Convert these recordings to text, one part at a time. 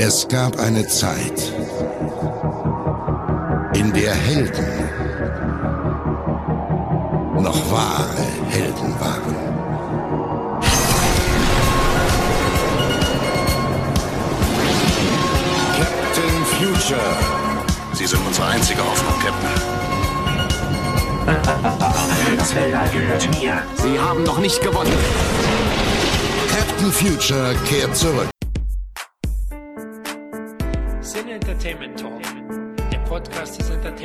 Es gab eine Zeit, in der Helden noch wahre Helden waren. Captain Future. Sie sind unsere einzige Hoffnung, Captain. Das Weltall gehört mir. Sie haben noch nicht gewonnen. Captain Future kehrt zurück.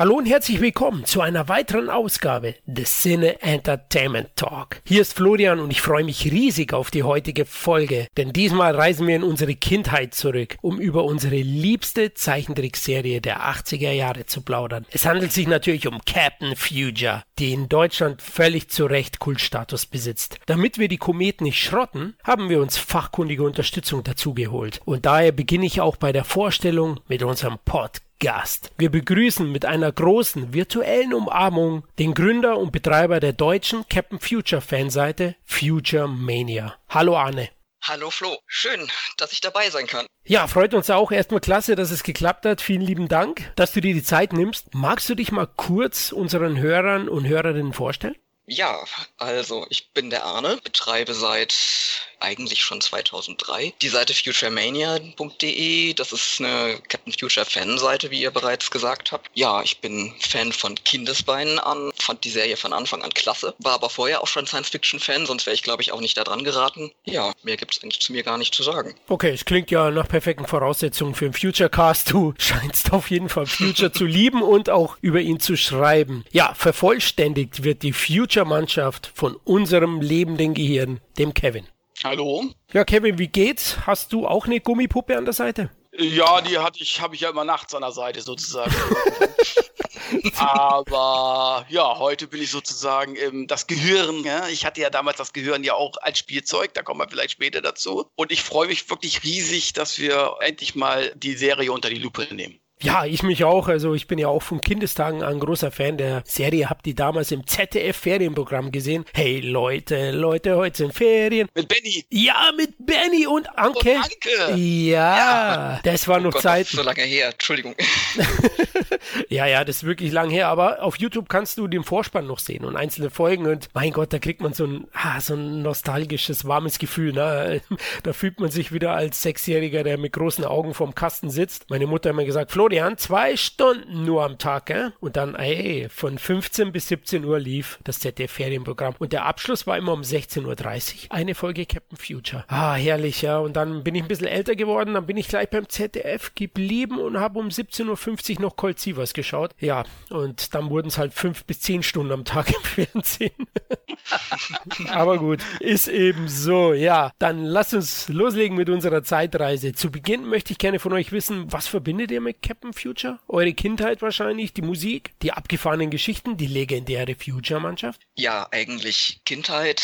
Hallo und herzlich willkommen zu einer weiteren Ausgabe des Sinne Entertainment Talk. Hier ist Florian und ich freue mich riesig auf die heutige Folge, denn diesmal reisen wir in unsere Kindheit zurück, um über unsere liebste Zeichentrickserie der 80er Jahre zu plaudern. Es handelt sich natürlich um Captain Future, die in Deutschland völlig zu Recht Kultstatus besitzt. Damit wir die Kometen nicht schrotten, haben wir uns fachkundige Unterstützung dazu geholt. Und daher beginne ich auch bei der Vorstellung mit unserem Podcast. Gast. Wir begrüßen mit einer großen virtuellen Umarmung den Gründer und Betreiber der deutschen Captain Future Fanseite Future Mania. Hallo Arne. Hallo Flo, schön, dass ich dabei sein kann. Ja, freut uns auch. Erstmal klasse, dass es geklappt hat. Vielen lieben Dank, dass du dir die Zeit nimmst. Magst du dich mal kurz unseren Hörern und Hörerinnen vorstellen? Ja, also ich bin der Arne, betreibe seit eigentlich schon 2003 die Seite futuremania.de. Das ist eine Captain Future Fanseite, wie ihr bereits gesagt habt. Ja, ich bin Fan von Kindesbeinen an, fand die Serie von Anfang an klasse, war aber vorher auch schon Science-Fiction-Fan, sonst wäre ich glaube ich auch nicht da dran geraten. Ja, mehr gibt es eigentlich zu mir gar nicht zu sagen. Okay, es klingt ja nach perfekten Voraussetzungen für einen Futurecast. Du scheinst auf jeden Fall Future zu lieben und auch über ihn zu schreiben. Ja, vervollständigt wird die Future-Mannschaft von unserem lebenden Gehirn, dem Kevin. Hallo. Ja, Kevin, wie geht's? Hast du auch eine Gummipuppe an der Seite? Ja, die hatte ich, habe ich ja immer nachts an der Seite sozusagen. Aber ja, heute bin ich sozusagen ähm, das Gehirn. Ja? Ich hatte ja damals das Gehirn ja auch als Spielzeug, da kommen wir vielleicht später dazu. Und ich freue mich wirklich riesig, dass wir endlich mal die Serie unter die Lupe nehmen. Ja, ich mich auch. Also ich bin ja auch von Kindestagen an großer Fan der Serie. Hab die damals im ZDF-Ferienprogramm gesehen. Hey Leute, Leute, heute sind Ferien. Mit Benny. Ja, mit Benny und Anke. Und Anke. Ja, ja. das war oh noch Gott, Zeit. Das ist so lange her, Entschuldigung. ja, ja, das ist wirklich lang her. Aber auf YouTube kannst du den Vorspann noch sehen und einzelne Folgen. Und mein Gott, da kriegt man so ein, ah, so ein nostalgisches, warmes Gefühl. Ne? Da fühlt man sich wieder als Sechsjähriger, der mit großen Augen vorm Kasten sitzt. Meine Mutter hat immer gesagt, Flo, Florian, zwei Stunden nur am Tag, gell? Und dann, ey, von 15 bis 17 Uhr lief das ZDF-Ferienprogramm. Und der Abschluss war immer um 16.30 Uhr. Eine Folge Captain Future. Ah, herrlich, ja. Und dann bin ich ein bisschen älter geworden, dann bin ich gleich beim ZDF geblieben und habe um 17.50 Uhr noch Colt Sievers geschaut. Ja, und dann wurden es halt fünf bis zehn Stunden am Tag im Fernsehen. Aber gut, ist eben so. Ja, dann lasst uns loslegen mit unserer Zeitreise. Zu Beginn möchte ich gerne von euch wissen, was verbindet ihr mit Captain Future? Eure Kindheit wahrscheinlich, die Musik, die abgefahrenen Geschichten, die legendäre Future-Mannschaft? Ja, eigentlich Kindheit,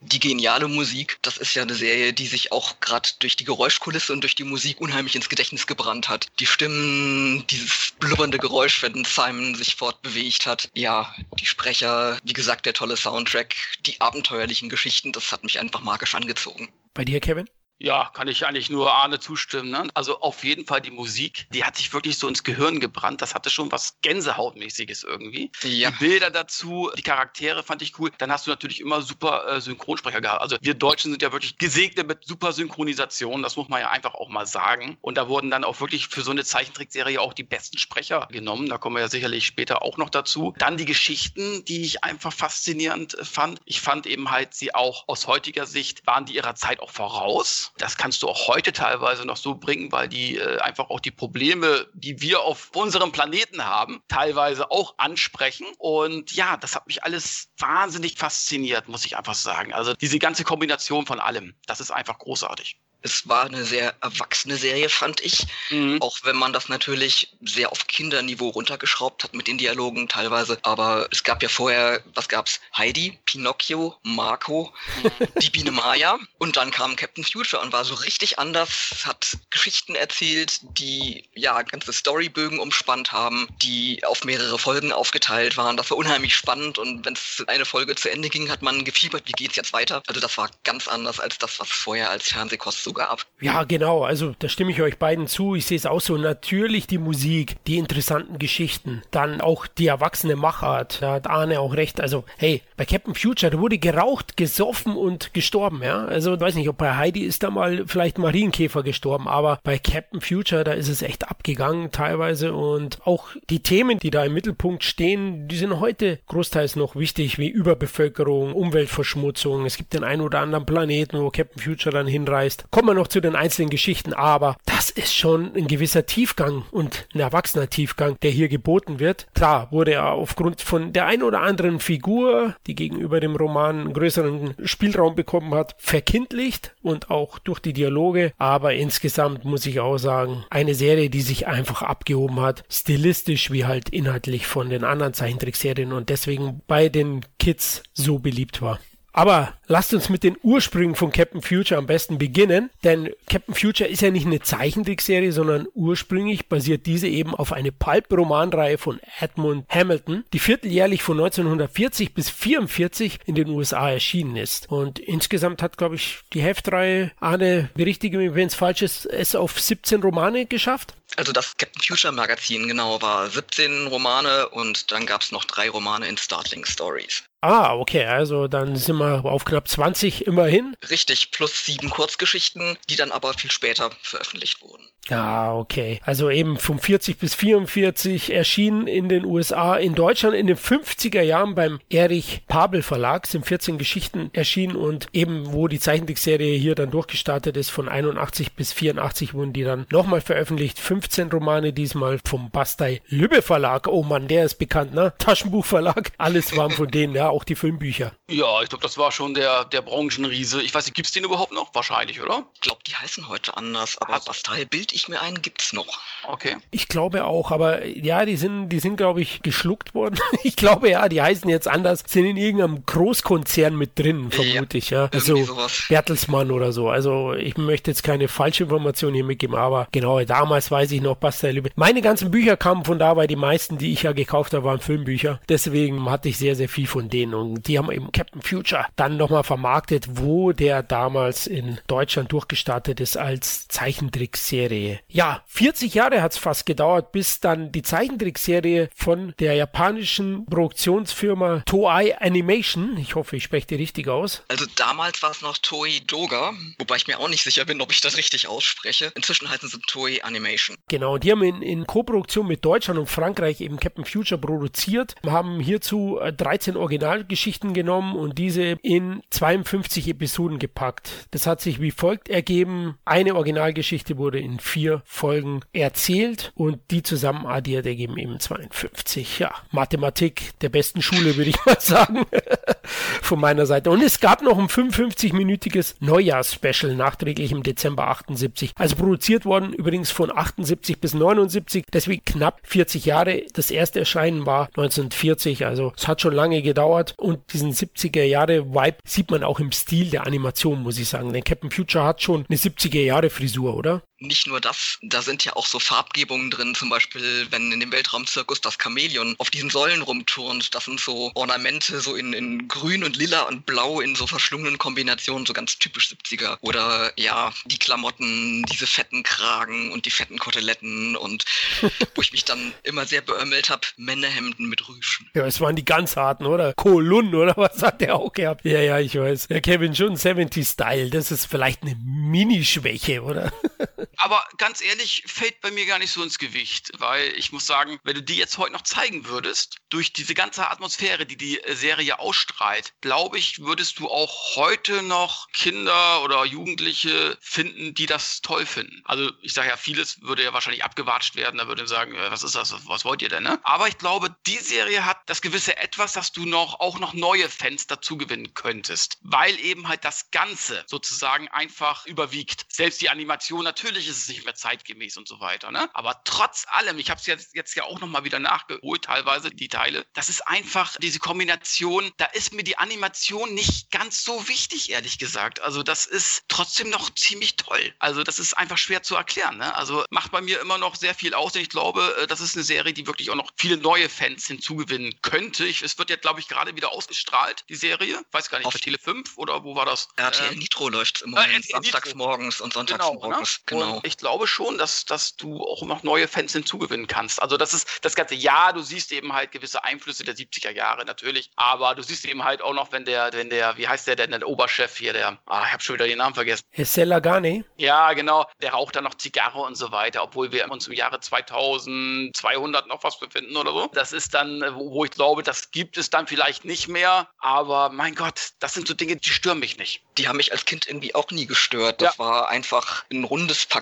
die geniale Musik. Das ist ja eine Serie, die sich auch gerade durch die Geräuschkulisse und durch die Musik unheimlich ins Gedächtnis gebrannt hat. Die Stimmen, dieses blubbernde Geräusch, wenn Simon sich fortbewegt hat. Ja, die Sprecher, wie gesagt, der tolle Soundtrack, die abenteuerlichen Geschichten, das hat mich einfach magisch angezogen. Bei dir, Kevin? Ja, kann ich eigentlich nur Arne zustimmen. Ne? Also auf jeden Fall die Musik, die hat sich wirklich so ins Gehirn gebrannt. Das hatte schon was Gänsehautmäßiges irgendwie. Ja. Die Bilder dazu, die Charaktere fand ich cool. Dann hast du natürlich immer super äh, Synchronsprecher gehabt. Also wir Deutschen sind ja wirklich gesegnet mit super Synchronisation. Das muss man ja einfach auch mal sagen. Und da wurden dann auch wirklich für so eine Zeichentrickserie auch die besten Sprecher genommen. Da kommen wir ja sicherlich später auch noch dazu. Dann die Geschichten, die ich einfach faszinierend fand. Ich fand eben halt sie auch aus heutiger Sicht, waren die ihrer Zeit auch voraus. Das kannst du auch heute teilweise noch so bringen, weil die äh, einfach auch die Probleme, die wir auf unserem Planeten haben, teilweise auch ansprechen. Und ja, das hat mich alles wahnsinnig fasziniert, muss ich einfach sagen. Also diese ganze Kombination von allem, das ist einfach großartig. Es war eine sehr erwachsene Serie, fand ich. Mhm. Auch wenn man das natürlich sehr auf Kinderniveau runtergeschraubt hat mit den Dialogen teilweise. Aber es gab ja vorher, was gab's? Heidi, Pinocchio, Marco, die Biene Maya. Und dann kam Captain Future und war so richtig anders, hat Geschichten erzählt, die ja ganze Storybögen umspannt haben, die auf mehrere Folgen aufgeteilt waren. Das war unheimlich spannend und wenn es eine Folge zu Ende ging, hat man gefiebert, wie geht's jetzt weiter. Also das war ganz anders als das, was vorher als Fernsehkost so gab. Ja, genau. Also da stimme ich euch beiden zu. Ich sehe es auch so. Natürlich die Musik, die interessanten Geschichten, dann auch die erwachsene Machart. Da hat Arne auch recht. Also hey, bei Captain Future, wurde geraucht, gesoffen und gestorben. Ja, also weiß nicht, ob bei Heidi ist da mal vielleicht Marienkäfer gestorben, aber bei Captain Future, da ist es echt abgegangen teilweise und auch die Themen, die da im Mittelpunkt stehen, die sind heute großteils noch wichtig, wie Überbevölkerung, Umweltverschmutzung. Es gibt den einen oder anderen Planeten, wo Captain Future dann hinreist. Kommen wir noch zu den einzelnen Geschichten, aber das ist schon ein gewisser Tiefgang und ein erwachsener Tiefgang, der hier geboten wird. Klar wurde er aufgrund von der ein oder anderen Figur, die gegenüber dem Roman einen größeren Spielraum bekommen hat, verkindlicht und auch durch die Dialoge, aber insgesamt muss ich auch sagen, eine Serie, die sich einfach abgehoben hat, stilistisch wie halt inhaltlich von den anderen Zeichentrickserien und deswegen bei den Kids so beliebt war. Aber lasst uns mit den Ursprüngen von Captain Future am besten beginnen, denn Captain Future ist ja nicht eine Zeichentrickserie, sondern ursprünglich basiert diese eben auf eine Pulp-Romanreihe von Edmund Hamilton, die vierteljährlich von 1940 bis 44 in den USA erschienen ist. Und insgesamt hat, glaube ich, die Heftreihe, Arne, berichtige mich, wenn es falsch ist, es auf 17 Romane geschafft? Also das Captain Future Magazin, genau, war 17 Romane und dann gab es noch drei Romane in Startling Stories. Ah, okay, also dann sind wir auf knapp 20 immerhin. Richtig, plus sieben Kurzgeschichten, die dann aber viel später veröffentlicht wurden. Ah, okay. Also eben vom 40 bis 44 erschienen in den USA. In Deutschland in den 50er Jahren beim Erich Pabel Verlag sind 14 Geschichten erschienen und eben wo die Zeichentrickserie hier dann durchgestartet ist, von 81 bis 84 wurden die dann nochmal veröffentlicht. 15 Romane diesmal vom Bastei Lübbe Verlag. Oh Mann, der ist bekannt, ne? Taschenbuchverlag. Alles waren von denen, ja, auch die Filmbücher. Ja, ich glaube, das war schon der, der Branchenriese. Ich weiß nicht, gibt's den überhaupt noch? Wahrscheinlich, oder? Ich glaube, die heißen heute anders, aber. Bastei bild ich mir ein, gibt's noch. Okay. Ich glaube auch, aber ja, die sind, die sind, glaube ich, geschluckt worden. Ich glaube ja, die heißen jetzt anders, sind in irgendeinem Großkonzern mit drin, vermute ich, ja. Also sowas. Bertelsmann oder so. Also ich möchte jetzt keine falsche Information hier mitgeben, aber genau, damals weiß ich noch, Bastei Lübbe. Meine ganzen Bücher kamen von da, weil die meisten, die ich ja gekauft habe, waren Filmbücher. Deswegen hatte ich sehr, sehr viel von denen und die haben eben Captain Future dann nochmal vermarktet, wo der damals in Deutschland durchgestartet ist als Zeichentrickserie. Ja, 40 Jahre hat es fast gedauert, bis dann die Zeichentrickserie von der japanischen Produktionsfirma Toei Animation, ich hoffe, ich spreche die richtig aus, Also damals war es noch Toei Doga, wobei ich mir auch nicht sicher bin, ob ich das richtig ausspreche. Inzwischen heißen sie Toei Animation. Genau, die haben in, in Koproduktion mit Deutschland und Frankreich eben Captain Future produziert, haben hierzu äh, 13 Originalgeschichten genommen und diese in 52 Episoden gepackt. Das hat sich wie folgt ergeben. Eine Originalgeschichte wurde in vier Folgen erzählt und die zusammen addiert ergeben eben 52. Ja, Mathematik der besten Schule, würde ich mal sagen. Von meiner Seite. Und es gab noch ein 55-minütiges Neujahrsspecial nachträglich im Dezember 78. Also produziert worden übrigens von 78 bis 79, deswegen knapp 40 Jahre. Das erste Erscheinen war 1940, also es hat schon lange gedauert. Und diesen 70er Jahre Vibe sieht man auch im Stil der Animation, muss ich sagen. Denn Captain Future hat schon eine 70er Jahre Frisur, oder? Nicht nur das, da sind ja auch so Farbgebungen drin, zum Beispiel, wenn in dem Weltraumzirkus das Chamäleon auf diesen Säulen rumturnt, das sind so Ornamente so in, in grün und lila und blau in so verschlungenen Kombinationen, so ganz typisch 70er. Oder ja, die Klamotten, diese fetten Kragen und die fetten Koteletten und wo ich mich dann immer sehr beömmelt habe, Männerhemden mit Rüschen. Ja, es waren die ganz harten, oder? Kolun, oder was hat der auch gehabt? Ja, ja, ich weiß. Der Kevin schon 70 Style, das ist vielleicht eine Minischwäche, oder? Aber ganz ehrlich, fällt bei mir gar nicht so ins Gewicht, weil ich muss sagen, wenn du die jetzt heute noch zeigen würdest, durch diese ganze Atmosphäre, die die äh, Serie ausstrahlt, glaube ich, würdest du auch heute noch Kinder oder Jugendliche finden, die das toll finden. Also ich sage ja, vieles würde ja wahrscheinlich abgewatscht werden, da würde ich sagen, was ist das, was wollt ihr denn? Ne? Aber ich glaube, die Serie hat das gewisse Etwas, dass du noch auch noch neue Fans dazu gewinnen könntest, weil eben halt das Ganze sozusagen einfach überwiegt. Selbst die Animation, natürlich ist es nicht mehr zeitgemäß und so weiter, ne? Aber trotz allem, ich habe es jetzt, jetzt ja auch nochmal wieder nachgeholt, teilweise die Teile, das ist einfach diese Kombination, da ist mir die Animation nicht ganz so wichtig, ehrlich gesagt. Also das ist trotzdem noch ziemlich toll. Also das ist einfach schwer zu erklären, ne? Also macht bei mir immer noch sehr viel aus und ich glaube, äh, das ist eine Serie, die wirklich auch noch viele neue Fans hinzugewinnen könnte. Ich, es wird jetzt, glaube ich, gerade wieder ausgestrahlt, die Serie. Weiß gar nicht, Auf Tele 5 oder wo war das? RTL Ähm, Nitro läuft im äh, Moment RTL samstags Nitro. morgens und sonntags Genau, ne? morgens. Genau. Und ich glaube schon, dass, dass du auch noch neue Fans hinzugewinnen kannst. Also das ist das ganze Jahr, du siehst eben halt gewisse Einflüsse der 70er Jahre natürlich, aber du siehst eben halt auch noch, wenn der, wenn der, wie heißt der denn, der Oberchef hier, der, ah, ich habe schon wieder den Namen vergessen. Estella Gane. Ja, genau, der raucht dann noch Zigarre und so weiter, obwohl wir uns im Jahre 2200 noch was befinden oder so. Das ist dann, wo, wo ich glaube, das gibt es dann vielleicht nicht mehr, aber mein Gott, das sind so Dinge, die stören mich nicht. Die haben mich als Kind irgendwie auch nie gestört. Das Ja. war einfach ein rundes Paket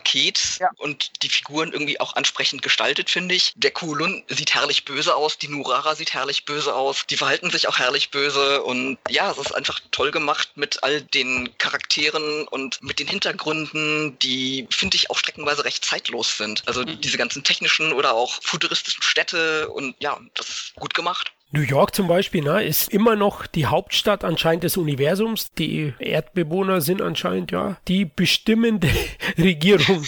Ja. und die Figuren irgendwie auch ansprechend gestaltet, finde ich. Der Kulun sieht herrlich böse aus, die Nurara sieht herrlich böse aus, die verhalten sich auch herrlich böse und ja, es ist einfach toll gemacht mit all den Charakteren und mit den Hintergründen, die, finde ich, auch streckenweise recht zeitlos sind. Also Mhm. diese ganzen technischen oder auch futuristischen Städte und ja, das ist gut gemacht. New York zum Beispiel ne, ist immer noch die Hauptstadt anscheinend des Universums. Die Erdbewohner sind anscheinend ja die bestimmende Regierung.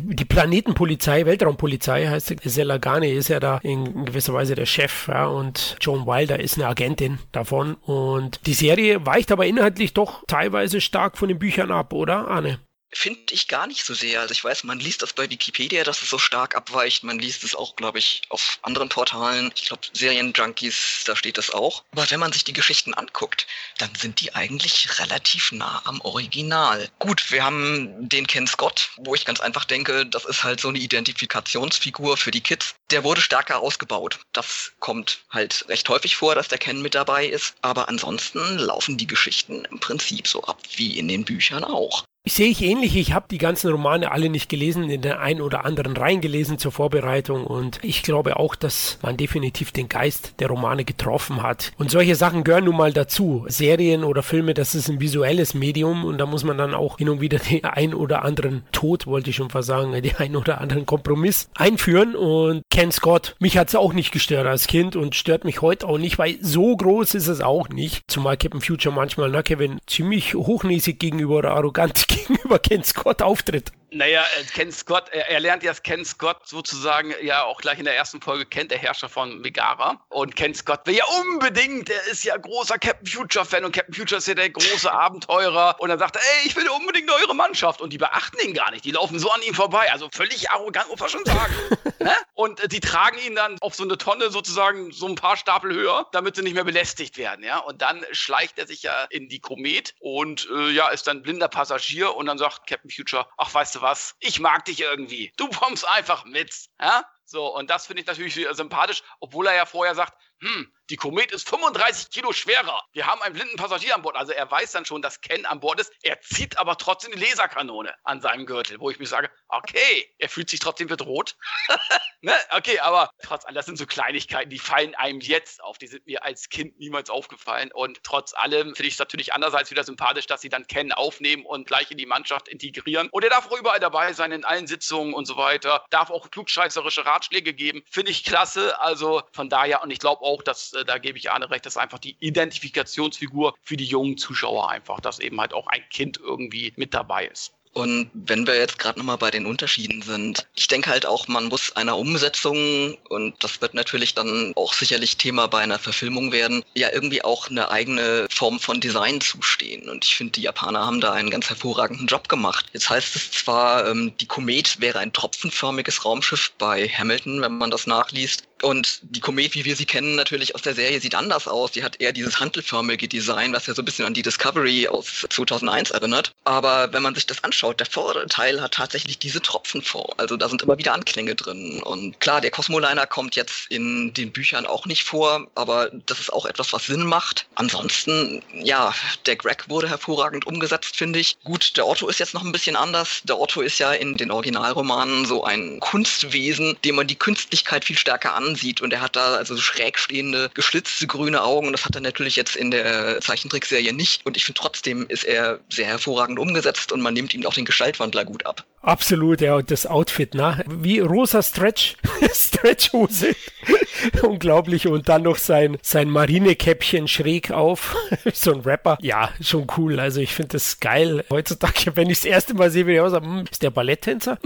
Die Planetenpolizei, Weltraumpolizei heißt. Selagane ist ja da in gewisser Weise der Chef ja, und Joan Wilder ist eine Agentin davon. Und die Serie weicht aber inhaltlich doch teilweise stark von den Büchern ab, oder Arne? Finde ich gar nicht so sehr. Also ich weiß, man liest das bei Wikipedia, dass es so stark abweicht. Man liest es auch, glaube ich, auf anderen Portalen. Ich glaube, Serienjunkies, da steht das auch. Aber wenn man sich die Geschichten anguckt, dann sind die eigentlich relativ nah am Original. Gut, wir haben den Ken Scott, wo ich ganz einfach denke, das ist halt so eine Identifikationsfigur für die Kids. Der wurde stärker ausgebaut. Das kommt halt recht häufig vor, dass der Ken mit dabei ist. Aber ansonsten laufen die Geschichten im Prinzip so ab wie in den Büchern auch. Sehe ich ähnlich. Ich habe die ganzen Romane alle nicht gelesen, in den ein oder anderen reingelesen zur Vorbereitung und ich glaube auch, dass man definitiv den Geist der Romane getroffen hat. Und solche Sachen gehören nun mal dazu. Serien oder Filme, das ist ein visuelles Medium und da muss man dann auch hin und wieder den ein oder anderen Tod, wollte ich schon fast sagen, den ein oder anderen Kompromiss einführen und Ken Scott, mich hat es auch nicht gestört als Kind und stört mich heute auch nicht, weil so groß ist es auch nicht. Zumal Captain Future manchmal, na Kevin, ziemlich hochnäsig gegenüber oder arrogant gegenüber Ken Scott auftritt. Naja, äh, Ken Scott, er, er lernt ja Ken Scott sozusagen ja auch gleich in der ersten Folge kennt, der Herrscher von Megara. Und Ken Scott will ja unbedingt, er ist ja großer Captain Future-Fan und Captain Future ist ja der große Abenteurer. Und dann sagt er, ey, ich will unbedingt eure Mannschaft. Und die beachten ihn gar nicht, die laufen so an ihm vorbei. Also völlig arrogant, muss man schon sagen. ne? Und äh, die tragen ihn dann auf so eine Tonne sozusagen so ein paar Stapel höher, damit sie nicht mehr belästigt werden. ja. Und dann schleicht er sich ja in die Komet und äh, ja, ist dann blinder Passagier und dann sagt Captain Future, ach, weißt du was, ich mag dich irgendwie. Du kommst einfach mit. Ja? So, und das finde ich natürlich sympathisch, obwohl er ja vorher sagt, hm, die Komet ist 35 Kilo schwerer. Wir haben einen blinden Passagier an Bord. Also er weiß dann schon, dass Ken an Bord ist. Er zieht aber trotzdem die Laserkanone an seinem Gürtel, wo ich mir sage, okay, er fühlt sich trotzdem bedroht. ne? Okay, aber trotz allem, das sind so Kleinigkeiten, die fallen einem jetzt auf. Die sind mir als Kind niemals aufgefallen. Und trotz allem finde ich es natürlich andererseits wieder sympathisch, dass sie dann Ken aufnehmen und gleich in die Mannschaft integrieren. Und er darf auch überall dabei sein, in allen Sitzungen und so weiter. Darf auch klugscheißerische Ratschläge geben. Finde ich klasse. Also von daher, und ich glaube auch, dass äh, da gebe ich Arne recht, dass einfach die Identifikationsfigur für die jungen Zuschauer einfach, dass eben halt auch ein Kind irgendwie mit dabei ist. Und wenn wir jetzt gerade nochmal bei den Unterschieden sind, ich denke halt auch, man muss einer Umsetzung, und das wird natürlich dann auch sicherlich Thema bei einer Verfilmung werden, ja irgendwie auch eine eigene Form von Design zustehen. Und ich finde, die Japaner haben da einen ganz hervorragenden Job gemacht. Jetzt heißt es zwar, ähm, die Komet wäre ein tropfenförmiges Raumschiff bei Hamilton, wenn man das nachliest. Und die Komet, wie wir sie kennen, natürlich aus der Serie, sieht anders aus. Die hat eher dieses handelförmige Design, was ja so ein bisschen an die Discovery aus 2001 erinnert. Aber wenn man sich das anschaut, der vordere Teil hat tatsächlich diese Tropfenform. Also da sind immer wieder Anklänge drin. Und klar, der Cosmoliner kommt jetzt in den Büchern auch nicht vor, aber das ist auch etwas, was Sinn macht. Ansonsten, ja, der Greg wurde hervorragend umgesetzt, finde ich. Gut, der Otto ist jetzt noch ein bisschen anders. Der Otto ist ja in den Originalromanen so ein Kunstwesen, dem man die Künstlichkeit viel stärker ansieht. Und er hat da also schräg stehende, geschlitzte grüne Augen. Und das hat er natürlich jetzt in der Zeichentrickserie nicht. Und ich finde trotzdem ist er sehr hervorragend umgesetzt und man nimmt ihm auch den Gestaltwandler gut ab. Absolut, ja, und das Outfit, ne? Wie rosa Stretch, Stretchhose. Unglaublich. Und dann noch sein, sein Marinekäppchen schräg auf. so ein Rapper. Ja, schon cool. Also ich finde das geil. Heutzutage, wenn ich das erste Mal sehe, wie ich aussage, hm, ist der Balletttänzer?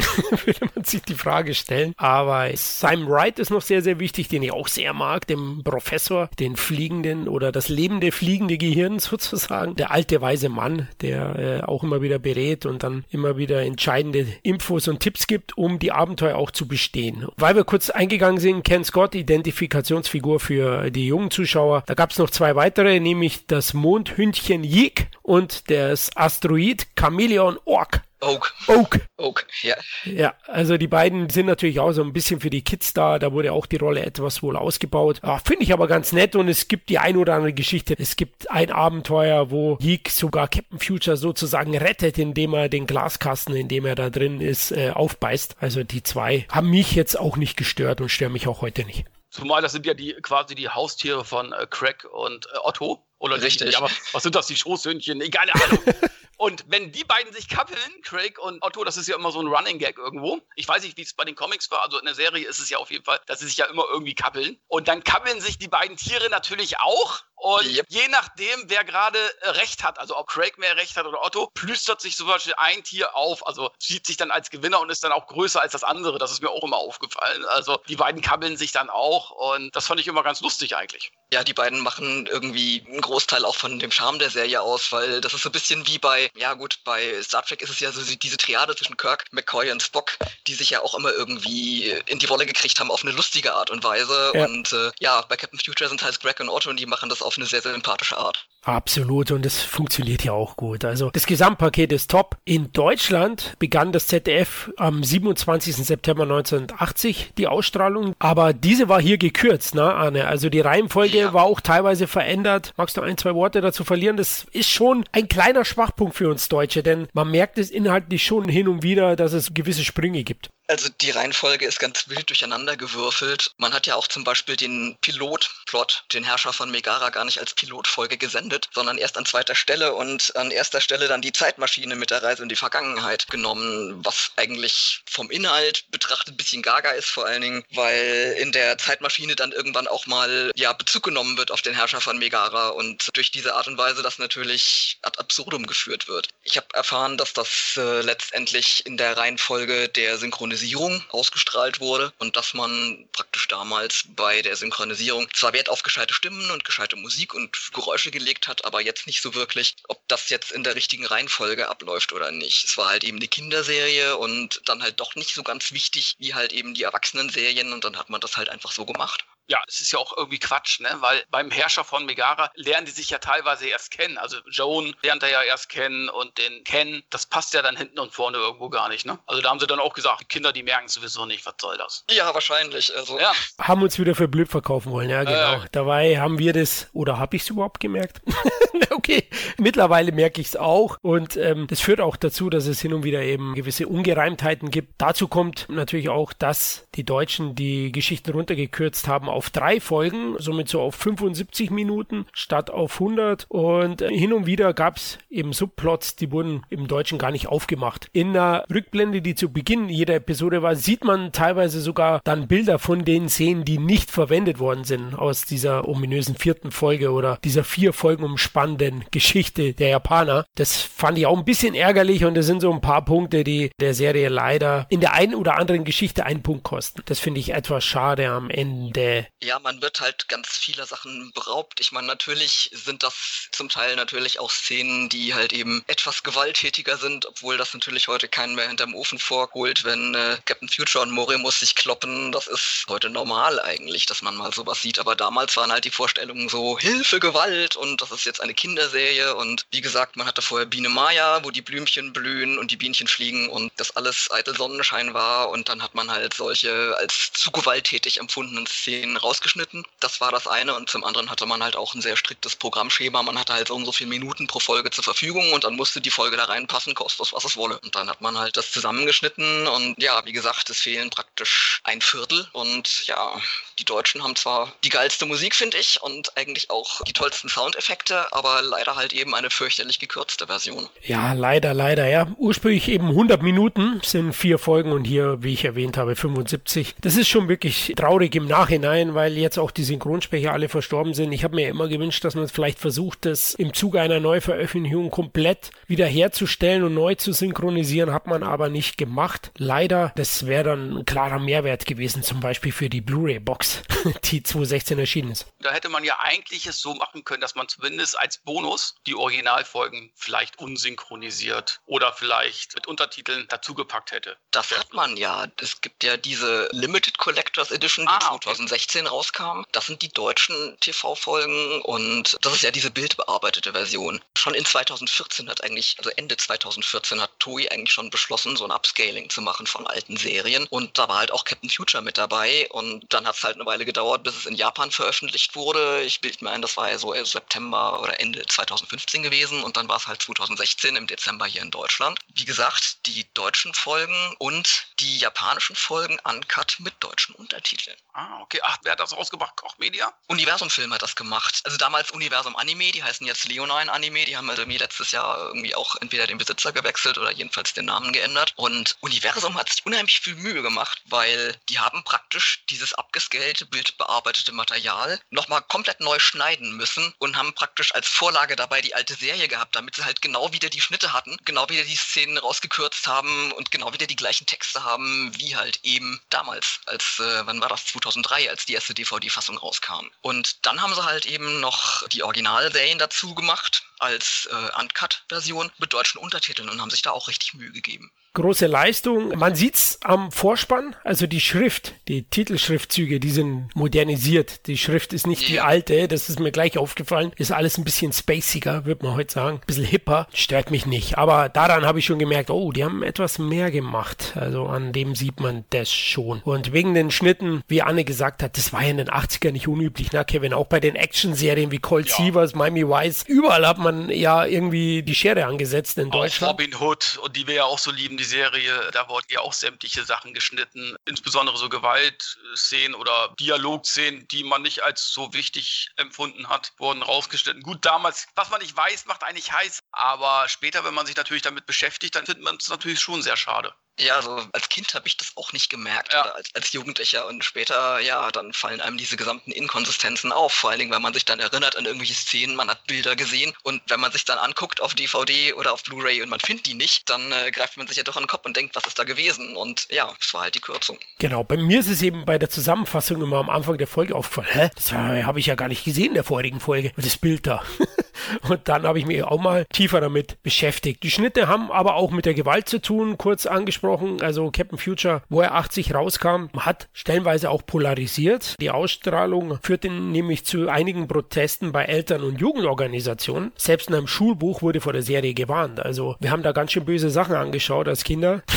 Würde man sich die Frage stellen. Aber Simon Wright ist noch sehr, sehr wichtig, den ich auch sehr mag, dem Professor, den fliegenden oder das lebende, fliegende Gehirn sozusagen. Der alte, weise Mann, der äh, auch immer wieder berät und dann immer wieder entscheidende Infos und Tipps gibt, um die Abenteuer auch zu bestehen. Weil wir kurz eingegangen sind, Ken Scott, Identifikationsfigur für die jungen Zuschauer. Da gab es noch zwei weitere, nämlich das Mondhündchen Yik und das Asteroid Chameleon Ork. Oak. Oak. Oak, ja. Ja, also die beiden sind natürlich auch so ein bisschen für die Kids da. Da wurde auch die Rolle etwas wohl ausgebaut. Ah, Finde ich aber ganz nett und es gibt die ein oder andere Geschichte. Es gibt ein Abenteuer, wo Yeek sogar Captain Future sozusagen rettet, indem er den Glaskasten, in dem er da drin ist, äh, aufbeißt. Also die zwei haben mich jetzt auch nicht gestört und stören mich auch heute nicht. Zumal das sind ja die quasi die Haustiere von äh, Craig und äh, Otto. Oder Richtig. Die, ja, aber was sind das, die Schoßhündchen? Egal, Ahnung. Und wenn die beiden sich kappeln, Craig und Otto, das ist ja immer so ein Running Gag irgendwo. Ich weiß nicht, wie es bei den Comics war, also in der Serie ist es ja auf jeden Fall, dass sie sich ja immer irgendwie kappeln. Und dann kappeln sich die beiden Tiere natürlich auch. Und Yep. je nachdem, wer gerade äh, recht hat, also ob Craig mehr recht hat oder Otto, plüstert sich zum Beispiel ein Tier auf, also sieht sich dann als Gewinner und ist dann auch größer als das andere. Das ist mir auch immer aufgefallen. Also die beiden kabbeln sich dann auch und das fand ich immer ganz lustig eigentlich. Ja, die beiden machen irgendwie einen Großteil auch von dem Charme der Serie aus, weil das ist so ein bisschen wie bei, ja gut, bei Star Trek ist es ja so diese Triade zwischen Kirk, McCoy und Spock, die sich ja auch immer irgendwie in die Rolle gekriegt haben auf eine lustige Art und Weise. Ja. Und äh, ja, bei Captain Future sind halt Greg und Otto und die machen das auf eine sehr, sehr sympathische Art. Absolut und es funktioniert ja auch gut. Also das Gesamtpaket ist top. In Deutschland begann das ZDF am 27. September 1980 die Ausstrahlung, aber diese war hier gekürzt, ne, Arne? Also die Reihenfolge Ja. war auch teilweise verändert. Magst du ein, zwei Worte dazu verlieren? Das ist schon ein kleiner Schwachpunkt für uns Deutsche, denn man merkt es inhaltlich schon hin und wieder, dass es gewisse Sprünge gibt. Also die Reihenfolge ist ganz wild durcheinander gewürfelt. Man hat ja auch zum Beispiel den Pilotplot, den Herrscher von Megara, gar nicht als Pilotfolge gesendet, sondern erst an zweiter Stelle und an erster Stelle dann die Zeitmaschine mit der Reise in die Vergangenheit genommen, was eigentlich vom Inhalt betrachtet ein bisschen gaga ist, vor allen Dingen, weil in der Zeitmaschine dann irgendwann auch mal ja Bezug genommen wird auf den Herrscher von Megara und durch diese Art und Weise das natürlich ad absurdum geführt wird. Ich habe erfahren, dass das äh, letztendlich in der Reihenfolge der Synchronisierung ausgestrahlt wurde und dass man praktisch damals bei der Synchronisierung zwar Wert auf gescheite Stimmen und gescheite Musik und Geräusche gelegt hat, aber jetzt nicht so wirklich, ob das jetzt in der richtigen Reihenfolge abläuft oder nicht. Es war halt eben eine Kinderserie und dann halt doch nicht so ganz wichtig wie halt eben die Erwachsenen-Serien und dann hat man das halt einfach so gemacht. Ja, es ist ja auch irgendwie Quatsch, ne? Weil beim Herrscher von Megara lernen die sich ja teilweise erst kennen. Also Joan lernt er ja erst kennen und den Ken, das passt ja dann hinten und vorne irgendwo gar nicht, ne? Also da haben sie dann auch gesagt, die Kinder, die merken sowieso nicht, was soll das? Ja, wahrscheinlich. Also Ja, Haben uns wieder für blöd verkaufen wollen, ja genau. Äh. Dabei haben wir das, oder habe ich es überhaupt gemerkt? okay, mittlerweile merke ich es auch und ähm, das führt auch dazu, dass es hin und wieder eben gewisse Ungereimtheiten gibt. Dazu kommt natürlich auch, dass die Deutschen die Geschichten runtergekürzt haben auf drei Folgen, somit so auf 75 Minuten statt auf 100 und äh, hin und wieder gab es eben Subplots, die wurden im Deutschen gar nicht aufgemacht. In einer Rückblende, die zu Beginn jeder Episode war, sieht man teilweise sogar dann Bilder von den Szenen, die nicht verwendet worden sind aus dieser ominösen vierten Folge oder dieser vier Folgen umspannenden Geschichte der Japaner. Das fand ich auch ein bisschen ärgerlich und das sind so ein paar Punkte, die der Serie leider in der einen oder anderen Geschichte einen Punkt kosten. Das finde ich etwas schade am Ende Ja, man wird halt ganz vieler Sachen beraubt. Ich meine, natürlich sind das zum Teil natürlich auch Szenen, die halt eben etwas gewalttätiger sind, obwohl das natürlich heute keinen mehr hinterm Ofen vorholt, wenn äh, Captain Future und Morimus sich kloppen. Das ist heute normal eigentlich, dass man mal sowas sieht. Aber damals waren halt die Vorstellungen so Hilfe, Gewalt und das ist jetzt eine Kinderserie und wie gesagt, man hatte vorher Biene Maya, wo die Blümchen blühen und die Bienchen fliegen und das alles eitel Sonnenschein war und dann hat man halt solche als zu gewalttätig empfundenen Szenen rausgeschnitten. Das war das eine und zum anderen hatte man halt auch ein sehr striktes Programmschema. Man hatte halt so und so viele Minuten pro Folge zur Verfügung und dann musste die Folge da reinpassen, kostet es, was es wolle. Und dann hat man halt das zusammengeschnitten und ja, wie gesagt, es fehlen praktisch ein Viertel und ja, die Deutschen haben zwar die geilste Musik, finde ich, und eigentlich auch die tollsten Soundeffekte, aber leider halt eben eine fürchterlich gekürzte Version. Ja, leider, leider, ja. Ursprünglich eben 100 Minuten sind vier Folgen und hier, wie ich erwähnt habe, 75. Das ist schon wirklich traurig im Nachhinein, weil jetzt auch die Synchronsprecher alle verstorben sind. Ich habe mir immer gewünscht, dass man vielleicht versucht, das im Zuge einer Neuveröffentlichung komplett wiederherzustellen und neu zu synchronisieren, hat man aber nicht gemacht. Leider, das wäre dann ein klarer Mehrwert gewesen, zum Beispiel für die Blu-ray-Box, die 2016 erschienen ist. Da hätte man ja eigentlich es so machen können, dass man zumindest als Bonus die Originalfolgen vielleicht unsynchronisiert oder vielleicht mit Untertiteln dazugepackt hätte. Das hat man ja. Es gibt ja diese Limited Collectors Edition, die Ah, okay. 2016 rauskam. Das sind die deutschen TV-Folgen und das ist ja diese bildbearbeitete Version. Schon in 2014 hat eigentlich, also Ende 2014 hat Toei eigentlich schon beschlossen, so ein Upscaling zu machen von alten Serien. Und da war halt auch Captain Future mit dabei. Und dann hat es halt eine Weile gedauert, bis es in Japan veröffentlicht wurde. Ich bilde mir ein, das war ja so September oder Ende 2015 gewesen. Und dann war es halt 2016 im Dezember hier in Deutschland. Wie gesagt, die deutschen Folgen und die japanischen Folgen uncut mit deutschen Untertiteln. Ah, okay. Ach, wer hat das rausgebracht? Koch Media? Universum Film hat das gemacht. Also damals Universum Anime, die heißen jetzt Leonine Anime, die haben also irgendwie letztes Jahr irgendwie auch entweder den Besitzer gewechselt oder jedenfalls den Namen geändert. Und Universum hat sich unheimlich viel Mühe gemacht, weil die haben praktisch dieses abgescalte, bildbearbeitete Material nochmal komplett neu schneiden müssen und haben praktisch als Vorlage dabei die alte Serie gehabt, damit sie halt genau wieder die Schnitte hatten, genau wieder die Szenen rausgekürzt haben und genau wieder die gleichen Texte haben, wie halt eben damals, als, äh, wann war das, 2003, als die erste DVD-Fassung rauskam. Und dann haben sie halt eben noch die Originalserien dazu gemacht, als äh, Uncut-Version mit deutschen Untertiteln und haben sich da auch richtig Mühe gegeben. Große Leistung. Man sieht's am Vorspann, also die Schrift, die Titelschriftzüge, die sind modernisiert. Die Schrift ist nicht die alte, das ist mir gleich aufgefallen. Ist alles ein bisschen spaciger, würde man heute sagen. Ein bisschen hipper, stört mich nicht. Aber daran habe ich schon gemerkt, oh, die haben etwas mehr gemacht. Also an dem sieht man das schon. Und wegen den Schnitten, wie Anne gesagt hat, das war ja in den 80ern nicht unüblich, ne, Kevin? Auch bei den Action-Serien wie Cold Ja. Seavers, Miami Vice, überall hat man ja irgendwie die Schere angesetzt in Auch Deutschland. Robin Hood und die wir ja auch so lieben, die Serie, da wurden ja auch sämtliche Sachen geschnitten, insbesondere so Gewaltszenen oder Dialogszenen, die man nicht als so wichtig empfunden hat, wurden rausgeschnitten. Gut, damals, was man nicht weiß, macht eigentlich heiß, aber später, wenn man sich natürlich damit beschäftigt, dann findet man es natürlich schon sehr schade. Ja, also als Kind habe ich das auch nicht gemerkt Ja. oder als, als Jugendlicher und später, ja, dann fallen einem diese gesamten Inkonsistenzen auf, vor allen Dingen, weil man sich dann erinnert an irgendwelche Szenen, man hat Bilder gesehen und wenn man sich dann anguckt auf DVD oder auf Blu-ray und man findet die nicht, dann äh, greift man sich ja doch an den Kopf und denkt, was ist da gewesen und ja, es war halt die Kürzung. Genau, bei mir ist es eben bei der Zusammenfassung immer am Anfang der Folge aufgefallen. Hä? Das habe ich ja gar nicht gesehen in der vorigen Folge. Das Bild da. Und dann habe ich mich auch mal tiefer damit beschäftigt. Die Schnitte haben aber auch mit der Gewalt zu tun, kurz angesprochen. Also Captain Future, wo er 80 rauskam, hat stellenweise auch polarisiert. Die Ausstrahlung führte nämlich zu einigen Protesten bei Eltern- und Jugendorganisationen. Selbst in einem Schulbuch wurde vor der Serie gewarnt. Also wir haben da ganz schön böse Sachen angeschaut als Kinder.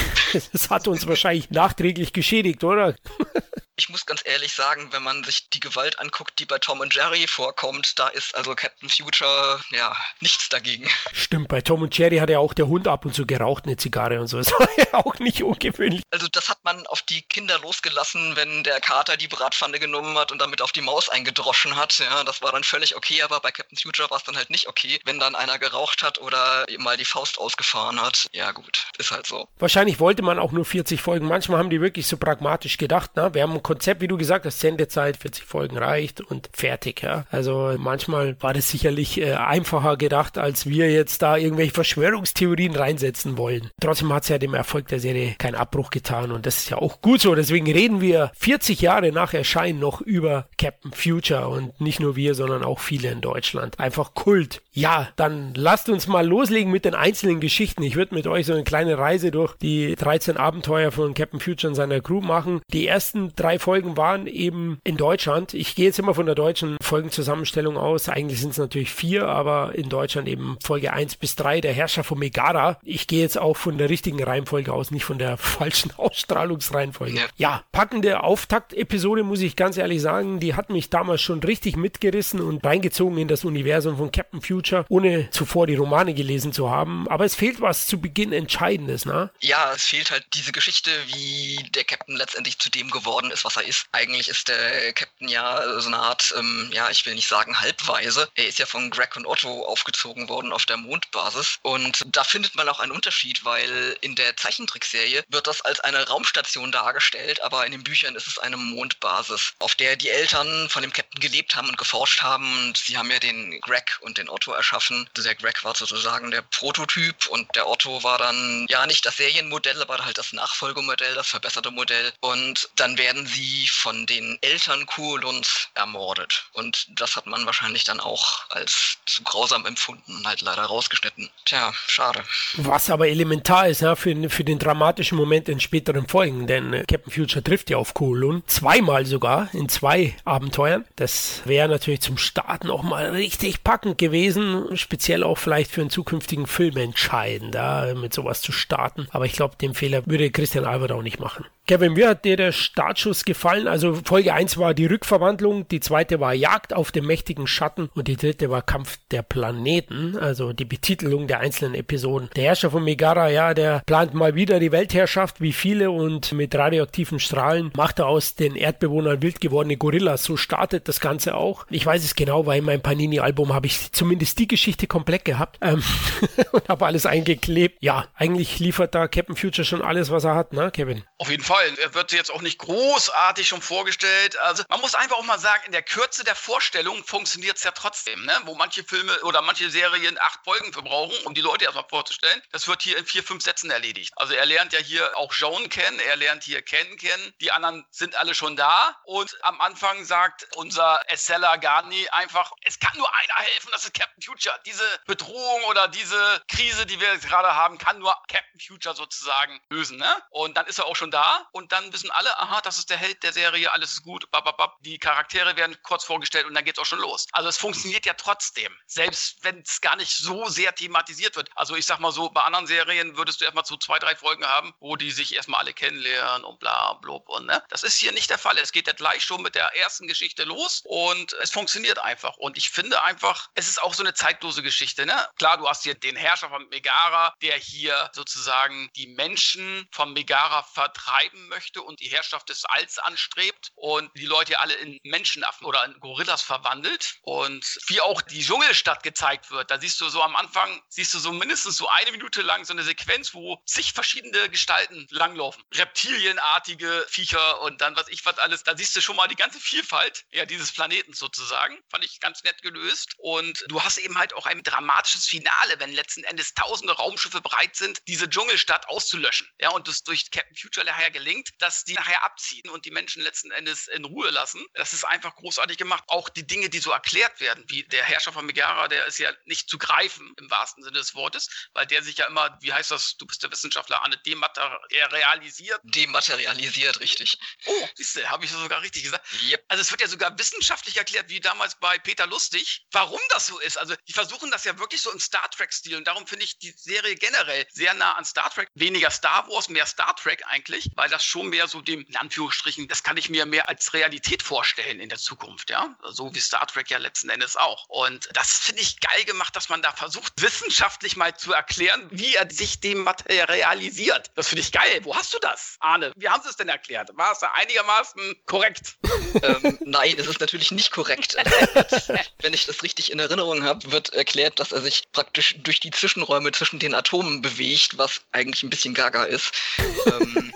Das hat uns wahrscheinlich nachträglich geschädigt, oder? Ich muss ganz ehrlich sagen, wenn man sich die Gewalt anguckt, die bei Tom und Jerry vorkommt, da ist also Captain Future, ja, nichts dagegen. Stimmt, bei Tom und Jerry hat ja auch der Hund ab und zu geraucht, eine Zigarre und so. Das war ja auch nicht ungewöhnlich. Also das hat man auf die Kinder losgelassen, wenn der Kater die Bratpfanne genommen hat und damit auf die Maus eingedroschen hat. Ja, das war dann völlig okay, aber bei Captain Future war es dann halt nicht okay, wenn dann einer geraucht hat oder mal die Faust ausgefahren hat. Ja gut, ist halt so. Wahrscheinlich wollte man auch nur 40 Folgen. Manchmal haben die wirklich so pragmatisch gedacht, ne? Wir haben Konzept, wie du gesagt hast, Sendezeit, 40 Folgen reicht und fertig. Ja. Also manchmal war das sicherlich äh, einfacher gedacht, als wir jetzt da irgendwelche Verschwörungstheorien reinsetzen wollen. Trotzdem hat es ja dem Erfolg der Serie keinen Abbruch getan und das ist ja auch gut so. Deswegen reden wir 40 Jahre nach Erscheinen noch über Captain Future und nicht nur wir, sondern auch viele in Deutschland. Einfach Kult. Ja, dann lasst uns mal loslegen mit den einzelnen Geschichten. Ich würde mit euch so eine kleine Reise durch die 13 Abenteuer von Captain Future und seiner Crew machen. Die ersten drei Folgen waren eben in Deutschland. Ich gehe jetzt immer von der deutschen Folgenzusammenstellung aus. Eigentlich sind es natürlich vier, aber in Deutschland eben Folge 1 bis 3, der Herrscher von Megara. Ich gehe jetzt auch von der richtigen Reihenfolge aus, nicht von der falschen Ausstrahlungsreihenfolge. Ja, ja packende Auftaktepisode, muss ich ganz ehrlich sagen. Die hat mich damals schon richtig mitgerissen und reingezogen in das Universum von Captain Future, ohne zuvor die Romane gelesen zu haben. Aber es fehlt was zu Beginn Entscheidendes, ne? Ja, es fehlt halt diese Geschichte, wie der Captain letztendlich zu dem geworden ist, was er ist. Eigentlich ist der Captain ja so eine Art, ähm, ja, ich will nicht sagen halbweise. Er ist ja von Greg und Otto aufgezogen worden auf der Mondbasis. Und da findet man auch einen Unterschied, weil in der Zeichentrickserie wird das als eine Raumstation dargestellt, aber in den Büchern ist es eine Mondbasis, auf der die Eltern von dem Captain gelebt haben und geforscht haben. Und sie haben ja den Greg und den Otto erschaffen. Der Greg war sozusagen der Prototyp und der Otto war dann ja nicht das Serienmodell, aber halt das Nachfolgemodell, das verbesserte Modell. Und dann werden sie von den Eltern Kuoluns ermordet. Und das hat man wahrscheinlich dann auch als zu grausam empfunden und halt leider rausgeschnitten. Tja, schade. Was aber elementar ist ja, für, für den dramatischen Moment in späteren Folgen, denn äh, Captain Future trifft ja auf Kuolun, zweimal sogar, in zwei Abenteuern. Das wäre natürlich zum Starten auch mal richtig packend gewesen, speziell auch vielleicht für einen zukünftigen Film entscheidend, da mit sowas zu starten. Aber ich glaube, den Fehler würde Christian Albert auch nicht machen. Kevin, wie hat dir der Startschuss gefallen? Also Folge 1 war die Rückverwandlung, die zweite war Jagd auf den mächtigen Schatten und die dritte war Kampf der Planeten, also die Betitelung der einzelnen Episoden. Der Herrscher von Megara, ja, der plant mal wieder die Weltherrschaft wie viele und mit radioaktiven Strahlen macht er aus den Erdbewohnern wild gewordene Gorillas. So startet das Ganze auch. Ich weiß es genau, weil in meinem Panini-Album habe ich zumindest die Geschichte komplett gehabt ähm, und habe alles eingeklebt. Ja, eigentlich liefert da Captain Future schon alles, was er hat, ne, Kevin? Auf jeden Fall. Er wird jetzt auch nicht großartig schon vorgestellt. Also man muss einfach auch mal sagen, in der Kürze der Vorstellung funktioniert es ja trotzdem, ne? wo manche Filme oder manche Serien acht Folgen für brauchen, um die Leute erstmal vorzustellen. Das wird hier in vier, fünf Sätzen erledigt. Also er lernt ja hier auch Joan kennen, er lernt hier Ken kennen. Die anderen sind alle schon da. Und am Anfang sagt unser Estella Garni einfach, es kann nur einer helfen, das ist Captain Future. Diese Bedrohung oder diese Krise, die wir gerade haben, kann nur Captain Future sozusagen lösen. Ne? Und dann ist er auch schon da und dann wissen alle, aha, das ist der Held der Serie, alles ist gut, bababab. Die Charaktere werden kurz vorgestellt und dann geht's auch schon los. Also es funktioniert ja trotzdem, selbst wenn es gar nicht so sehr thematisiert wird. Also ich sag mal so, bei anderen Serien würdest du erstmal so zwei, drei Folgen haben, wo die sich erstmal alle kennenlernen und bla blub und ne. Das ist hier nicht der Fall. Es geht ja gleich schon mit der ersten Geschichte los und es funktioniert einfach. Und ich finde einfach, es ist auch so eine zeitlose Geschichte, ne? Klar, du hast hier den Herrscher von Megara, der hier sozusagen die Menschen von Megara vertreiben möchte und die Herrschaft des Alls anstrebt und die Leute alle in Menschenaffen oder in Gorillas verwandelt und wie auch die Dschungelstadt gezeigt wird. Da siehst du so am Anfang, siehst du so mindestens so eine Minute lang so eine Sequenz, wo zig verschiedene Gestalten langlaufen. Reptilienartige Viecher und dann was ich was alles. Da siehst du schon mal die ganze Vielfalt ja, dieses Planeten sozusagen. Fand ich ganz nett gelöst. Und du hast eben halt auch ein dramatisches Finale, wenn letzten Endes tausende Raumschiffe bereit sind, diese Dschungelstadt auszulöschen. Ja, und das durch Captain Future nachher gelingt, dass die nachher abziehen und die Menschen letzten Endes in Ruhe lassen. Das ist einfach großartig gemacht. Auch die Dinge, die so erklärt werden, wie der Herrscher von Megara, der ist ja nicht zu greifen im wahrsten Sinne des Wortes, weil der sich ja immer, wie heißt das, du bist der Wissenschaftler, Anne, dematerialisiert. Dematerialisiert, richtig. Oh, siehst du, habe ich sogar richtig gesagt. Yep. Also es wird ja sogar wissenschaftlich erklärt, wie damals bei Peter Lustig, warum das so ist. Also die versuchen das ja wirklich so im Star Trek-Stil und darum finde ich die Serie generell sehr nah an Star Trek. Weniger Star Wars, mehr Star Trek eigentlich, weil das schon mehr so dem, in Anführungsstrichen, das kann ich mir mehr als Realität vorstellen in der Zukunft, ja. So wie Star Trek ja letzten Endes auch. Und das finde ich geil gemacht, dass man da versucht, wissenschaftlich mal zu erklären, wie er sich dem materialisiert. Das finde ich geil. Wo hast du das, Arne? Wie haben sie es denn erklärt? War es da einigermaßen korrekt? ähm, nein, es ist natürlich nicht korrekt. Wenn ich das richtig in Erinnerung habe, wird erklärt, dass er sich praktisch durch die Zwischenräume zwischen den Atomen bewegt, was eigentlich ein bisschen gaga ist. ähm,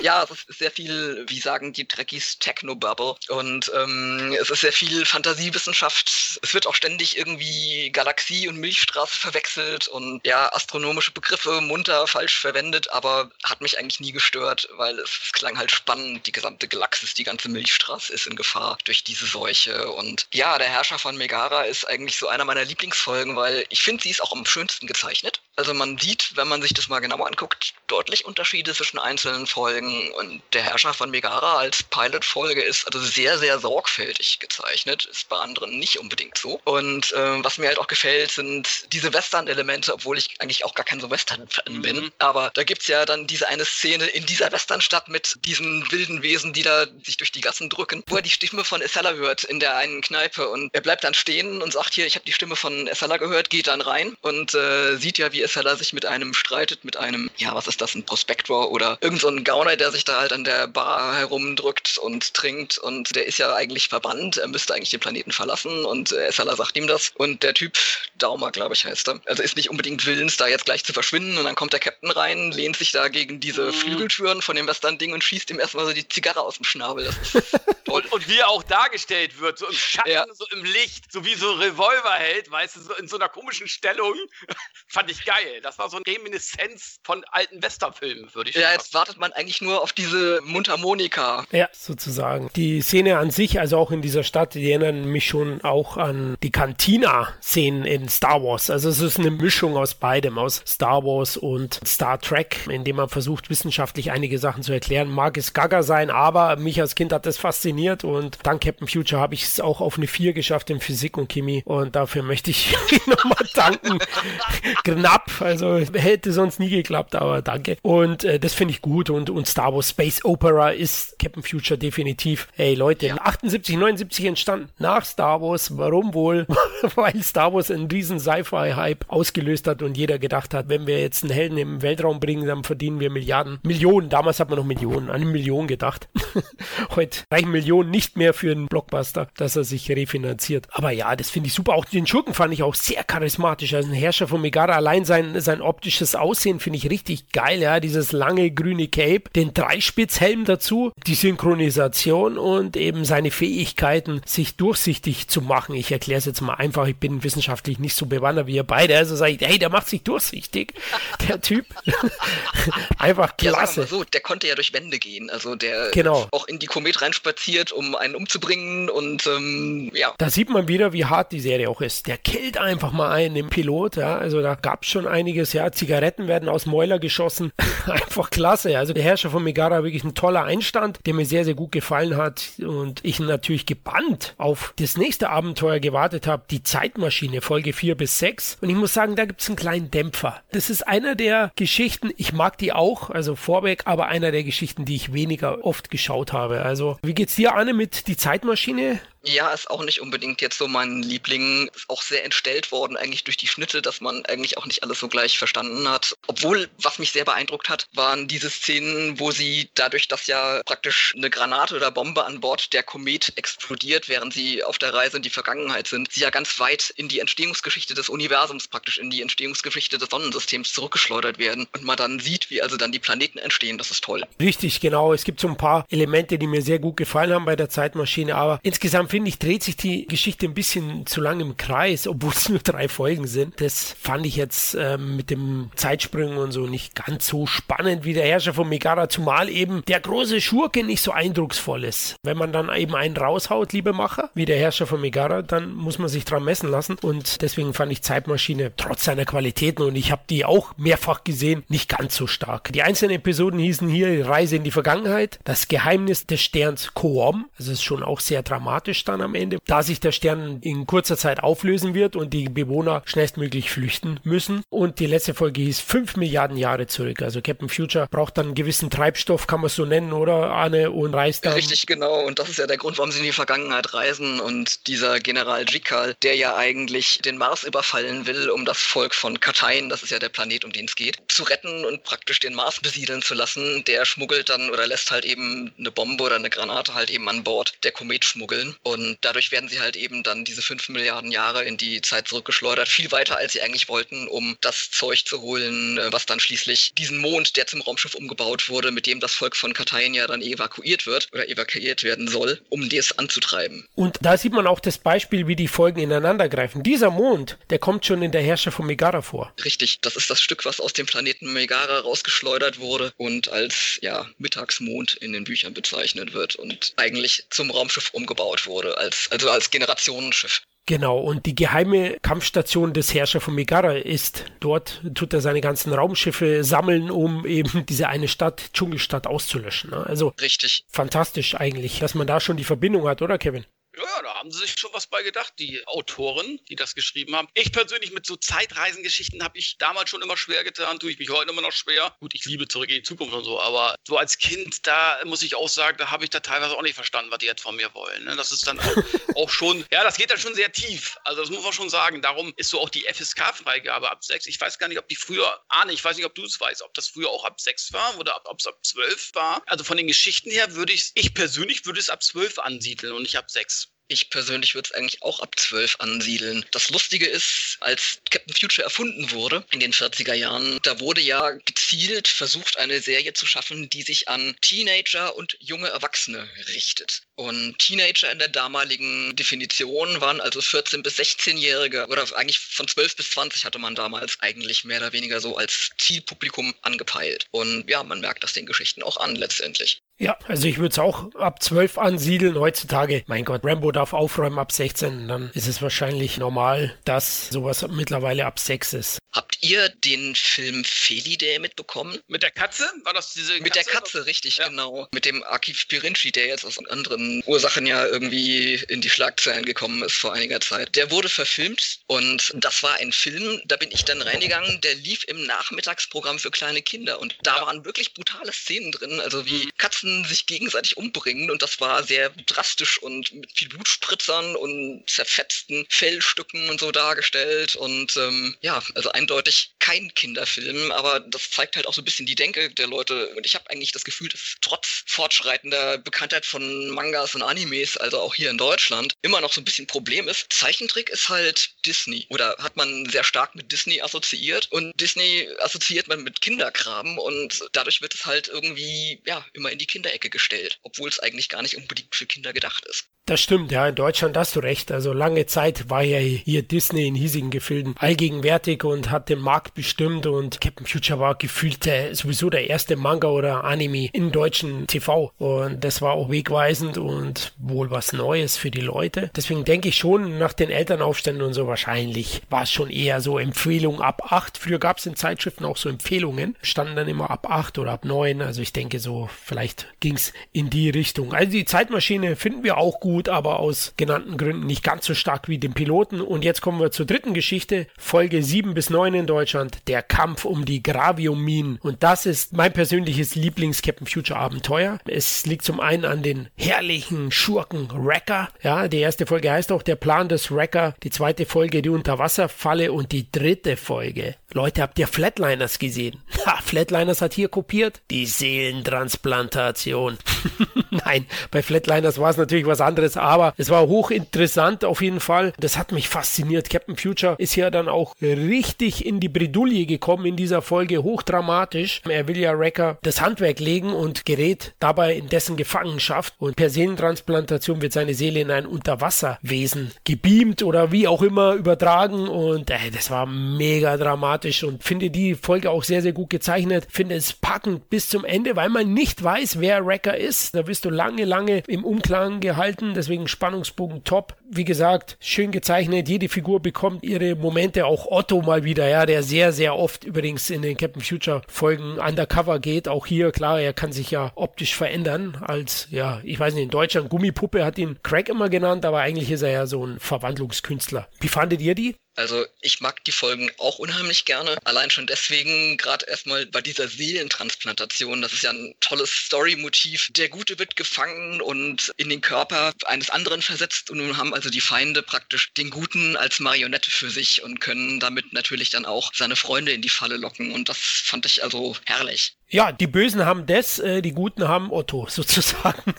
Ja, es ist sehr viel, wie sagen die Trekkies, Technobubble. Und ähm, es ist sehr viel Fantasiewissenschaft. Es wird auch ständig irgendwie Galaxie und Milchstraße verwechselt und ja, astronomische Begriffe munter falsch verwendet, aber hat mich eigentlich nie gestört, weil es, es klang halt spannend. Die gesamte Galaxis, die ganze Milchstraße ist in Gefahr durch diese Seuche. Und ja, der Herrscher von Megara ist eigentlich so einer meiner Lieblingsfolgen, weil ich finde, sie ist auch am schönsten gezeichnet. Also man sieht, wenn man sich das mal genauer anguckt, deutlich Unterschiede zwischen einzelnen Folgen und der Herrscher von Megara als Pilot-Folge ist also sehr, sehr sorgfältig gezeichnet, ist bei anderen nicht unbedingt so. Und äh, was mir halt auch gefällt, sind diese Western-Elemente, obwohl ich eigentlich auch gar kein so Western-Fan bin. Mhm. Aber da gibt's ja dann diese eine Szene in dieser Westernstadt mit diesen wilden Wesen, die da sich durch die Gassen drücken, wo er die Stimme von Essella hört in der einen Kneipe und er bleibt dann stehen und sagt hier, ich habe die Stimme von Essella gehört, geht dann rein und äh, sieht ja, wie Essella sich mit einem streitet, mit einem, ja, was ist das, ein Prospektor oder irgend so ein Gauner, der sich da halt an der Bar herumdrückt und trinkt und der ist ja eigentlich verbannt, er müsste eigentlich den Planeten verlassen und äh, Essella sagt ihm das und der Typ, Daumer, glaube ich, heißt er, also ist nicht unbedingt willens, da jetzt gleich zu verschwinden und dann kommt der Captain rein, lehnt sich da gegen diese Mhm. Flügeltüren von dem Western-Ding und schießt ihm erstmal so die Zigarre aus dem Schnabel. Ist. Und, und wie er auch dargestellt wird, so im Schatten, Ja. so im Licht, so wie so ein Revolver hält, weißt du, so in so einer komischen Stellung. Fand ich geil. Das war so eine Reminiszenz von alten Westernfilmen, würde ich Ja, sagen. jetzt wartet man eigentlich nur auf diese Mundharmonika. Ja, sozusagen. Die Szene an sich, also auch in dieser Stadt, die erinnern mich schon auch an die Cantina-Szenen in Star Wars. Also es ist eine Mischung aus beidem, aus Star Wars und Star Trek, indem man versucht, wissenschaftlich einige Sachen zu erklären. Mag es gaga sein, aber mich als Kind hat das fasziniert und dank Captain Future habe ich es auch auf eine 4 geschafft in Physik und Chemie und dafür möchte ich nochmal danken. Knapp, also hätte sonst nie geklappt, aber danke. Und äh, das finde ich gut und, und Star Wars Space Opera ist Captain Future definitiv. Ey Leute, 78, 79 entstanden nach Star Wars. Warum wohl? Weil Star Wars einen riesen Sci-Fi-Hype ausgelöst hat und jeder gedacht hat, wenn wir jetzt einen Helden im Weltraum bringen, dann verdienen wir Milliarden. Millionen, damals hat man noch Millionen, an eine Million gedacht. Heute reichen Millionen nicht mehr für einen Blockbuster, dass er sich refinanziert. Aber ja, das finde ich super. Auch den Schurken fand ich auch sehr charismatisch. Also ein Herrscher von Megara, allein sein, sein optisches Aussehen finde ich richtig geil. Ja, dieses lange grüne Cape, den Dreispitzhelm dazu, die Synchronisation und eben seine Fähigkeiten, sich durchsichtig zu machen. Ich erkläre es jetzt mal einfach. Ich bin wissenschaftlich nicht so bewandert wie ihr beide. Also sage ich, hey, der macht sich durchsichtig. Der Typ. einfach Ja, klasse. mal so, der konnte ja durch Wände gehen. Also der Genau. ist auch in die Komet reinspaziert, um einen umzubringen und ähm, ja. Da sieht man wieder, wie hart die Serie auch ist. Der killt einfach mal einen im Pilot, ja. Also da gab es schon einiges, ja. Zigaretten werden aus Mäuler geschossen. einfach klasse. Also der Herrscher von Megara wirklich ein toller Einstand, der mir sehr, sehr gut gefallen hat. Und ich natürlich gebannt auf das nächste Abenteuer gewartet habe, die Zeitmaschine, Folge 4 bis 6. Und ich muss sagen, da gibt es einen kleinen Dämpfer. Das ist einer der Geschichten, ich mag die auch, also vorweg, aber einer der Geschichten, die ich weniger oft geschaut habe. Also, wie geht's dir, Anne, mit die Zeitmaschine? Ja, ist auch nicht unbedingt jetzt so mein Liebling. Ist auch sehr entstellt worden eigentlich durch die Schnitte, dass man eigentlich auch nicht alles so gleich verstanden hat. Obwohl, was mich sehr beeindruckt hat, waren diese Szenen, wo sie dadurch, dass ja praktisch eine Granate oder Bombe an Bord der Komet explodiert, während sie auf der Reise in die Vergangenheit sind, sie ja ganz weit in die Entstehungsgeschichte des Universums, praktisch in die Entstehungsgeschichte des Sonnensystems zurückgeschleudert werden. Und man dann sieht, wie also dann die Planeten entstehen. Das ist toll. Richtig, genau. Es gibt so ein paar Elemente, die mir sehr gut gefallen haben bei der Zeitmaschine, aber insgesamt finde ich, dreht sich die Geschichte ein bisschen zu lang im Kreis, obwohl es nur drei Folgen sind. Das fand ich jetzt ähm, mit dem Zeitsprung und so nicht ganz so spannend wie der Herrscher von Megara, zumal eben der große Schurke nicht so eindrucksvoll ist. Wenn man dann eben einen raushaut, liebe Macher, wie der Herrscher von Megara, dann muss man sich dran messen lassen und deswegen fand ich Zeitmaschine trotz seiner Qualitäten und ich habe die auch mehrfach gesehen, nicht ganz so stark. Die einzelnen Episoden hießen hier Reise in die Vergangenheit, das Geheimnis des Sterns Koom, also ist schon auch sehr dramatisch dann am Ende, da sich der Stern in kurzer Zeit auflösen wird und die Bewohner schnellstmöglich flüchten müssen. Und die letzte Folge hieß 5 Milliarden Jahre zurück. Also Captain Future braucht dann einen gewissen Treibstoff, kann man es so nennen, oder Arne, und reist dann. Richtig, genau. Und das ist ja der Grund, warum sie in die Vergangenheit reisen. Und dieser General Jikal, der ja eigentlich den Mars überfallen will, um das Volk von Katain, das ist ja der Planet, um den es geht, zu retten und praktisch den Mars besiedeln zu lassen, der schmuggelt dann oder lässt halt eben eine Bombe oder eine Granate halt eben an Bord der Komet schmuggeln. Und Und dadurch werden sie halt eben dann diese fünf Milliarden Jahre in die Zeit zurückgeschleudert, viel weiter als sie eigentlich wollten, um das Zeug zu holen, äh, was dann schließlich diesen Mond, der zum Raumschiff umgebaut wurde, mit dem das Volk von Kataien ja dann evakuiert wird oder evakuiert werden soll, um das anzutreiben. Und da sieht man auch das Beispiel, wie die Folgen ineinander greifen. Dieser Mond, der kommt schon in der Herrscher von Megara vor. Richtig, das ist das Stück, was aus dem Planeten Megara rausgeschleudert wurde und als ja, Mittagsmond in den Büchern bezeichnet wird und eigentlich zum Raumschiff umgebaut wurde, als, also als Generationenschiff. Genau, und die geheime Kampfstation des Herrscher von Megara ist. Dort tut er seine ganzen Raumschiffe sammeln, um eben diese eine Stadt, Dschungelstadt, auszulöschen. Ne? Also Richtig. fantastisch eigentlich, dass man da schon die Verbindung hat, oder Kevin? Ja, da haben sie sich schon was bei gedacht, die Autoren, die das geschrieben haben. Ich persönlich mit so Zeitreisengeschichten habe ich damals schon immer schwer getan, tue ich mich heute immer noch schwer. Gut, ich liebe zurück in die Zukunft und so, aber so als Kind, da muss ich auch sagen, da habe ich da teilweise auch nicht verstanden, was die jetzt von mir wollen. Ne? Das ist dann auch, auch, schon, ja, das geht dann schon sehr tief. Also das muss man schon sagen. Darum ist so auch die FSK-Freigabe ab 6. Ich weiß gar nicht, ob die früher, Arne, ich weiß nicht, ob du es weißt, ob das früher auch ab 6 war oder ob es ab 12 war. Also von den Geschichten her würde ich, ich persönlich würde es ab 12 ansiedeln und nicht ab 6. Ich persönlich würde es eigentlich auch ab 12 ansiedeln. Das Lustige ist, als Captain Future erfunden wurde in den 40er Jahren, da wurde ja gezielt versucht, eine Serie zu schaffen, die sich an Teenager und junge Erwachsene richtet. Und Teenager in der damaligen Definition waren also 14 bis 16-Jährige oder eigentlich von 12 bis 20 hatte man damals eigentlich mehr oder weniger so als Zielpublikum angepeilt. Und ja, man merkt das den Geschichten auch an letztendlich. Ja, also ich würde es auch ab 12 ansiedeln. Heutzutage, mein Gott, Rambo darf aufräumen ab 16, dann ist es wahrscheinlich normal, dass sowas mittlerweile ab 6 ist. Habt ihr den Film Felidae mitbekommen? Mit der Katze? War das diese Katze? Mit der Katze, richtig, ja. genau. Mit dem Akif Pirinci, der jetzt aus anderen Ursachen ja irgendwie in die Schlagzeilen gekommen ist vor einiger Zeit. Der wurde verfilmt und das war ein Film, da bin ich dann reingegangen, der lief im Nachmittagsprogramm für kleine Kinder und da ja. waren wirklich brutale Szenen drin, also wie Katzen sich gegenseitig umbringen und das war sehr drastisch und mit viel Blutspritzern und zerfetzten Fellstücken und so dargestellt und ähm, ja, also eindeutig kein Kinderfilm, aber das zeigt halt auch so ein bisschen die Denke der Leute und ich habe eigentlich das Gefühl, dass trotz fortschreitender Bekanntheit von Mangas und Animes, also auch hier in Deutschland, immer noch so ein bisschen Problem ist. Zeichentrick ist halt Disney oder hat man sehr stark mit Disney assoziiert und Disney assoziiert man mit Kinderkram und dadurch wird es halt irgendwie ja immer in die Kinderecke gestellt, obwohl es eigentlich gar nicht unbedingt für Kinder gedacht ist. Das stimmt, ja, in Deutschland hast du recht. Also lange Zeit war ja hier Disney in hiesigen Gefilden allgegenwärtig und hat den Markt bestimmt und Captain Future war gefühlt der, sowieso der erste Manga oder Anime in deutschen TV und das war auch wegweisend und wohl was Neues für die Leute. Deswegen denke ich schon, nach den Elternaufständen und so wahrscheinlich war es schon eher so Empfehlung ab 8. Früher gab es in Zeitschriften auch so Empfehlungen, standen dann immer ab 8 oder ab 9. Also ich denke so, vielleicht ging es in die Richtung. Also die Zeitmaschine finden wir auch gut aber aus genannten Gründen nicht ganz so stark wie den Piloten. Und jetzt kommen wir zur dritten Geschichte, Folge 7 bis 9 in Deutschland, der Kampf um die Gravium-Minen. Und das ist mein persönliches Lieblings-Captain Future-Abenteuer. Es liegt zum einen an den herrlichen Schurken Wrecker. Ja, die erste Folge heißt auch der Plan des Wrecker, die zweite Folge die Unterwasserfalle und die dritte Folge. Leute, habt ihr Flatliners gesehen? Ha, Flatliners hat hier kopiert. Die Seelentransplantation. Nein, bei Flatliners war es natürlich was anderes aber es war hochinteressant auf jeden Fall. Das hat mich fasziniert. Captain Future ist ja dann auch richtig in die Bredouille gekommen in dieser Folge, hochdramatisch. Er will ja Wrecker das Handwerk legen und gerät dabei in dessen Gefangenschaft und per Seelentransplantation wird seine Seele in ein Unterwasserwesen gebeamt oder wie auch immer übertragen und äh, das war mega dramatisch und finde die Folge auch sehr, sehr gut gezeichnet. Finde es packend bis zum Ende, weil man nicht weiß, wer Wrecker ist. Da wirst du lange, lange im Umklang gehalten deswegen Spannungsbogen top. Wie gesagt, schön gezeichnet. Jede Figur bekommt ihre Momente. Auch Otto mal wieder, ja, der sehr, sehr oft übrigens in den Captain Future Folgen undercover geht. Auch hier, klar, er kann sich ja optisch verändern. Als, ja, ich weiß nicht, in Deutschland Gummipuppe hat ihn Craig immer genannt, aber eigentlich ist er ja so ein Verwandlungskünstler. Wie fandet ihr die? Also ich mag die Folgen auch unheimlich gerne. Allein schon deswegen, gerade erstmal bei dieser Seelentransplantation, das ist ja ein tolles Story-Motiv. Der Gute wird gefangen und in den Körper eines anderen versetzt und nun haben also die Feinde praktisch den Guten als Marionette für sich und können damit natürlich dann auch seine Freunde in die Falle locken. Und das fand ich also herrlich. Ja, die Bösen haben das, äh, die Guten haben Otto sozusagen.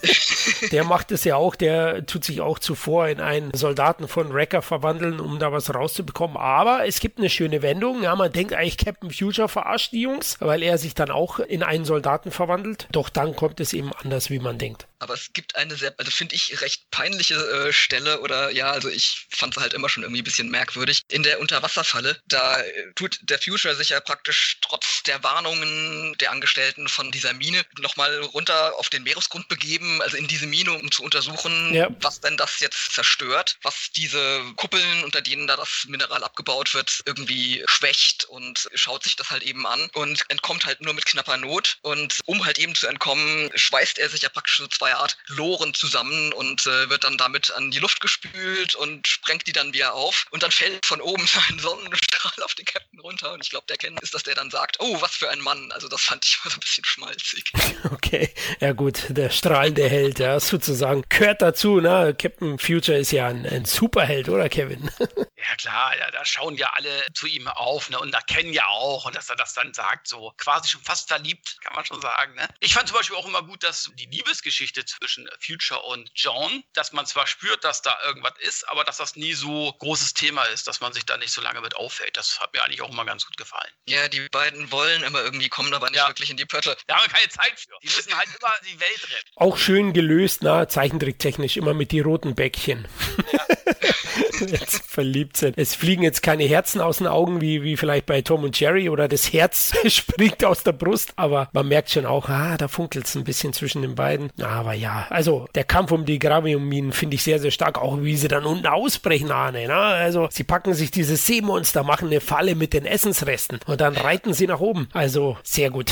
der macht es ja auch, der tut sich auch zuvor in einen Soldaten von Wrecker verwandeln, um da was rauszubekommen. Aber es gibt eine schöne Wendung. Ja, man denkt eigentlich, Captain Future verarscht die Jungs, weil er sich dann auch in einen Soldaten verwandelt. Doch dann kommt es eben anders, wie man denkt. Aber es gibt eine sehr, also finde ich, recht peinliche äh, Stelle oder ja, also ich fand es halt immer schon irgendwie ein bisschen merkwürdig. In der Unterwasserfalle, da äh, tut der Future sich ja praktisch trotz der Warnungen der Angestellten von dieser Mine nochmal runter auf den Meeresgrund begeben, also in diese Mine, um zu untersuchen, Ja. was denn das jetzt zerstört, was diese Kuppeln, unter denen da das Mineral abgebaut wird, irgendwie schwächt und schaut sich das halt eben an und entkommt halt nur mit knapper Not. Und um halt eben zu entkommen, schweißt er sich ja praktisch so zwei Art Loren zusammen und äh, wird dann damit an die Luft gespült und sprengt die dann wieder auf. Und dann fällt von oben so ein Sonnenstrahl auf den Captain runter. Und ich glaube, der kennt ist, dass der dann sagt, oh, was für ein Mann. Also das fand ich mal so ein bisschen schmalzig. Okay, ja gut, der strahlende Held, ja, sozusagen, gehört dazu, ne? Captain Future ist ja ein, ein Superheld, oder Kevin? Ja klar, ja, da schauen ja alle zu ihm auf ne, und erkennen ja auch, und dass er das dann sagt, so quasi schon fast verliebt, kann man schon sagen. Ne? Ich fand zum Beispiel auch immer gut, dass die Liebesgeschichte zwischen Future und Joan, dass man zwar spürt, dass da irgendwas ist, aber dass das nie so großes Thema ist, dass man sich da nicht so lange mit auffällt. Das hat mir eigentlich auch immer ganz gut gefallen. Ja, die beiden wollen immer irgendwie kommen, aber nicht Ja. Wirklich in die Pötte. Da haben wir keine Zeit für. Die müssen halt immer die Welt retten. Auch schön gelöst, na, zeichentricktechnisch, immer mit die roten Bäckchen. jetzt verliebt sind. Es fliegen jetzt keine Herzen aus den Augen, wie, wie vielleicht bei Tom und Jerry oder das Herz springt aus der Brust, aber man merkt schon auch, ah, da funkelt es ein bisschen zwischen den beiden. Aber ja, also der Kampf um die Graviumminen finde ich sehr, sehr stark, auch wie sie dann unten ausbrechen, Arne. Ne? Also sie packen sich dieses Seemonster, machen eine Falle mit den Essensresten und dann reiten sie nach oben. Also sehr gut.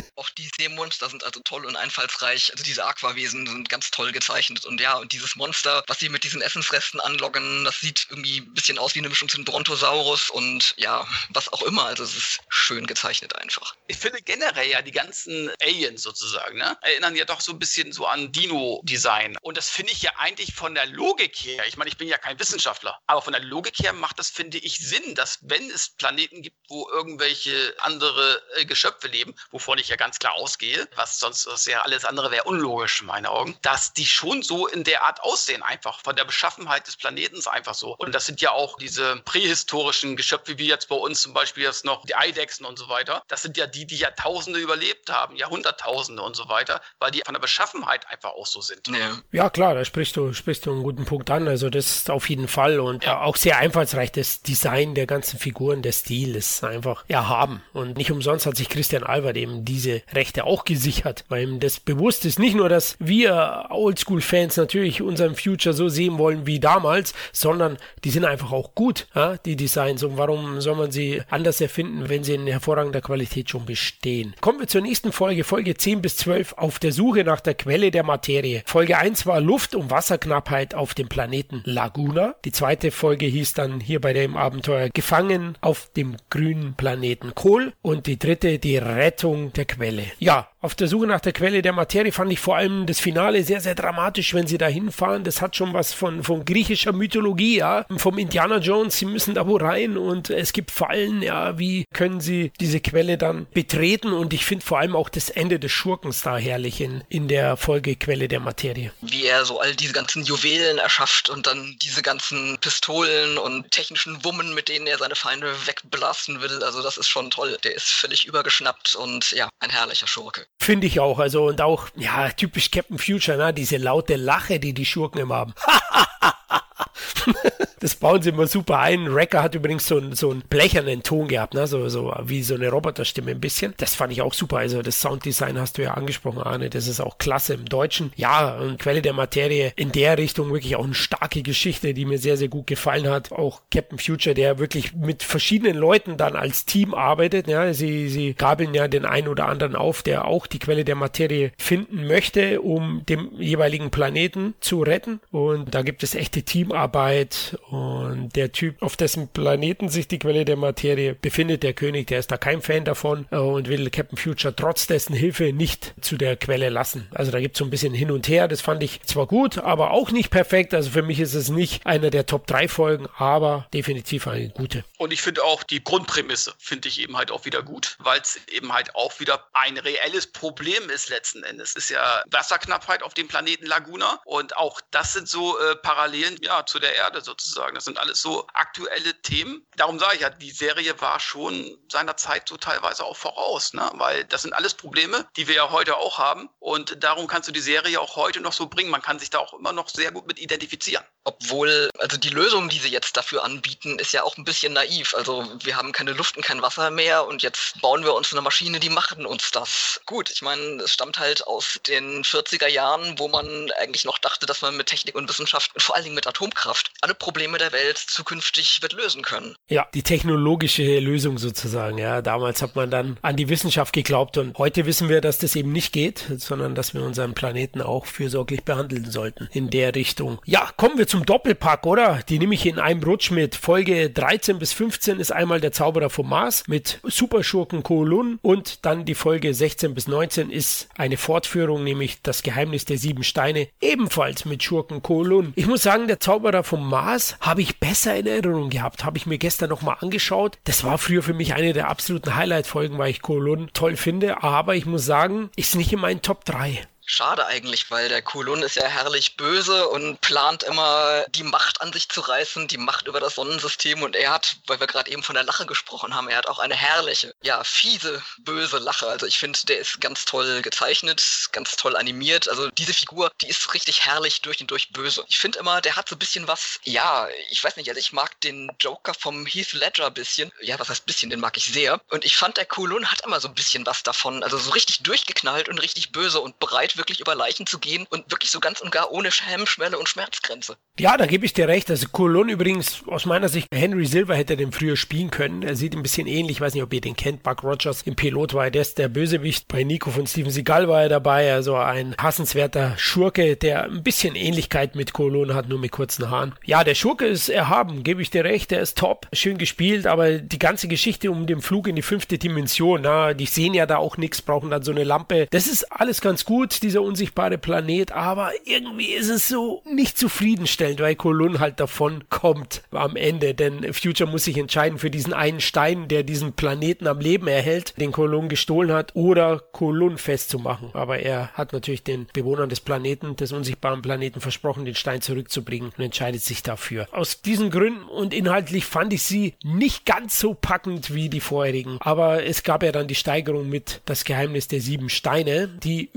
Auch die Seemonster sind also toll und einfallsreich. Also diese Aquawesen sind ganz toll gezeichnet. Und ja, und dieses Monster, was sie mit diesen Essensresten anlocken, das sieht irgendwie ein bisschen aus wie eine Mischung zwischen Brontosaurus und ja, was auch immer. Also es ist schön gezeichnet einfach. Ich finde generell ja die ganzen Aliens sozusagen, ne, erinnern ja doch so ein bisschen so an Dino-Design. Und das finde ich ja eigentlich von der Logik her, ich meine, ich bin ja kein Wissenschaftler, aber von der Logik her macht das, finde ich, Sinn, dass wenn es Planeten gibt, wo irgendwelche andere äh, Geschöpfe leben, wovon ich ja ganz klar ausgehe, was sonst das ja alles andere wäre unlogisch in meinen Augen, dass die schon so in der Art aussehen, einfach von der Beschaffenheit des Planetens einfach so. Und das sind ja auch diese prähistorischen Geschöpfe, wie jetzt bei uns zum Beispiel jetzt noch die Eidechsen und so weiter. Das sind ja die, die Jahrtausende überlebt haben, Jahrhunderttausende und so weiter, weil die von der Beschaffenheit einfach auch so sind. Ja. Ja, klar, da sprichst du, sprichst du einen guten Punkt an. Also das ist auf jeden Fall und Ja. auch sehr einfallsreich. Das Design der ganzen Figuren, der Stil ist einfach erhaben. Und nicht umsonst hat sich Christian Albert eben diese Rechte auch gesichert, weil ihm das bewusst ist. Nicht nur, dass wir Oldschool-Fans natürlich unseren Future so sehen wollen wie damals, sondern die sind einfach auch gut, ja, die Designs. Und warum soll man sie anders erfinden, wenn sie in hervorragender Qualität schon bestehen? Kommen wir zur nächsten Folge, Folge 10 bis 12, auf der Suche nach der Quelle der Materie. Folge 1 war Luft- und Wasserknappheit auf dem Planeten Laguna. Die zweite Folge hieß dann hier bei dem Abenteuer Gefangen auf dem grünen Planeten Kohl. Und die dritte die Rettung der Quelle. Ja, auf der Suche nach der Quelle der Materie fand ich vor allem das Finale sehr, sehr dramatisch, wenn sie da hinfahren. Das hat schon was von, von griechischer Mythologie, ja. Vom Indiana Jones, sie müssen da wo rein und es gibt Fallen, ja. Wie können sie diese Quelle dann betreten? Und ich finde vor allem auch das Ende des Schurkens da herrlich in, in der Folge Quelle der Materie. Wie er so all diese ganzen Juwelen erschafft und dann diese ganzen Pistolen und technischen Wummen, mit denen er seine Feinde wegblasten will. Also das ist schon toll. Der ist völlig übergeschnappt und ja, ein herrlicher Schurke. Finde ich auch. Also und auch, ja, typisch Captain Future, ne? Diese laute Lache, die die Schurken immer haben. Das bauen sie immer super ein. Wrecker hat übrigens so, einen- so einen blechernen Ton gehabt, ne? so, so wie so eine Roboterstimme ein bisschen. Das fand ich auch super. Also das Sounddesign hast du ja angesprochen, Arne. Das ist auch klasse im Deutschen. Ja, und Quelle der Materie in der Richtung wirklich auch eine starke Geschichte, die mir sehr, sehr gut gefallen hat. Auch Captain Future, der wirklich mit verschiedenen Leuten dann als Team arbeitet. Ja, sie, sie gabeln ja den einen oder anderen auf, der auch die Quelle der Materie finden möchte, um dem jeweiligen Planeten zu retten. Und da gibt es echte Teamarbeit und der Typ, auf dessen Planeten sich die Quelle der Materie befindet, der König, der ist da kein Fan davon äh, und will Captain Future trotz dessen Hilfe nicht zu der Quelle lassen. Also da gibt es so ein bisschen hin und her. Das fand ich zwar gut, aber auch nicht perfekt. Also für mich ist es nicht einer der Top 3 Folgen, aber definitiv eine gute. Und ich finde auch die Grundprämisse finde ich eben halt auch wieder gut, weil es eben halt auch wieder ein reelles Problem ist letzten Endes. Es ist ja Wasserknappheit auf dem Planeten Laguna und auch das sind so äh, Parallelen ja zu der Erde sozusagen. Das sind alles so aktuelle Themen. Darum sage ich ja, die Serie war schon seiner Zeit so teilweise auch voraus, ne? weil das sind alles Probleme, die wir ja heute auch haben und darum kannst du die Serie auch heute noch so bringen. Man kann sich da auch immer noch sehr gut mit identifizieren. Obwohl, also die Lösung, die sie jetzt dafür anbieten, ist ja auch ein bisschen naiv. Also wir haben keine Luft und kein Wasser mehr und jetzt bauen wir uns eine Maschine, die machen uns das. Gut, ich meine, es stammt halt aus den 40er Jahren, wo man eigentlich noch dachte, dass man mit Technik und Wissenschaft und vor allen Dingen mit Atomkraft alle Probleme der Welt zukünftig wird lösen können. Ja, die technologische Lösung sozusagen. Ja, damals hat man dann an die Wissenschaft geglaubt und heute wissen wir, dass das eben nicht geht, sondern dass wir unseren Planeten auch fürsorglich behandeln sollten in der Richtung. Ja, kommen wir zum Doppelpack, oder? Die nehme ich in einem Rutsch mit. Folge 13 bis 15 ist einmal der Zauberer vom Mars mit Superschurken Kolun und dann die Folge 16 bis 19 ist eine Fortführung, nämlich das Geheimnis der sieben Steine, ebenfalls mit Schurken Kolun. Ich muss sagen, der Zauberer vom Mars habe ich besser in Erinnerung gehabt, habe ich mir gestern nochmal angeschaut. Das war früher für mich eine der absoluten Highlight-Folgen, weil ich Kolun toll finde, aber ich muss sagen, ist nicht in meinen Top 3. Schade eigentlich, weil der Kulun ist ja herrlich böse und plant immer die Macht an sich zu reißen, die Macht über das Sonnensystem und er hat, weil wir gerade eben von der Lache gesprochen haben, er hat auch eine herrliche, ja, fiese, böse Lache. Also ich finde, der ist ganz toll gezeichnet, ganz toll animiert. Also diese Figur, die ist richtig herrlich durch und durch böse. Ich finde immer, der hat so ein bisschen was, ja, ich weiß nicht, also ich mag den Joker vom Heath Ledger ein bisschen. Ja, was heißt bisschen, den mag ich sehr. Und ich fand, der Kulun hat immer so ein bisschen was davon. Also so richtig durchgeknallt und richtig böse und bereit wirklich über Leichen zu gehen und wirklich so ganz und gar ohne Hemmschwelle und Schmerzgrenze. Ja, da gebe ich dir recht. Also Colon übrigens aus meiner Sicht, Henry Silver hätte den früher spielen können. Er sieht ein bisschen ähnlich, ich weiß nicht, ob ihr den kennt, Buck Rogers im Pilot war er der ist der Bösewicht. Bei Nico von Steven Seagal war er dabei, also ein hassenswerter Schurke, der ein bisschen Ähnlichkeit mit Colon hat, nur mit kurzen Haaren. Ja, der Schurke ist erhaben, gebe ich dir recht, der ist top, schön gespielt, aber die ganze Geschichte um den Flug in die fünfte Dimension, na, die sehen ja da auch nichts, brauchen dann so eine Lampe. Das ist alles ganz gut, dieser unsichtbare Planet, aber irgendwie ist es so nicht zufriedenstellend, weil Kolun halt davon kommt am Ende, denn Future muss sich entscheiden für diesen einen Stein, der diesen Planeten am Leben erhält, den Kolun gestohlen hat, oder Kolun festzumachen. Aber er hat natürlich den Bewohnern des Planeten, des unsichtbaren Planeten versprochen, den Stein zurückzubringen und entscheidet sich dafür. Aus diesen Gründen und inhaltlich fand ich sie nicht ganz so packend wie die vorherigen, aber es gab ja dann die Steigerung mit Das Geheimnis der sieben Steine, die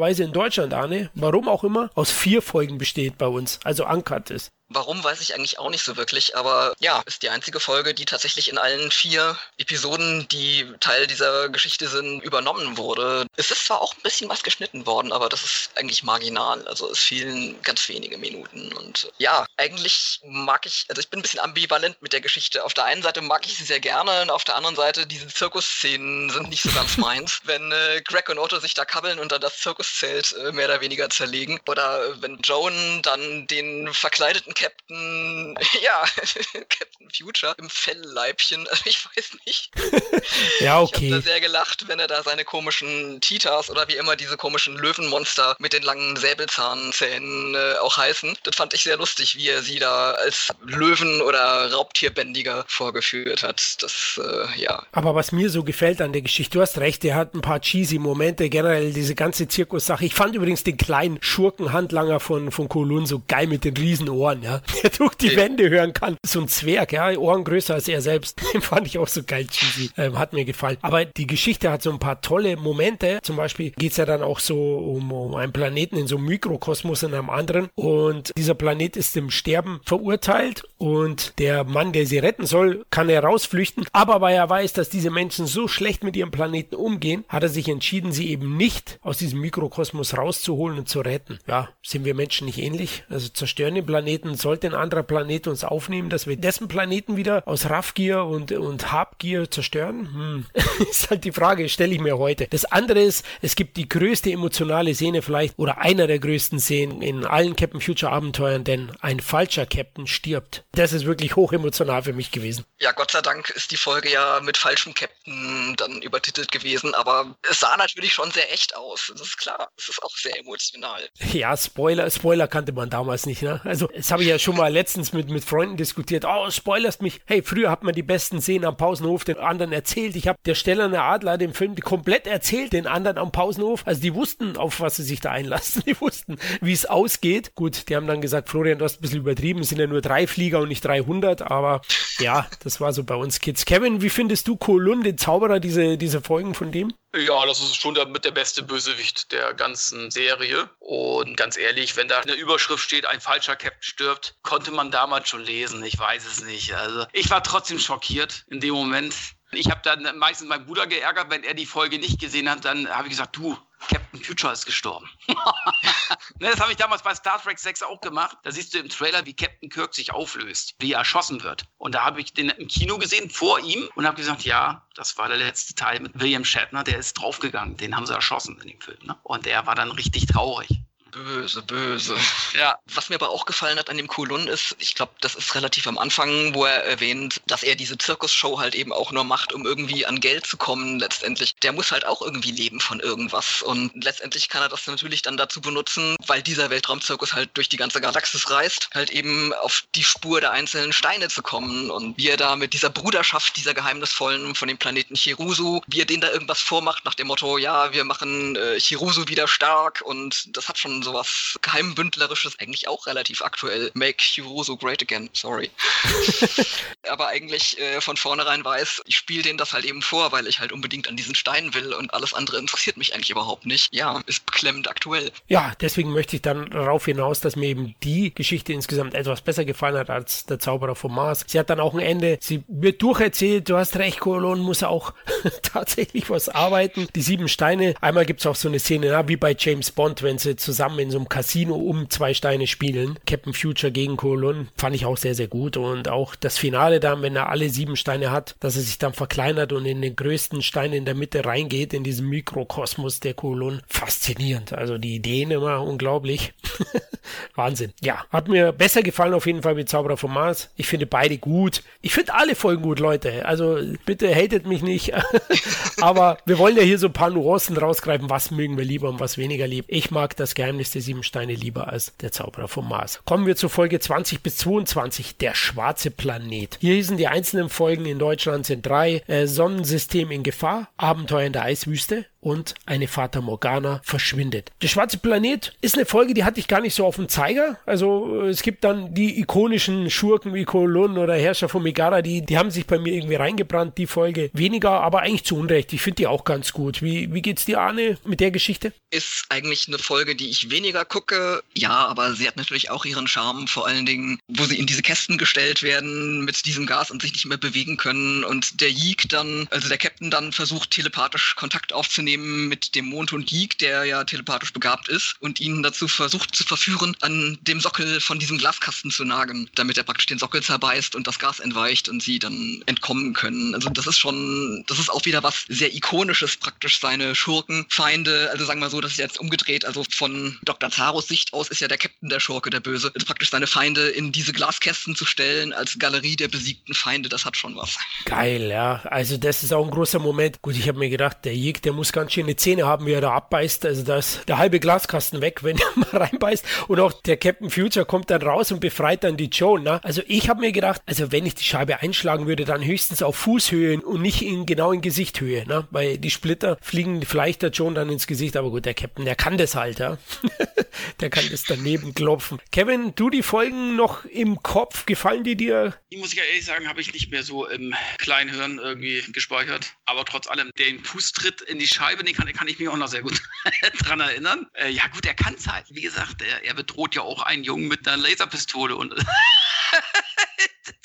überraschenderweise in Deutschland, Arne, warum auch immer, aus vier Folgen besteht bei uns, also uncut ist. Warum weiß ich eigentlich auch nicht so wirklich, aber ja, ist die einzige Folge, die tatsächlich in allen vier Episoden, die Teil dieser Geschichte sind, übernommen wurde. Es ist zwar auch ein bisschen was geschnitten worden, aber das ist eigentlich marginal. Also es fehlen ganz wenige Minuten. Und ja, eigentlich mag ich, also ich bin ein bisschen ambivalent mit der Geschichte. Auf der einen Seite mag ich sie sehr gerne und auf der anderen Seite, diese Zirkusszenen sind nicht so ganz meins. wenn äh, Greg und Otto sich da kabbeln und dann das Zirkuszelt äh, mehr oder weniger zerlegen. Oder wenn Joan dann den verkleideten Captain, ja, Captain Future im Fellleibchen, also ich weiß nicht. ja, okay. Ich habe da sehr gelacht, wenn er da seine komischen Titas oder wie immer diese komischen Löwenmonster mit den langen Säbelzahnzähnen äh, auch heißen. Das fand ich sehr lustig, wie er sie da als Löwen- oder Raubtierbändiger vorgeführt hat. Das, äh, ja. Aber was mir so gefällt an der Geschichte, du hast recht, er hat ein paar cheesy Momente, generell diese ganze Zirkussache. Ich fand übrigens den kleinen Schurkenhandlanger von, von Kolun so geil mit den Riesenohren, ja. Der durch die Wände hören kann. So ein Zwerg, ja, Ohren größer als er selbst. Den fand ich auch so geil cheesy. Ähm, hat mir gefallen. Aber die Geschichte hat so ein paar tolle Momente. Zum Beispiel geht es ja dann auch so um, um einen Planeten in so einem Mikrokosmos in einem anderen. Und dieser Planet ist im Sterben verurteilt. Und der Mann, der sie retten soll, kann herausflüchten. Aber weil er weiß, dass diese Menschen so schlecht mit ihrem Planeten umgehen, hat er sich entschieden, sie eben nicht aus diesem Mikrokosmos rauszuholen und zu retten. Ja, sind wir Menschen nicht ähnlich? Also zerstören den Planeten, sollte ein anderer Planet uns aufnehmen, dass wir dessen Planeten wieder aus Raffgier und, und Habgier zerstören? Hm. ist halt die Frage, stelle ich mir heute. Das andere ist, es gibt die größte emotionale Szene vielleicht oder einer der größten Szenen in allen Captain Future Abenteuern, denn ein falscher Captain stirbt. Das ist wirklich hochemotional für mich gewesen. Ja, Gott sei Dank ist die Folge ja mit falschem Captain dann übertitelt gewesen, aber es sah natürlich schon sehr echt aus. Das ist klar. Es ist auch sehr emotional. Ja, Spoiler, Spoiler kannte man damals nicht, ne? Also, das habe ich ja schon mal letztens mit, mit Freunden diskutiert. Oh, spoilerst mich. Hey, früher hat man die besten Szenen am Pausenhof den anderen erzählt. Ich habe der Stellerne Adler den Film komplett erzählt, den anderen am Pausenhof. Also, die wussten, auf was sie sich da einlassen. Die wussten, wie es ausgeht. Gut, die haben dann gesagt, Florian, du hast ein bisschen übertrieben. Es sind ja nur drei Flieger und nicht 300. Aber ja, das war so bei uns Kids. Kevin, wie findest du Kolun, den Zauberer, diese, diese Folgen von dem? Ja, das ist schon der, mit der beste Bösewicht der ganzen Serie. Und ganz ehrlich, wenn da eine Überschrift steht, ein falscher Captain stirbt, konnte man damals schon lesen. Ich weiß es nicht. Also ich war trotzdem schockiert in dem Moment. Ich habe dann meistens meinen Bruder geärgert, wenn er die Folge nicht gesehen hat. Dann habe ich gesagt, du, Captain Future ist gestorben. ne, das habe ich damals bei Star Trek 6 auch gemacht. Da siehst du im Trailer, wie Captain Kirk sich auflöst, wie er erschossen wird. Und da habe ich den im Kino gesehen, vor ihm, und habe gesagt, ja, das war der letzte Teil mit William Shatner, der ist draufgegangen. Den haben sie erschossen in dem Film. Ne? Und der war dann richtig traurig. Böse, böse. Ja. Was mir aber auch gefallen hat an dem Kulun ist, ich glaube, das ist relativ am Anfang, wo er erwähnt, dass er diese Zirkusshow halt eben auch nur macht, um irgendwie an Geld zu kommen letztendlich. Der muss halt auch irgendwie leben von irgendwas. Und letztendlich kann er das natürlich dann dazu benutzen, weil dieser Weltraumzirkus halt durch die ganze Galaxis reist, halt eben auf die Spur der einzelnen Steine zu kommen. Und wie er da mit dieser Bruderschaft, dieser geheimnisvollen von dem Planeten Chirusu, wie er denen da irgendwas vormacht nach dem Motto, ja, wir machen äh, Chirusu wieder stark und das hat schon sowas geheimbündlerisches, eigentlich auch relativ aktuell. Make Hiroso great again, sorry. Aber eigentlich äh, von vornherein weiß, ich spiele denen das halt eben vor, weil ich halt unbedingt an diesen Stein will und alles andere interessiert mich eigentlich überhaupt nicht. Ja, ist beklemmend aktuell. Ja, deswegen möchte ich dann darauf hinaus, dass mir eben die Geschichte insgesamt etwas besser gefallen hat als der Zauberer vom Mars. Sie hat dann auch ein Ende, sie wird durcherzählt, du hast recht, Kolon muss auch tatsächlich was arbeiten. Die sieben Steine, einmal gibt es auch so eine Szene, na, wie bei James Bond, wenn sie zusammen zusammen in so einem Casino um zwei Steine spielen. Captain Future gegen Kolon fand ich auch sehr, sehr gut. Und auch das Finale dann, wenn er alle sieben Steine hat, dass er sich dann verkleinert und in den größten Stein in der Mitte reingeht, in diesem Mikrokosmos der Kolon. Faszinierend. Also die Ideen immer unglaublich. Wahnsinn. Ja, hat mir besser gefallen auf jeden Fall wie Zauberer vom Mars. Ich finde beide gut. Ich finde alle Folgen gut, Leute. Also bitte hatet mich nicht. Aber wir wollen ja hier so ein paar Nuancen rausgreifen. Was mögen wir lieber und was weniger lieb. Ich mag das Geheimnis Geheimnis der sieben Steine lieber als der Zauberer vom Mars. Kommen wir zu Folge 20 bis 22, der schwarze Planet. Hier hießen die einzelnen Folgen in Deutschland sind drei, äh, Sonnensystem in Gefahr, Abenteuer in der Eiswüste, und eine Fata Morgana verschwindet. Der schwarze Planet ist eine Folge, die hatte ich gar nicht so auf dem Zeiger. Also es gibt dann die ikonischen Schurken wie Kolon oder Herrscher von Megara, die, die haben sich bei mir irgendwie reingebrannt, die Folge. Weniger, aber eigentlich zu Unrecht. Ich finde die auch ganz gut. Wie, wie geht's dir, Arne, mit der Geschichte? Ist eigentlich eine Folge, die ich weniger gucke. Ja, aber sie hat natürlich auch ihren Charme, vor allen Dingen, wo sie in diese Kästen gestellt werden mit diesem Gas und sich nicht mehr bewegen können und der Yeek dann, also der Captain dann versucht, telepathisch Kontakt aufzunehmen aufnehmen mit dem Mond und Geek, der ja telepathisch begabt ist und ihn dazu versucht zu verführen, an dem Sockel von diesem Glaskasten zu nagen, damit er praktisch den Sockel zerbeißt und das Gas entweicht und sie dann entkommen können. Also das ist schon, das ist auch wieder was sehr ikonisches praktisch seine Schurken, Feinde, also sagen wir so, das ist jetzt umgedreht, also von Dr. Zaros Sicht aus ist ja der Captain der Schurke, der Böse, also praktisch seine Feinde in diese Glaskästen zu stellen als Galerie der besiegten Feinde, das hat schon was. Geil, ja. Also das ist auch ein großer Moment. Gut, ich habe mir gedacht, der Jeg, der muss ganz schöne Zähne haben, wie er da abbeißt. Also da ist der halbe Glaskasten weg, wenn er mal reinbeißt. Und auch der Captain Future kommt dann raus und befreit dann die Joan. Ne? Also ich habe mir gedacht, also wenn ich die Scheibe einschlagen würde, dann höchstens auf Fußhöhe und nicht in, genau in Gesichthöhe. Ne? Weil die Splitter fliegen vielleicht der Joan dann ins Gesicht. Aber gut, der Captain, der kann das halt. Ja? der kann das daneben klopfen. Kevin, du die Folgen noch im Kopf? Gefallen die dir? Ich muss ja ehrlich sagen, habe ich nicht mehr so im Kleinhirn irgendwie gespeichert. Aber trotz allem, den Fußtritt in die Scheibe, den kann, kann ich mich auch noch sehr gut dran erinnern. Äh, ja gut, er kann es halt. Wie gesagt, er, er bedroht ja auch einen Jungen mit einer Laserpistole und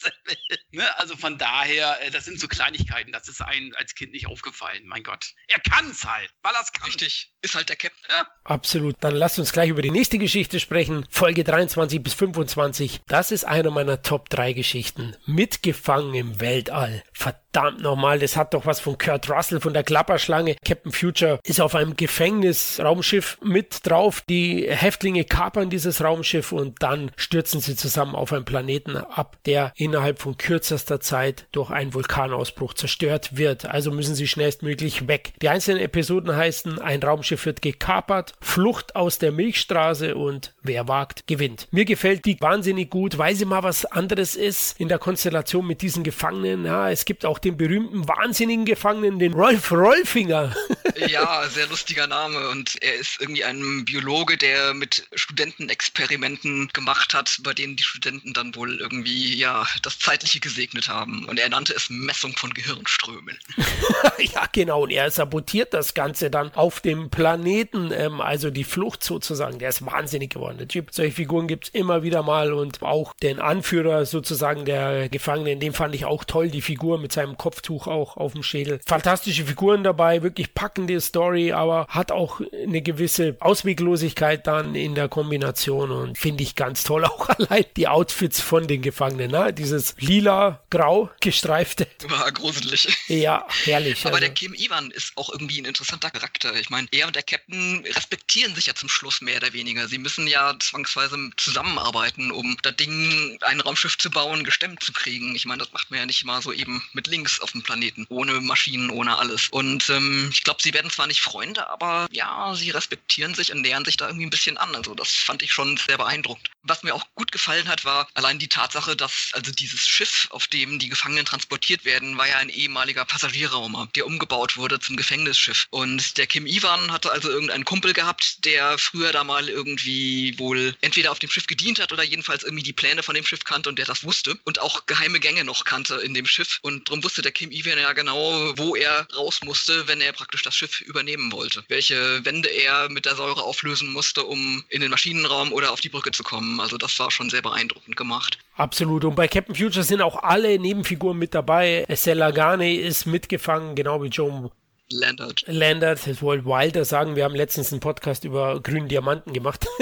Ne? Also von daher, äh, das sind so Kleinigkeiten, das ist einem als Kind nicht aufgefallen. Mein Gott. Er kann es halt, weil er es kann. Richtig. Ist halt der Captain. Ja. Absolut. Dann lasst uns gleich über die nächste Geschichte sprechen. Folge 23 bis 25. Das ist eine meiner Top 3 Geschichten. Mitgefangen im Weltall. Verdammt nochmal, das hat doch was von Kurt Russell von der Klapperschlange. Captain Future ist auf einem Gefängnisraumschiff mit drauf. Die Häftlinge kapern dieses Raumschiff und dann stürzen sie zusammen auf einen Planeten ab, der innerhalb von kürzester Zeit durch einen Vulkanausbruch zerstört wird. Also müssen sie schnellstmöglich weg. Die einzelnen Episoden heißen, ein Raumschiff wird gekapert, Flucht aus der Milchstraße und wer wagt, gewinnt. Mir gefällt die wahnsinnig gut, weil sie mal was anderes ist in der Konstellation mit diesen Gefangenen. Ja, es gibt auch den berühmten wahnsinnigen Gefangenen, den Rolf Rollfinger. Ja, sehr lustiger Name. Und er ist irgendwie ein Biologe, der mit Studentenexperimenten gemacht hat, bei denen die Studenten dann wohl irgendwie, ja, das Zeitliche gesegnet haben. Und er nannte es Messung von Gehirnströmen. ja, genau. Und er sabotiert das Ganze dann auf dem Planeten, ähm, also die Flucht sozusagen. Der ist wahnsinnig geworden. Der Typ. Solche Figuren gibt es immer wieder mal und auch den Anführer sozusagen der Gefangenen, den fand ich auch toll. Die Figur mit seinem Kopftuch auch auf dem Schädel. Fantastische Figuren dabei, wirklich packende Story, aber hat auch eine gewisse Ausweglosigkeit dann in der Kombination und finde ich ganz toll. Auch allein die Outfits von den Gefangenen, ne? Dieses lila-grau gestreifte. War gruselig. Ja, herrlich. Aber also. der Kim Ivan ist auch irgendwie ein interessanter Charakter. Ich meine, er und der Captain respektieren sich ja zum Schluss mehr oder weniger. Sie müssen ja zwangsweise zusammenarbeiten, um das Ding, ein Raumschiff zu bauen, gestemmt zu kriegen. Ich meine, das macht man ja nicht mal so eben mit links auf dem Planeten, ohne Maschinen, ohne alles. Und ähm, ich glaube, sie werden zwar nicht Freunde, aber ja, sie respektieren sich und nähern sich da irgendwie ein bisschen an. Also das fand ich schon sehr beeindruckend. Was mir auch gut gefallen hat, war allein die Tatsache, dass also dieses Schiff, auf dem die Gefangenen transportiert werden, war ja ein ehemaliger Passagierraumer, der umgebaut wurde zum Gefängnisschiff. Und der Kim Ivan hatte also irgendeinen Kumpel gehabt, der früher da mal irgendwie wohl entweder auf dem Schiff gedient hat oder jedenfalls irgendwie die Pläne von dem Schiff kannte und der das wusste und auch geheime Gänge noch kannte in dem Schiff. Und darum wusste der Kim Ivan ja genau, wo er raus musste, wenn er praktisch das Schiff übernehmen wollte. Welche Wände er mit der Säure auflösen musste, um in den Maschinenraum oder auf die Brücke zu kommen. Also das war schon sehr beeindruckend gemacht. Absolut. Und bei Captain Future sind auch alle Nebenfiguren mit dabei. Estelle Lagane ist mitgefangen, genau wie Joe Landert. Landert, das wollte Wilder sagen. Wir haben letztens einen Podcast über grünen Diamanten gemacht.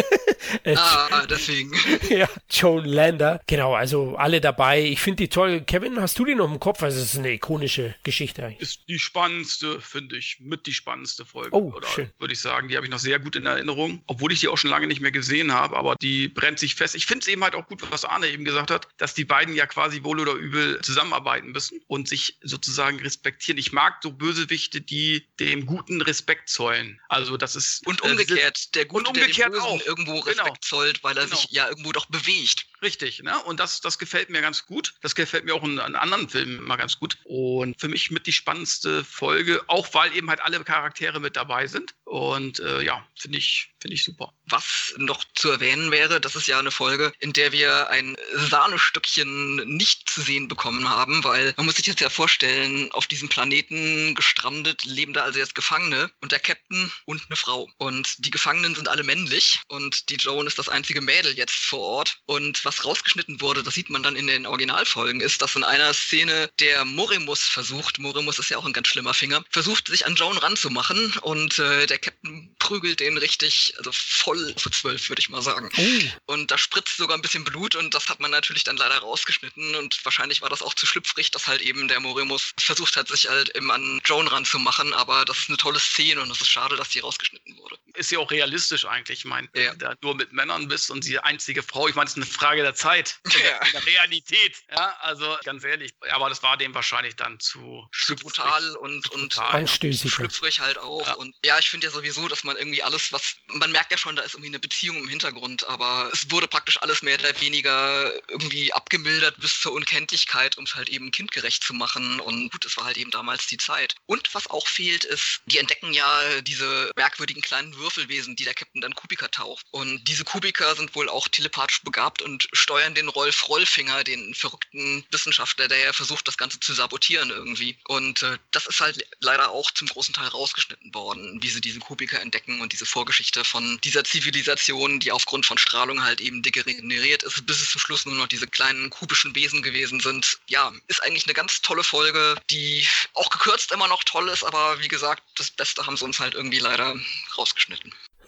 Äh, Ah, deswegen. ja, Joan Lander. Genau, also alle dabei. Ich finde die toll. Kevin, hast du die noch im Kopf? Also, es ist eine ikonische Geschichte eigentlich. Ist die spannendste, finde ich, mit die spannendste Folge. Oh, Oder schön. würde ich sagen, die habe ich noch sehr gut in Erinnerung. Obwohl ich die auch schon lange nicht mehr gesehen habe, aber die brennt sich fest. Ich finde es eben halt auch gut, was Arne eben gesagt hat, dass die beiden ja quasi wohl oder übel zusammenarbeiten müssen und sich sozusagen respektieren. Ich mag so Bösewichte, die dem Guten Respekt zollen. Also das ist Und äh, umgekehrt, der Gute, und umgekehrt der auch. irgendwo Genau. Respekt zollt, weil er Genau. sich ja irgendwo doch bewegt. Richtig, ne? Und das, das gefällt mir ganz gut. Das gefällt mir auch in, in anderen Filmen immer ganz gut. Und für mich mit die spannendste Folge, auch weil eben halt alle Charaktere mit dabei sind. Und äh, ja, finde ich, finde ich super. Was noch zu erwähnen wäre, das ist ja eine Folge, in der wir ein Sahnestückchen nicht zu sehen bekommen haben, weil man muss sich jetzt ja vorstellen, auf diesem Planeten gestrandet leben da also jetzt Gefangene und der Captain und eine Frau. Und die Gefangenen sind alle männlich und die Joan ist das einzige Mädel jetzt vor Ort. Und was rausgeschnitten wurde, das sieht man dann in den Originalfolgen, ist, dass in einer Szene der Morimus versucht, Morimus ist ja auch ein ganz schlimmer Finger, versucht sich an Joan ranzumachen und äh, der Captain prügelt den richtig, also voll zu zwölf, würde ich mal sagen. Oh, Und da spritzt sogar ein bisschen Blut und das hat man natürlich dann leider rausgeschnitten und wahrscheinlich war das auch zu schlüpfrig, dass halt eben der Morimus versucht hat, sich halt eben an Joan ranzumachen, aber das ist eine tolle Szene und es ist schade, dass die rausgeschnitten wurde. Ist ja auch realistisch eigentlich. Ich meine, Ja. wenn du da nur mit Männern bist und die einzige Frau, ich meine, es ist eine Frage der Zeit. Ja. Der Realität. Ja, also ganz ehrlich. Aber das war dem wahrscheinlich dann zu Zu brutal und, und brutal. anstößig. schlüpfrig halt auch. Ja. Und ja, ich finde ja sowieso, dass man irgendwie alles, was. Man merkt ja schon, da ist irgendwie eine Beziehung im Hintergrund, aber es wurde praktisch alles mehr oder weniger irgendwie abgemildert bis zur Unkenntlichkeit, um es halt eben kindgerecht zu machen. Und gut, es war halt eben damals die Zeit. Und was auch fehlt, ist, die entdecken ja diese merkwürdigen kleinen Würfelwesen, die der Captain dann Kubika taucht. Und diese Kubika sind wohl auch telepathisch begabt und steuern den Rolf Rollfinger, den verrückten Wissenschaftler, der ja versucht, das Ganze zu sabotieren irgendwie. Und äh, das ist halt leider auch zum großen Teil rausgeschnitten worden, wie sie diese Kubika entdecken und diese Vorgeschichte von dieser Zivilisation, die aufgrund von Strahlung halt eben degeneriert ist, bis es zum Schluss nur noch diese kleinen kubischen Wesen gewesen sind. Ja, ist eigentlich eine ganz tolle Folge, die auch gekürzt immer noch toll ist, aber wie gesagt, das Beste haben sie uns halt irgendwie leider rausgeschnitten.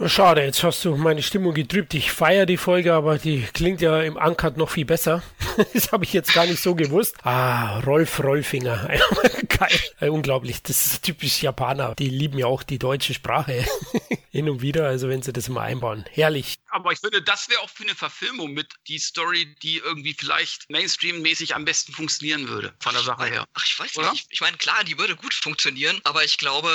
Schade, jetzt hast du meine Stimmung getrübt. Ich feiere die Folge, aber die klingt ja im Uncut noch viel besser. das habe ich jetzt gar nicht so gewusst. Ah, Rolf Rollfinger. Geil. Äh, unglaublich. Das ist typisch Japaner. Die lieben ja auch die deutsche Sprache. Hin und wieder, also wenn sie das mal einbauen. Herrlich. Aber ich finde, das wäre auch für eine Verfilmung mit die Story, die irgendwie vielleicht Mainstream-mäßig am besten funktionieren würde, von der Sache her. Ach, ich weiß Oder? nicht. Ich, meine, klar, die würde gut funktionieren, aber ich glaube,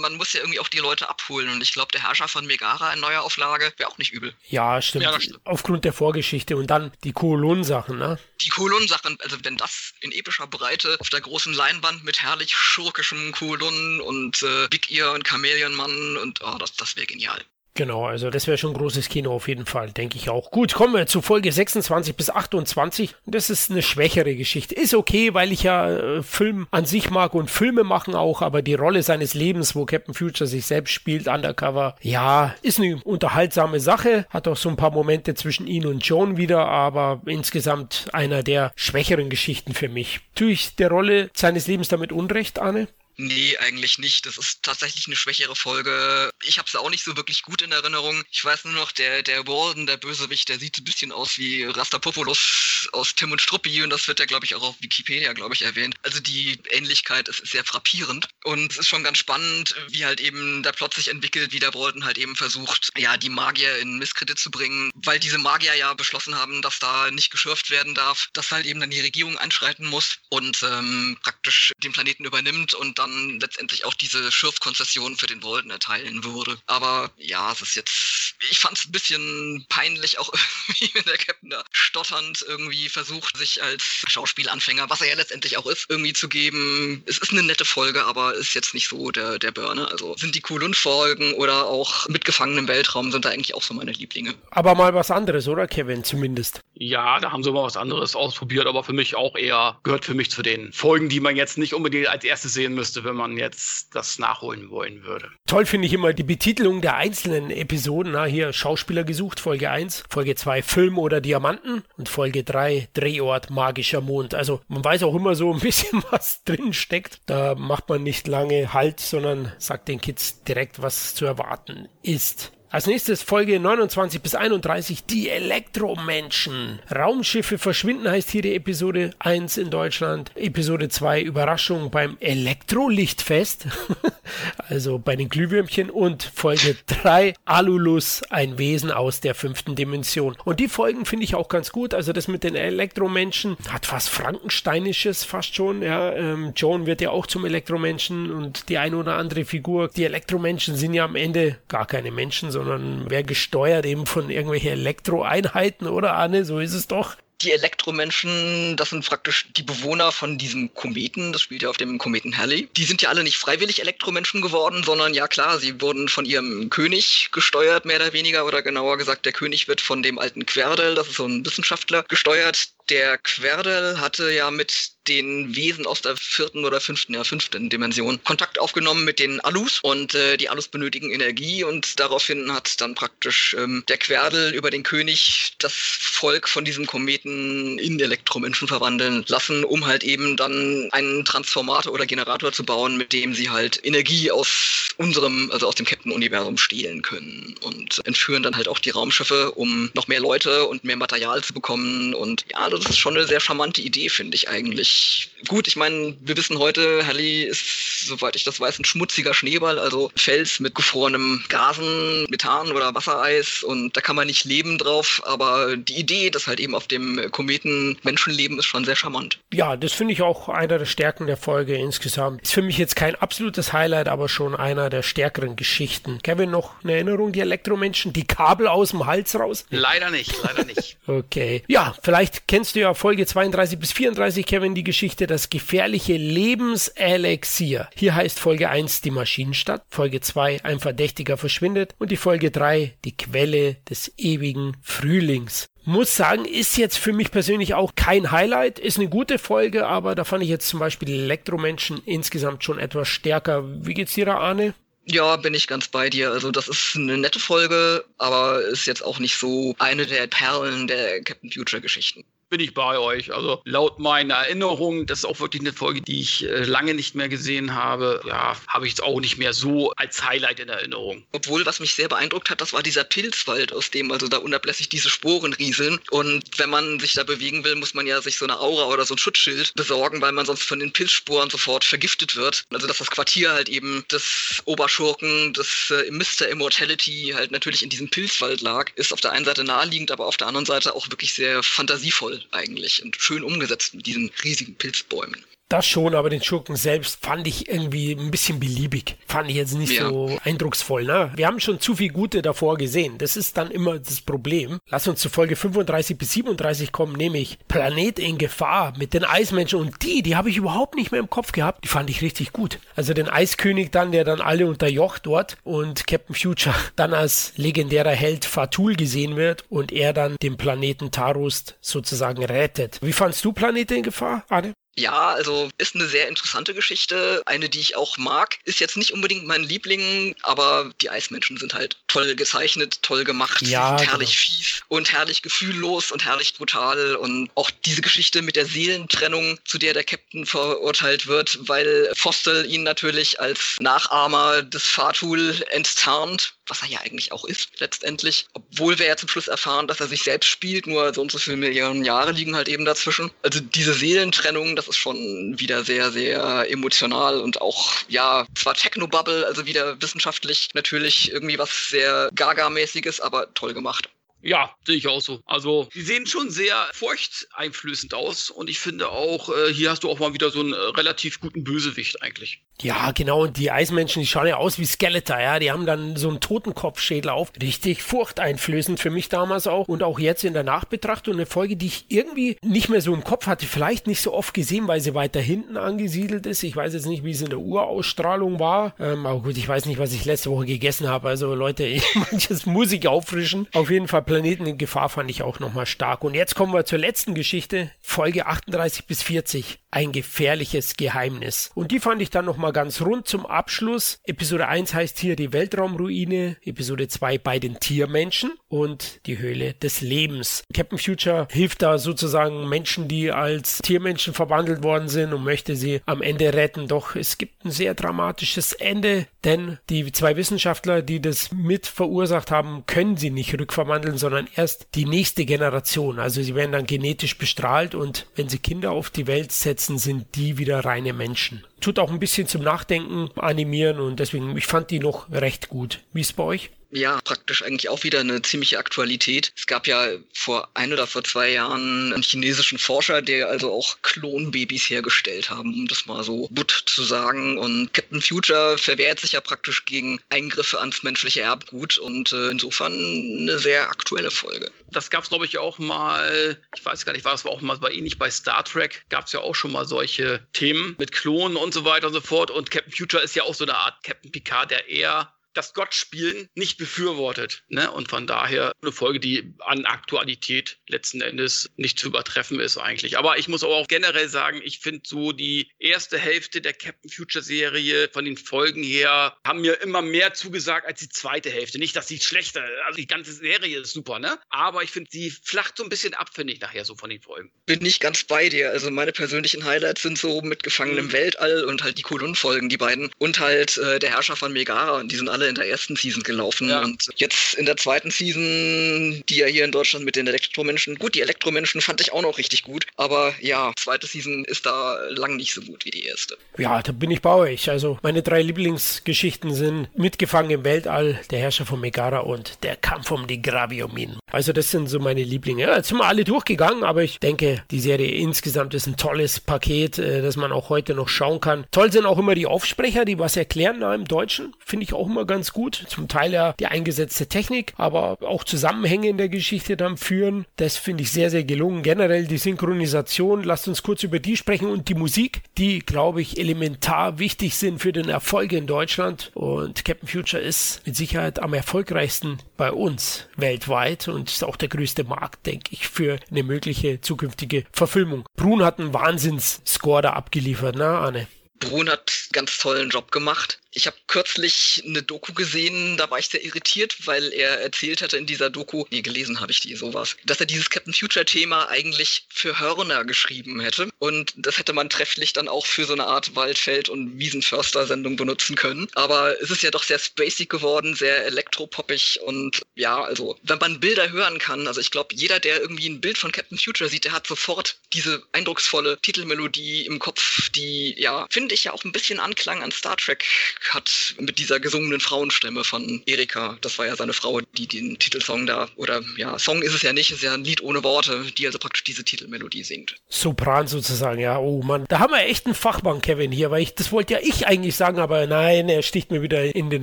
man muss ja irgendwie auch die Leute abholen. Und ich glaube, der Herrscher von Megara in neuer Auflage wäre auch nicht übel. Ja, stimmt. Ja, das stimmt. Aufgrund der Vorgeschichte und dann die Kolon-Sachen, ne? Die Kolon-Sachen, also wenn das in epischer Breite auf der großen Leinwand mit herrlich schurkischem Kolon und äh, Big Ear und Chamäleonmann und oh, das, das wäre genial. Genau, also das wäre schon großes Kino auf jeden Fall, denke ich auch. Gut, kommen wir zu Folge 26 bis 28. Das ist eine schwächere Geschichte. Ist okay, weil ich ja äh, Film an sich mag und Filme machen auch, aber die Rolle seines Lebens, wo Captain Future sich selbst spielt, undercover, ja, ist eine unterhaltsame Sache. Hat auch so ein paar Momente zwischen ihn und Joan wieder, aber insgesamt einer der schwächeren Geschichten für mich. Tue ich der Rolle seines Lebens damit Unrecht, Arne? Nee, eigentlich nicht. Das ist tatsächlich eine schwächere Folge. Ich habe es auch nicht so wirklich gut in Erinnerung. Ich weiß nur noch, der, der Walden, der Bösewicht, der sieht ein bisschen aus wie Rastapopoulos aus Tim und Struppi und das wird ja, glaube ich, auch auf Wikipedia, glaube ich, erwähnt. Also die Ähnlichkeit ist sehr frappierend und es ist schon ganz spannend, wie halt eben der Plot sich entwickelt, wie der Walden halt eben versucht, ja, die Magier in Misskredit zu bringen, weil diese Magier ja beschlossen haben, dass da nicht geschürft werden darf, dass halt eben dann die Regierung einschreiten muss und ähm, praktisch den Planeten übernimmt und dann letztendlich auch diese Schürfkonzession für den Walden erteilen würde. Aber ja, es ist jetzt, ich fand es ein bisschen peinlich auch irgendwie, wenn der Captain da stotternd irgendwie versucht, sich als Schauspielanfänger, was er ja letztendlich auch ist, irgendwie zu geben. Es ist eine nette Folge, aber ist jetzt nicht so der, der Burner. Also sind die Kulun-Folgen oder auch Mitgefangen im Weltraum sind da eigentlich auch so meine Lieblinge. Aber mal was anderes, oder Kevin, zumindest? Ja, da haben sie mal was anderes ausprobiert, aber für mich auch eher, gehört für mich zu den Folgen, die man jetzt nicht unbedingt als erstes sehen müsste, wenn man jetzt das nachholen wollen würde. Toll finde ich immer die Betitelung der einzelnen Episoden. Na, hier Schauspieler gesucht, Folge 1, Folge 2 Film oder Diamanten und Folge 3 Drehort magischer Mond. Also man weiß auch immer so ein bisschen, was drin steckt. Da macht man nicht lange Halt, sondern sagt den Kids direkt, was zu erwarten ist. Als nächstes Folge 29 bis 31 die Elektromenschen. Raumschiffe verschwinden heißt hier die Episode 1 in Deutschland. Episode 2 Überraschung beim Elektrolichtfest. also bei den Glühwürmchen. Und Folge 3 Alulus, ein Wesen aus der fünften Dimension. Und die Folgen finde ich auch ganz gut. Also das mit den Elektromenschen hat was Frankensteinisches fast schon. Ja, ähm, Joan wird ja auch zum Elektromenschen und die eine oder andere Figur. Die Elektromenschen sind ja am Ende gar keine Menschen, sondern werden gesteuert eben von irgendwelchen Elektroeinheiten, oder Arne? So ist es doch. Die Elektromenschen, das sind praktisch die Bewohner von diesem Kometen, das spielt ja auf dem Kometen Halley. Die sind ja alle nicht freiwillig Elektromenschen geworden, sondern ja klar, sie wurden von ihrem König gesteuert, mehr oder weniger, oder genauer gesagt, der König wird von dem alten Querdel, das ist so ein Wissenschaftler, gesteuert. Der Querdel hatte ja mit den Wesen aus der vierten oder fünften, ja fünften Dimension Kontakt aufgenommen mit den Alus und äh, die Alus benötigen Energie und daraufhin hat dann praktisch ähm, der Querdel über den König das Volk von diesem Kometen in Elektromenschen verwandeln lassen, um halt eben dann einen Transformator oder Generator zu bauen, mit dem sie halt Energie aus unserem, also aus dem Captain-Universum stehlen können und entführen dann halt auch die Raumschiffe, um noch mehr Leute und mehr Material zu bekommen und ja, das ist schon eine sehr charmante Idee, finde ich eigentlich. Gut, ich meine, wir wissen heute, Halley ist, soweit ich das weiß, ein schmutziger Schneeball, also Fels mit gefrorenem Gasen, Methan oder Wassereis und da kann man nicht leben drauf, aber die Idee, dass halt eben auf dem Kometen Menschen leben, ist schon sehr charmant. Ja, das finde ich auch einer der Stärken der Folge insgesamt. Ist für mich jetzt kein absolutes Highlight, aber schon einer der stärkeren Geschichten. Kevin, noch eine Erinnerung, die Elektromenschen, die Kabel aus dem Hals raus? Leider nicht, leider nicht. Okay. Ja, vielleicht kennst du ja Folge 32 bis 34, Kevin, die Geschichte Das gefährliche Lebenselixier. Hier heißt Folge 1 die Maschinenstadt, Folge 2 ein Verdächtiger verschwindet und die Folge 3 die Quelle des ewigen Frühlings. Muss sagen, ist jetzt für mich persönlich auch kein Highlight, ist eine gute Folge, aber da fand ich jetzt zum Beispiel Elektromenschen insgesamt schon etwas stärker. Wie geht's dir da, Arne? Ja, bin ich ganz bei dir. Also das ist eine nette Folge, aber ist jetzt auch nicht so eine der Perlen der Captain Future Geschichten bin ich bei euch. Also laut meiner Erinnerung, das ist auch wirklich eine Folge, die ich äh, lange nicht mehr gesehen habe. Ja, habe ich es auch nicht mehr so als Highlight in Erinnerung. Obwohl, was mich sehr beeindruckt hat, das war dieser Pilzwald, aus dem also da unablässig diese Sporen rieseln. Und wenn man sich da bewegen will, muss man ja sich so eine Aura oder so ein Schutzschild besorgen, weil man sonst von den Pilzsporen sofort vergiftet wird. Also dass das Quartier halt eben des Oberschurken, des äh, Mr. Immortality halt natürlich in diesem Pilzwald lag, ist auf der einen Seite naheliegend, aber auf der anderen Seite auch wirklich sehr fantasievoll eigentlich und schön umgesetzt mit diesen riesigen Pilzbäumen. Das schon, aber den Schurken selbst fand ich irgendwie ein bisschen beliebig. Fand ich jetzt nicht ja. so eindrucksvoll. Ne? Wir haben schon zu viel Gute davor gesehen. Das ist dann immer das Problem. Lass uns zu Folge 35 bis 37 kommen, nämlich Planet in Gefahr mit den Eismenschen. Und die, die habe ich überhaupt nicht mehr im Kopf gehabt. Die fand ich richtig gut. Also den Eiskönig dann, der dann alle unterjocht dort und Captain Future dann als legendärer Held Fatul gesehen wird und er dann den Planeten Tarust sozusagen rettet. Wie fandst du Planet in Gefahr, Arne? Ja, also ist eine sehr interessante Geschichte, eine, die ich auch mag. Ist jetzt nicht unbedingt mein Liebling, aber die Eismenschen sind halt toll gezeichnet, toll gemacht, ja, herrlich genau. fies und herrlich gefühllos und herrlich brutal und auch diese Geschichte mit der Seelentrennung, zu der der Captain verurteilt wird, weil Fostel ihn natürlich als Nachahmer des Fatul enttarnt was er ja eigentlich auch ist, letztendlich. Obwohl wir ja zum Schluss erfahren, dass er sich selbst spielt, nur so und so viele Millionen Jahre liegen halt eben dazwischen. Also diese Seelentrennung, das ist schon wieder sehr, sehr emotional und auch, ja, zwar Technobubble, also wieder wissenschaftlich natürlich irgendwie was sehr Gaga-mäßiges, aber toll gemacht. Ja, sehe ich auch so. Also, die sehen schon sehr furchteinflößend aus und ich finde auch, äh, hier hast du auch mal wieder so einen äh, relativ guten Bösewicht eigentlich. Ja, genau. Und die Eismenschen, die schauen ja aus wie Skeletor, ja. Die haben dann so einen Totenkopfschädel auf. Richtig furchteinflößend für mich damals auch. Und auch jetzt in der Nachbetrachtung eine Folge, die ich irgendwie nicht mehr so im Kopf hatte. Vielleicht nicht so oft gesehen, weil sie weiter hinten angesiedelt ist. Ich weiß jetzt nicht, wie es in der Urausstrahlung war. Ähm, aber gut, ich weiß nicht, was ich letzte Woche gegessen habe. Also Leute, manches muss ich auffrischen. Auf jeden Fall Planeten in Gefahr fand ich auch nochmal stark. Und jetzt kommen wir zur letzten Geschichte. Folge 38 bis 40 ein gefährliches Geheimnis. Und die fand ich dann nochmal ganz rund zum Abschluss. Episode 1 heißt hier die Weltraumruine, Episode 2 bei den Tiermenschen und die Höhle des Lebens. Captain Future hilft da sozusagen Menschen, die als Tiermenschen verwandelt worden sind und möchte sie am Ende retten. Doch es gibt ein sehr dramatisches Ende, denn die zwei Wissenschaftler, die das mit verursacht haben, können sie nicht rückverwandeln, sondern erst die nächste Generation. Also sie werden dann genetisch bestrahlt und wenn sie Kinder auf die Welt setzen, sind die wieder reine Menschen. Tut auch ein bisschen zum Nachdenken animieren und deswegen, ich fand die noch recht gut. Wie ist es bei euch? Ja, praktisch eigentlich auch wieder eine ziemliche Aktualität. Es gab ja vor ein oder vor zwei Jahren einen chinesischen Forscher, der also auch Klonbabys hergestellt haben, um das mal so butt zu sagen. Und Captain Future verwehrt sich ja praktisch gegen Eingriffe ans menschliche Erbgut und äh, insofern eine sehr aktuelle Folge. Das gab es, glaube ich, auch mal, ich weiß gar nicht, war es auch mal bei ähnlich bei Star Trek, gab es ja auch schon mal solche Themen mit Klonen und so weiter und so fort. Und Captain Future ist ja auch so eine Art Captain Picard, der eher das Gottspielen nicht befürwortet. Ne? Und von daher eine Folge, die an Aktualität letzten Endes nicht zu übertreffen ist eigentlich. Aber ich muss auch generell sagen, ich finde so die erste Hälfte der Captain Future Serie von den Folgen her haben mir immer mehr zugesagt als die zweite Hälfte. Nicht, dass sie schlechter, also die ganze Serie ist super, ne? Aber ich finde, sie flacht so ein bisschen ab, finde ich nachher so von den Folgen. Bin nicht ganz bei dir. Also meine persönlichen Highlights sind so mit Gefangen im mhm. Weltall und halt die Kolon-Folgen, die beiden. Und halt äh, der Herrscher von Megara. Und die sind alle in der ersten Season gelaufen. Ja. Und jetzt in der zweiten Season, die ja hier in Deutschland mit den Elektromenschen, gut, die Elektromenschen fand ich auch noch richtig gut, aber ja, zweite Season ist da lang nicht so gut wie die erste. Ja, da bin ich bei euch. Also meine drei Lieblingsgeschichten sind Mitgefangen im Weltall, der Herrscher von Megara und der Kampf um die Graviomin. Also das sind so meine Lieblinge. Ja, jetzt sind wir alle durchgegangen, aber ich denke, die Serie insgesamt ist ein tolles Paket, äh, das man auch heute noch schauen kann. Toll sind auch immer die Aufsprecher, die was erklären im Deutschen. Finde ich auch immer ganz ganz gut. Zum Teil ja die eingesetzte Technik, aber auch Zusammenhänge in der Geschichte dann führen. Das finde ich sehr, sehr gelungen. Generell die Synchronisation, lasst uns kurz über die sprechen und die Musik, die, glaube ich, elementar wichtig sind für den Erfolg in Deutschland. Und Captain Future ist mit Sicherheit am erfolgreichsten bei uns weltweit und ist auch der größte Markt, denke ich, für eine mögliche zukünftige Verfilmung. Brun hat einen Wahnsinns-Score da abgeliefert, ne, Arne? Brun hat ganz tollen Job gemacht. Ich habe kürzlich eine Doku gesehen, da war ich sehr irritiert, weil er erzählt hatte in dieser Doku, nee, gelesen habe ich die, sowas, dass er dieses Captain Future-Thema eigentlich für Hörner geschrieben hätte. Und das hätte man trefflich dann auch für so eine Art Waldfeld- und Wiesenförster-Sendung benutzen können. Aber es ist ja doch sehr spacig geworden, sehr elektropoppig und ja, also, wenn man Bilder hören kann, also ich glaube, jeder, der irgendwie ein Bild von Captain Future sieht, der hat sofort diese eindrucksvolle Titelmelodie im Kopf, die, ja, finde ich ja auch ein bisschen Anklang an Star Trek hat mit dieser gesungenen Frauenstimme von Erika. Das war ja seine Frau, die den Titelsong da, oder ja, Song ist es ja nicht, ist ja ein Lied ohne Worte, die also praktisch diese Titelmelodie singt. Sopran sozusagen, ja. Oh Mann, da haben wir echt einen Fachmann, Kevin, hier, weil ich, das wollte ja ich eigentlich sagen, aber nein, er sticht mir wieder in den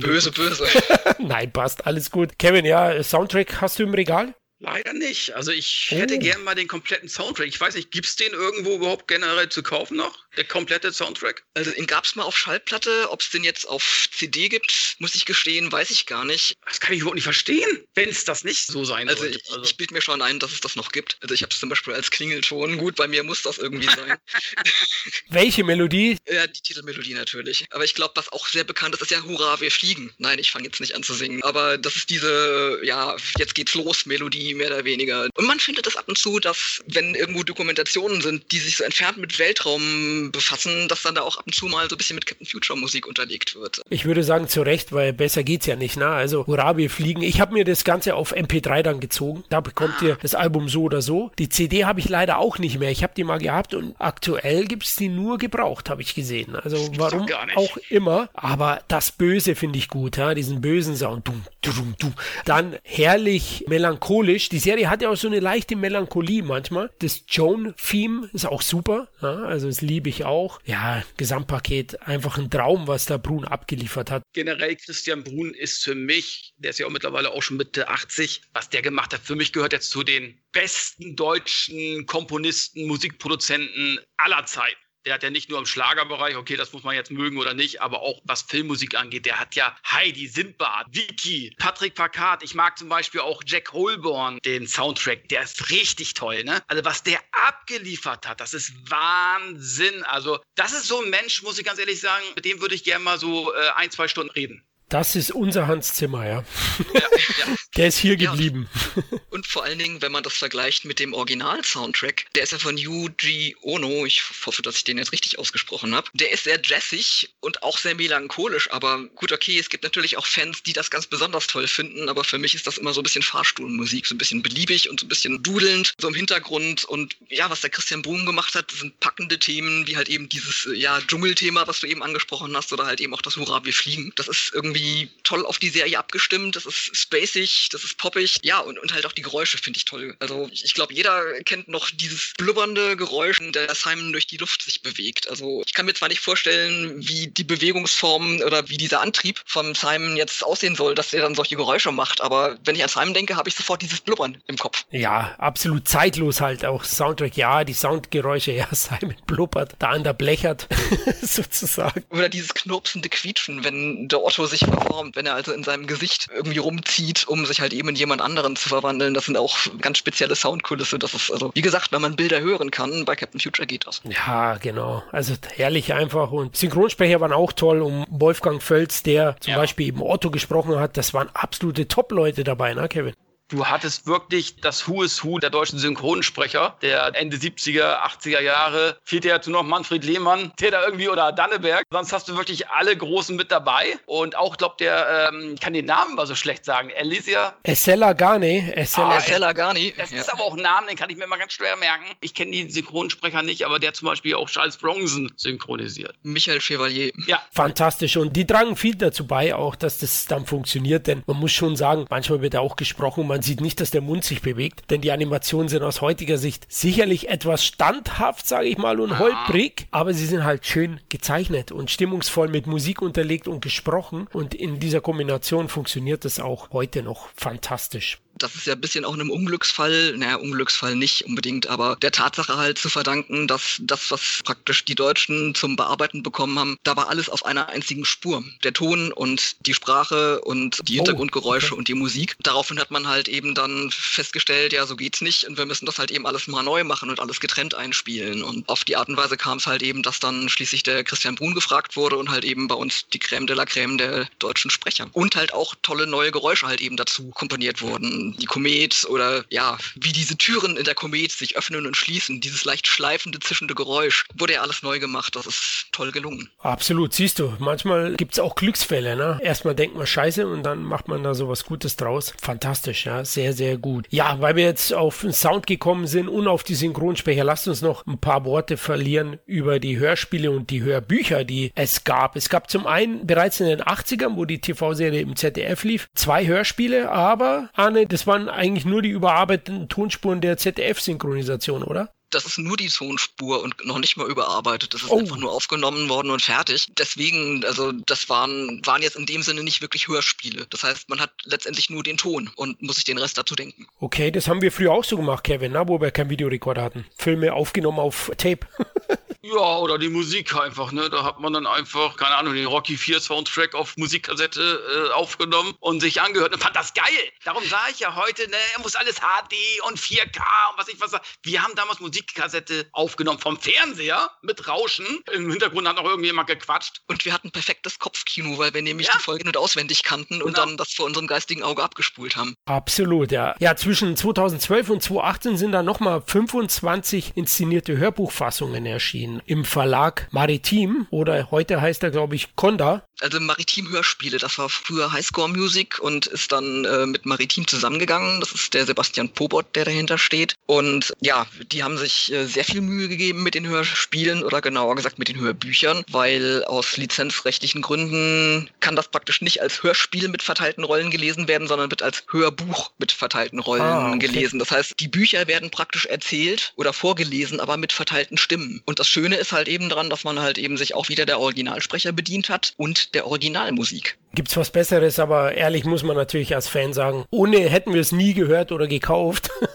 Böse, böse. nein, passt, alles gut. Kevin, ja, Soundtrack hast du im Regal? Leider nicht. Also ich hätte gern mal den kompletten Soundtrack. Ich weiß nicht, gibt es den irgendwo überhaupt generell zu kaufen noch? Der komplette Soundtrack? Also den gab es mal auf Schallplatte. Ob es den jetzt auf CD gibt, muss ich gestehen, weiß ich gar nicht. Das kann ich überhaupt nicht verstehen, wenn es das nicht so sein Also sollte. ich, ich bilde mir schon ein, dass es das noch gibt. Also ich habe es zum Beispiel als Klingelton. Gut, bei mir muss das irgendwie sein. Welche Melodie? ja, die Titelmelodie natürlich. Aber ich glaube, was auch sehr bekannt ist, ist ja Hurra, wir fliegen. Nein, ich fange jetzt nicht an zu singen. Aber das ist diese, ja, jetzt geht's los, Melodie, mehr oder weniger. Und man findet es ab und zu, dass, wenn irgendwo Dokumentationen sind, die sich so entfernt mit Weltraum befassen, dass dann da auch ab und zu mal so ein bisschen mit Captain Future Musik unterlegt wird. Ich würde sagen zu Recht, weil besser geht's ja nicht, ne? Also hurra, wir fliegen. Ich habe mir das Ganze auf MP3 dann gezogen. Da bekommt ihr das Album so oder so. Die CD habe ich leider auch nicht mehr. Ich habe die mal gehabt und aktuell gibt's die nur gebraucht, habe ich gesehen. Also warum gar nicht. auch immer. Aber das Böse finde ich gut, ja? diesen bösen Sound. Dum, dum, dum. Dann herrlich melancholisch. Die Serie hat ja auch so eine leichte Melancholie manchmal. Das Joan-Theme ist auch super. Ja? Also das liebe ich auch. Ja, Gesamtpaket einfach ein Traum, was da Brun abgeliefert hat. generell Christian Brun ist für mich, der ist ja auch mittlerweile auch schon Mitte 80, was der gemacht hat, für mich gehört jetzt zu den besten deutschen Komponisten, Musikproduzenten aller Zeiten. Der hat ja nicht nur im Schlagerbereich, okay, das muss man jetzt mögen oder nicht, aber auch was Filmmusik angeht. Der hat ja Heidi, Sindbad, Vicky, Patrick Packard. Ich mag zum Beispiel auch Jack Holborn, den Soundtrack. Der ist richtig toll, ne? Also was der abgeliefert hat, das ist Wahnsinn. Also das ist so ein Mensch, muss ich ganz ehrlich sagen, mit dem würde ich gerne mal so äh, ein, zwei Stunden reden. Das ist unser Hans Zimmer, ja. Ja, ja. Der ist hier Ja. geblieben. Und vor allen Dingen, wenn man das vergleicht mit dem Original-Soundtrack, der ist ja von Yuji Ono, ich hoffe, dass ich den jetzt richtig ausgesprochen habe. Der ist sehr jazzig und auch sehr melancholisch, aber gut, okay, es gibt natürlich auch Fans, die das ganz besonders toll finden, aber für mich ist das immer so ein bisschen Fahrstuhlmusik, so ein bisschen beliebig und so ein bisschen dudelnd, so im Hintergrund. Und ja, was der Christian Brun gemacht hat, sind packende Themen, wie halt eben dieses, äh, ja, Dschungelthema, was du eben angesprochen hast, oder halt eben auch das Hurra, wir fliegen. Das ist irgendwie toll auf die Serie abgestimmt, das ist spacig, das ist poppig, ja, und, und halt auch die Geräusche finde ich toll. Also ich, ich glaube, jeder kennt noch dieses blubbernde Geräusch, in der Simon durch die Luft sich bewegt. Also ich kann mir zwar nicht vorstellen, wie die Bewegungsform oder wie dieser Antrieb von Simon jetzt aussehen soll, dass er dann solche Geräusche macht, aber wenn ich an Simon denke, habe ich sofort dieses Blubbern im Kopf. Ja, absolut zeitlos halt auch Soundtrack. Ja, die Soundgeräusche, ja, Simon blubbert, da an der blechert, sozusagen. Oder dieses knurpsende Quietschen, wenn der Otto sich verformt, wenn er also in seinem Gesicht irgendwie rumzieht, um sich halt eben in jemand anderen zu verwandeln. Das sind auch ganz spezielle Soundkulisse. Das ist also, wie gesagt, wenn man Bilder hören kann, bei Captain Future geht das. Ja, genau. Also herrlich einfach. Und Synchronsprecher waren auch toll. Um Wolfgang Völz, der zum Ja. Beispiel eben Otto gesprochen hat, das waren absolute Top-Leute dabei, ne, Kevin? Du hattest wirklich das Who is Who der deutschen Synchronsprecher, der Ende 70er, 80er Jahre. Fehlt dir dazu noch Manfred Lehmann, der da irgendwie oder Danneberg. Sonst hast du wirklich alle Großen mit dabei. Und auch, glaub der, ähm, ich kann den Namen mal so schlecht sagen. Alicia. Essella Gane, Essella. Ah, Estella Garni. Das Ja. ist aber auch ein Name, den kann ich mir mal ganz schwer merken. Ich kenne die Synchronsprecher nicht, aber der zum Beispiel auch Charles Bronson synchronisiert. Michael Chevalier. Ja, Fantastisch. Und die tragen viel dazu bei, auch, dass das dann funktioniert. Denn man muss schon sagen, manchmal wird ja auch gesprochen, man sieht nicht, dass der Mund sich bewegt, denn die Animationen sind aus heutiger Sicht sicherlich etwas standhaft, sage ich mal, und holprig, aber sie sind halt schön gezeichnet und stimmungsvoll mit Musik unterlegt und gesprochen. Und in dieser Kombination funktioniert das auch heute noch fantastisch das ist ja ein bisschen auch einem Unglücksfall, naja, Unglücksfall nicht unbedingt, aber der Tatsache halt zu verdanken, dass das, was praktisch die Deutschen zum Bearbeiten bekommen haben, da war alles auf einer einzigen Spur. Der Ton und die Sprache und die oh, Hintergrundgeräusche oh, okay. und die Musik. Daraufhin hat man halt eben dann festgestellt, ja, so geht's nicht und wir müssen das halt eben alles mal neu machen und alles getrennt einspielen. Und auf die Art und Weise kam es halt eben, dass dann schließlich der Christian Brun gefragt wurde und halt eben bei uns die Crème de la Crème der deutschen Sprecher. Und halt auch tolle neue Geräusche halt eben dazu komponiert wurden die Komet oder ja, wie diese Türen in der Komet sich öffnen und schließen, dieses leicht schleifende, zischende Geräusch, wurde ja alles neu gemacht. Das ist toll gelungen. Absolut, siehst du. Manchmal gibt es auch Glücksfälle. Ne? Erstmal denkt man Scheiße und dann macht man da sowas Gutes draus. Fantastisch, ja, sehr, sehr gut. Ja, weil wir jetzt auf den Sound gekommen sind und auf die Synchronsprecher, lasst uns noch ein paar Worte verlieren über die Hörspiele und die Hörbücher, die es gab. Es gab zum einen bereits in den 80ern, wo die TV-Serie im ZDF lief, zwei Hörspiele, aber Arne, das waren eigentlich nur die überarbeiteten Tonspuren der ZDF-Synchronisation, oder? das ist nur die Tonspur und noch nicht mal überarbeitet. Das ist oh. einfach nur aufgenommen worden und fertig. Deswegen, also das waren, waren jetzt in dem Sinne nicht wirklich Hörspiele. Das heißt, man hat letztendlich nur den Ton und muss sich den Rest dazu denken. Okay, das haben wir früher auch so gemacht, Kevin, na, wo wir keinen Videorekorder hatten. Filme aufgenommen auf Tape. Ja, oder die Musik einfach, ne? Da hat man dann einfach, keine Ahnung, den Rocky 4 Soundtrack auf Musikkassette äh, aufgenommen und sich angehört und fand das geil. Darum sage ich ja heute, ne, muss alles HD und 4K und was ich was sag. Wir haben damals Musikkassette aufgenommen vom Fernseher mit Rauschen. Im Hintergrund hat noch irgendjemand gequatscht. Und wir hatten perfektes Kopfkino, weil wir nämlich ja. die Folge nicht auswendig kannten und genau. dann das vor unserem geistigen Auge abgespult haben. Absolut, ja. Ja, zwischen 2012 und 2018 sind da nochmal 25 inszenierte Hörbuchfassungen erschienen im Verlag Maritim oder heute heißt er, glaube ich, Conda. Also Maritim Hörspiele, das war früher Highscore Music und ist dann äh, mit Maritim zusammengegangen. Das ist der Sebastian Pobot, der dahinter steht. Und ja, die haben sich äh, sehr viel Mühe gegeben mit den Hörspielen oder genauer gesagt mit den Hörbüchern, weil aus lizenzrechtlichen Gründen kann das praktisch nicht als Hörspiel mit verteilten Rollen gelesen werden, sondern wird als Hörbuch mit verteilten Rollen ah, okay. gelesen. Das heißt, die Bücher werden praktisch erzählt oder vorgelesen, aber mit verteilten Stimmen. Und das Schöne ist halt eben dran, dass man halt eben sich auch wieder der Originalsprecher bedient hat und der Originalmusik. Gibt's was Besseres, aber ehrlich muss man natürlich als Fan sagen, ohne hätten wir es nie gehört oder gekauft.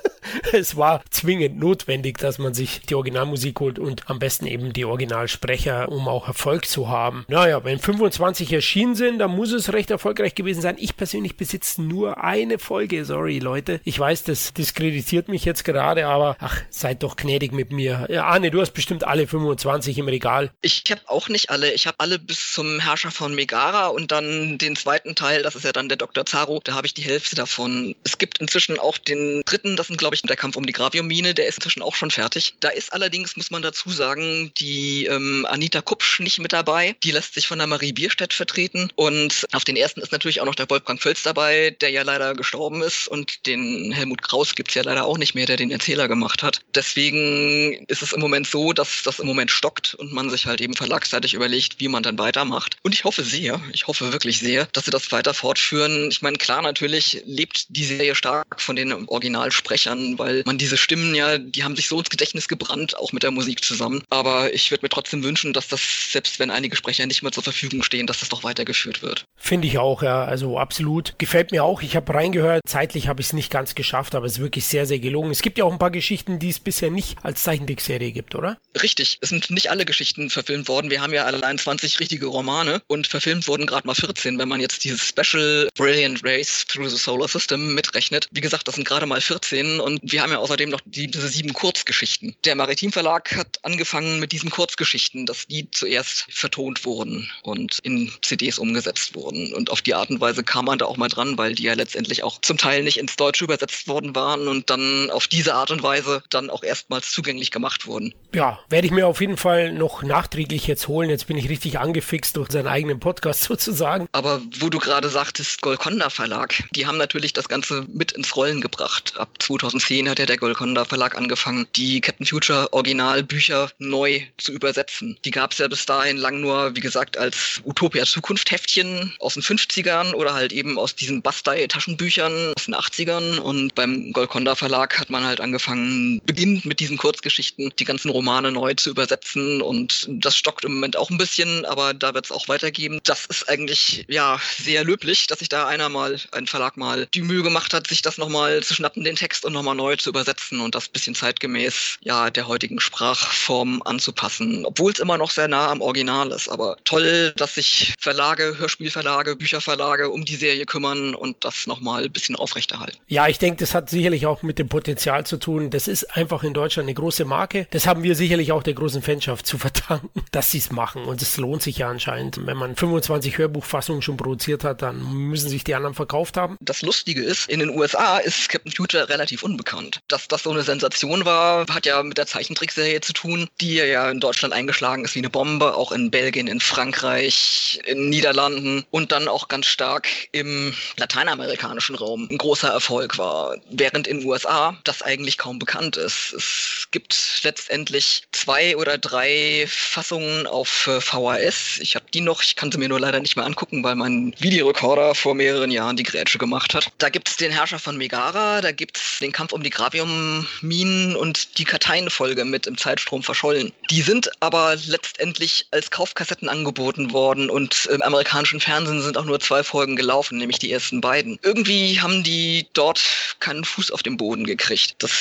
es war zwingend notwendig, dass man sich die Originalmusik holt und am besten eben die Originalsprecher, um auch Erfolg zu haben. Naja, wenn 25 erschienen sind, dann muss es recht erfolgreich gewesen sein. Ich persönlich besitze nur eine Folge. Sorry, Leute. Ich weiß, das diskreditiert mich jetzt gerade, aber ach, seid doch gnädig mit mir. Ja, Arne, du hast bestimmt alle 25 im Regal. Ich habe auch nicht alle. Ich habe alle bis zum Herrscher von Megara und dann den zweiten Teil, das ist ja dann der Dr. Zaro, da habe ich die Hälfte davon. Es gibt inzwischen auch den dritten, das sind glaube ich der Kampf um die Graviumine, der ist inzwischen auch schon fertig. Da ist allerdings, muss man dazu sagen, die ähm, Anita Kupsch nicht mit dabei. Die lässt sich von der Marie Bierstedt vertreten. Und auf den ersten ist natürlich auch noch der Wolfgang Völz dabei, der ja leider gestorben ist. Und den Helmut Kraus gibt es ja leider auch nicht mehr, der den Erzähler gemacht hat. Deswegen ist es im Moment so, dass das im Moment stockt und man sich halt eben verlagsseitig überlegt, wie man dann weitermacht. Und ich hoffe sehr, ich hoffe wirklich sehr, dass sie das weiter fortführen. Ich meine, klar, natürlich lebt die Serie stark von den Originalsprechern, weil man diese Stimmen ja, die haben sich so ins Gedächtnis gebrannt, auch mit der Musik zusammen. Aber ich würde mir trotzdem wünschen, dass das, selbst wenn einige Sprecher nicht mehr zur Verfügung stehen, dass das doch weitergeführt wird. Finde ich auch, ja. Also absolut. Gefällt mir auch. Ich habe reingehört. Zeitlich habe ich es nicht ganz geschafft, aber es ist wirklich sehr, sehr gelungen. Es gibt ja auch ein paar Geschichten, die es bisher nicht als Zeichentrickserie gibt, oder? Richtig. Es sind nicht alle Geschichten verfilmt worden. Wir haben ja allein 20 richtige Romane und verfilmt wurden gerade mal 14, wenn man jetzt dieses Special Brilliant Race Through the Solar System mitrechnet. Wie gesagt, das sind gerade mal 14 und wir haben ja außerdem noch die, diese sieben Kurzgeschichten. Der Maritim Verlag hat angefangen mit diesen Kurzgeschichten, dass die zuerst vertont wurden und in CDs umgesetzt wurden. Und auf die Art und Weise kam man da auch mal dran, weil die ja letztendlich auch zum Teil nicht ins Deutsche übersetzt worden waren und dann auf diese Art und Weise dann auch erstmals zugänglich gemacht wurden. Ja, werde ich mir auf jeden Fall noch nachträglich jetzt holen. Jetzt bin ich richtig angefixt durch seinen eigenen Podcast sozusagen. Aber wo du gerade sagtest, Golconda Verlag, die haben natürlich das Ganze mit ins Rollen gebracht ab 2010 2010 hat ja der Golconda Verlag angefangen, die Captain Future Originalbücher neu zu übersetzen. Die gab es ja bis dahin lang nur, wie gesagt, als Utopia Zukunft Heftchen aus den 50ern oder halt eben aus diesen Bastei Taschenbüchern aus den 80ern und beim Golconda Verlag hat man halt angefangen, beginnend mit diesen Kurzgeschichten die ganzen Romane neu zu übersetzen und das stockt im Moment auch ein bisschen, aber da wird es auch weitergeben. Das ist eigentlich ja sehr löblich, dass sich da einer mal, ein Verlag mal die Mühe gemacht hat, sich das nochmal zu schnappen, den Text und nochmal neu zu übersetzen und das bisschen zeitgemäß ja der heutigen Sprachform anzupassen, obwohl es immer noch sehr nah am Original ist. Aber toll, dass sich Verlage, Hörspielverlage, Bücherverlage um die Serie kümmern und das nochmal ein bisschen aufrechterhalten. Ja, ich denke, das hat sicherlich auch mit dem Potenzial zu tun. Das ist einfach in Deutschland eine große Marke. Das haben wir sicherlich auch der großen Fanschaft zu verdanken, dass sie es machen. Und es lohnt sich ja anscheinend. Wenn man 25 Hörbuchfassungen schon produziert hat, dann müssen sich die anderen verkauft haben. Das Lustige ist, in den USA ist Captain Future relativ unbekannt. Dass das so eine Sensation war, hat ja mit der Zeichentrickserie zu tun, die ja in Deutschland eingeschlagen ist wie eine Bombe, auch in Belgien, in Frankreich, in Niederlanden und dann auch ganz stark im lateinamerikanischen Raum ein großer Erfolg war. Während in USA das eigentlich kaum bekannt ist. Es gibt letztendlich zwei oder drei Fassungen auf äh, VHS. Ich habe die noch, ich kann sie mir nur leider nicht mehr angucken, weil mein Videorekorder vor mehreren Jahren die Grätsche gemacht hat. Da gibt es den Herrscher von Megara, da gibt es den Kampf um die Gravium-Minen und die Karteienfolge mit im Zeitstrom verschollen. Die sind aber letztendlich als Kaufkassetten angeboten worden und im amerikanischen Fernsehen sind auch nur zwei Folgen gelaufen, nämlich die ersten beiden. Irgendwie haben die dort keinen Fuß auf den Boden gekriegt. Das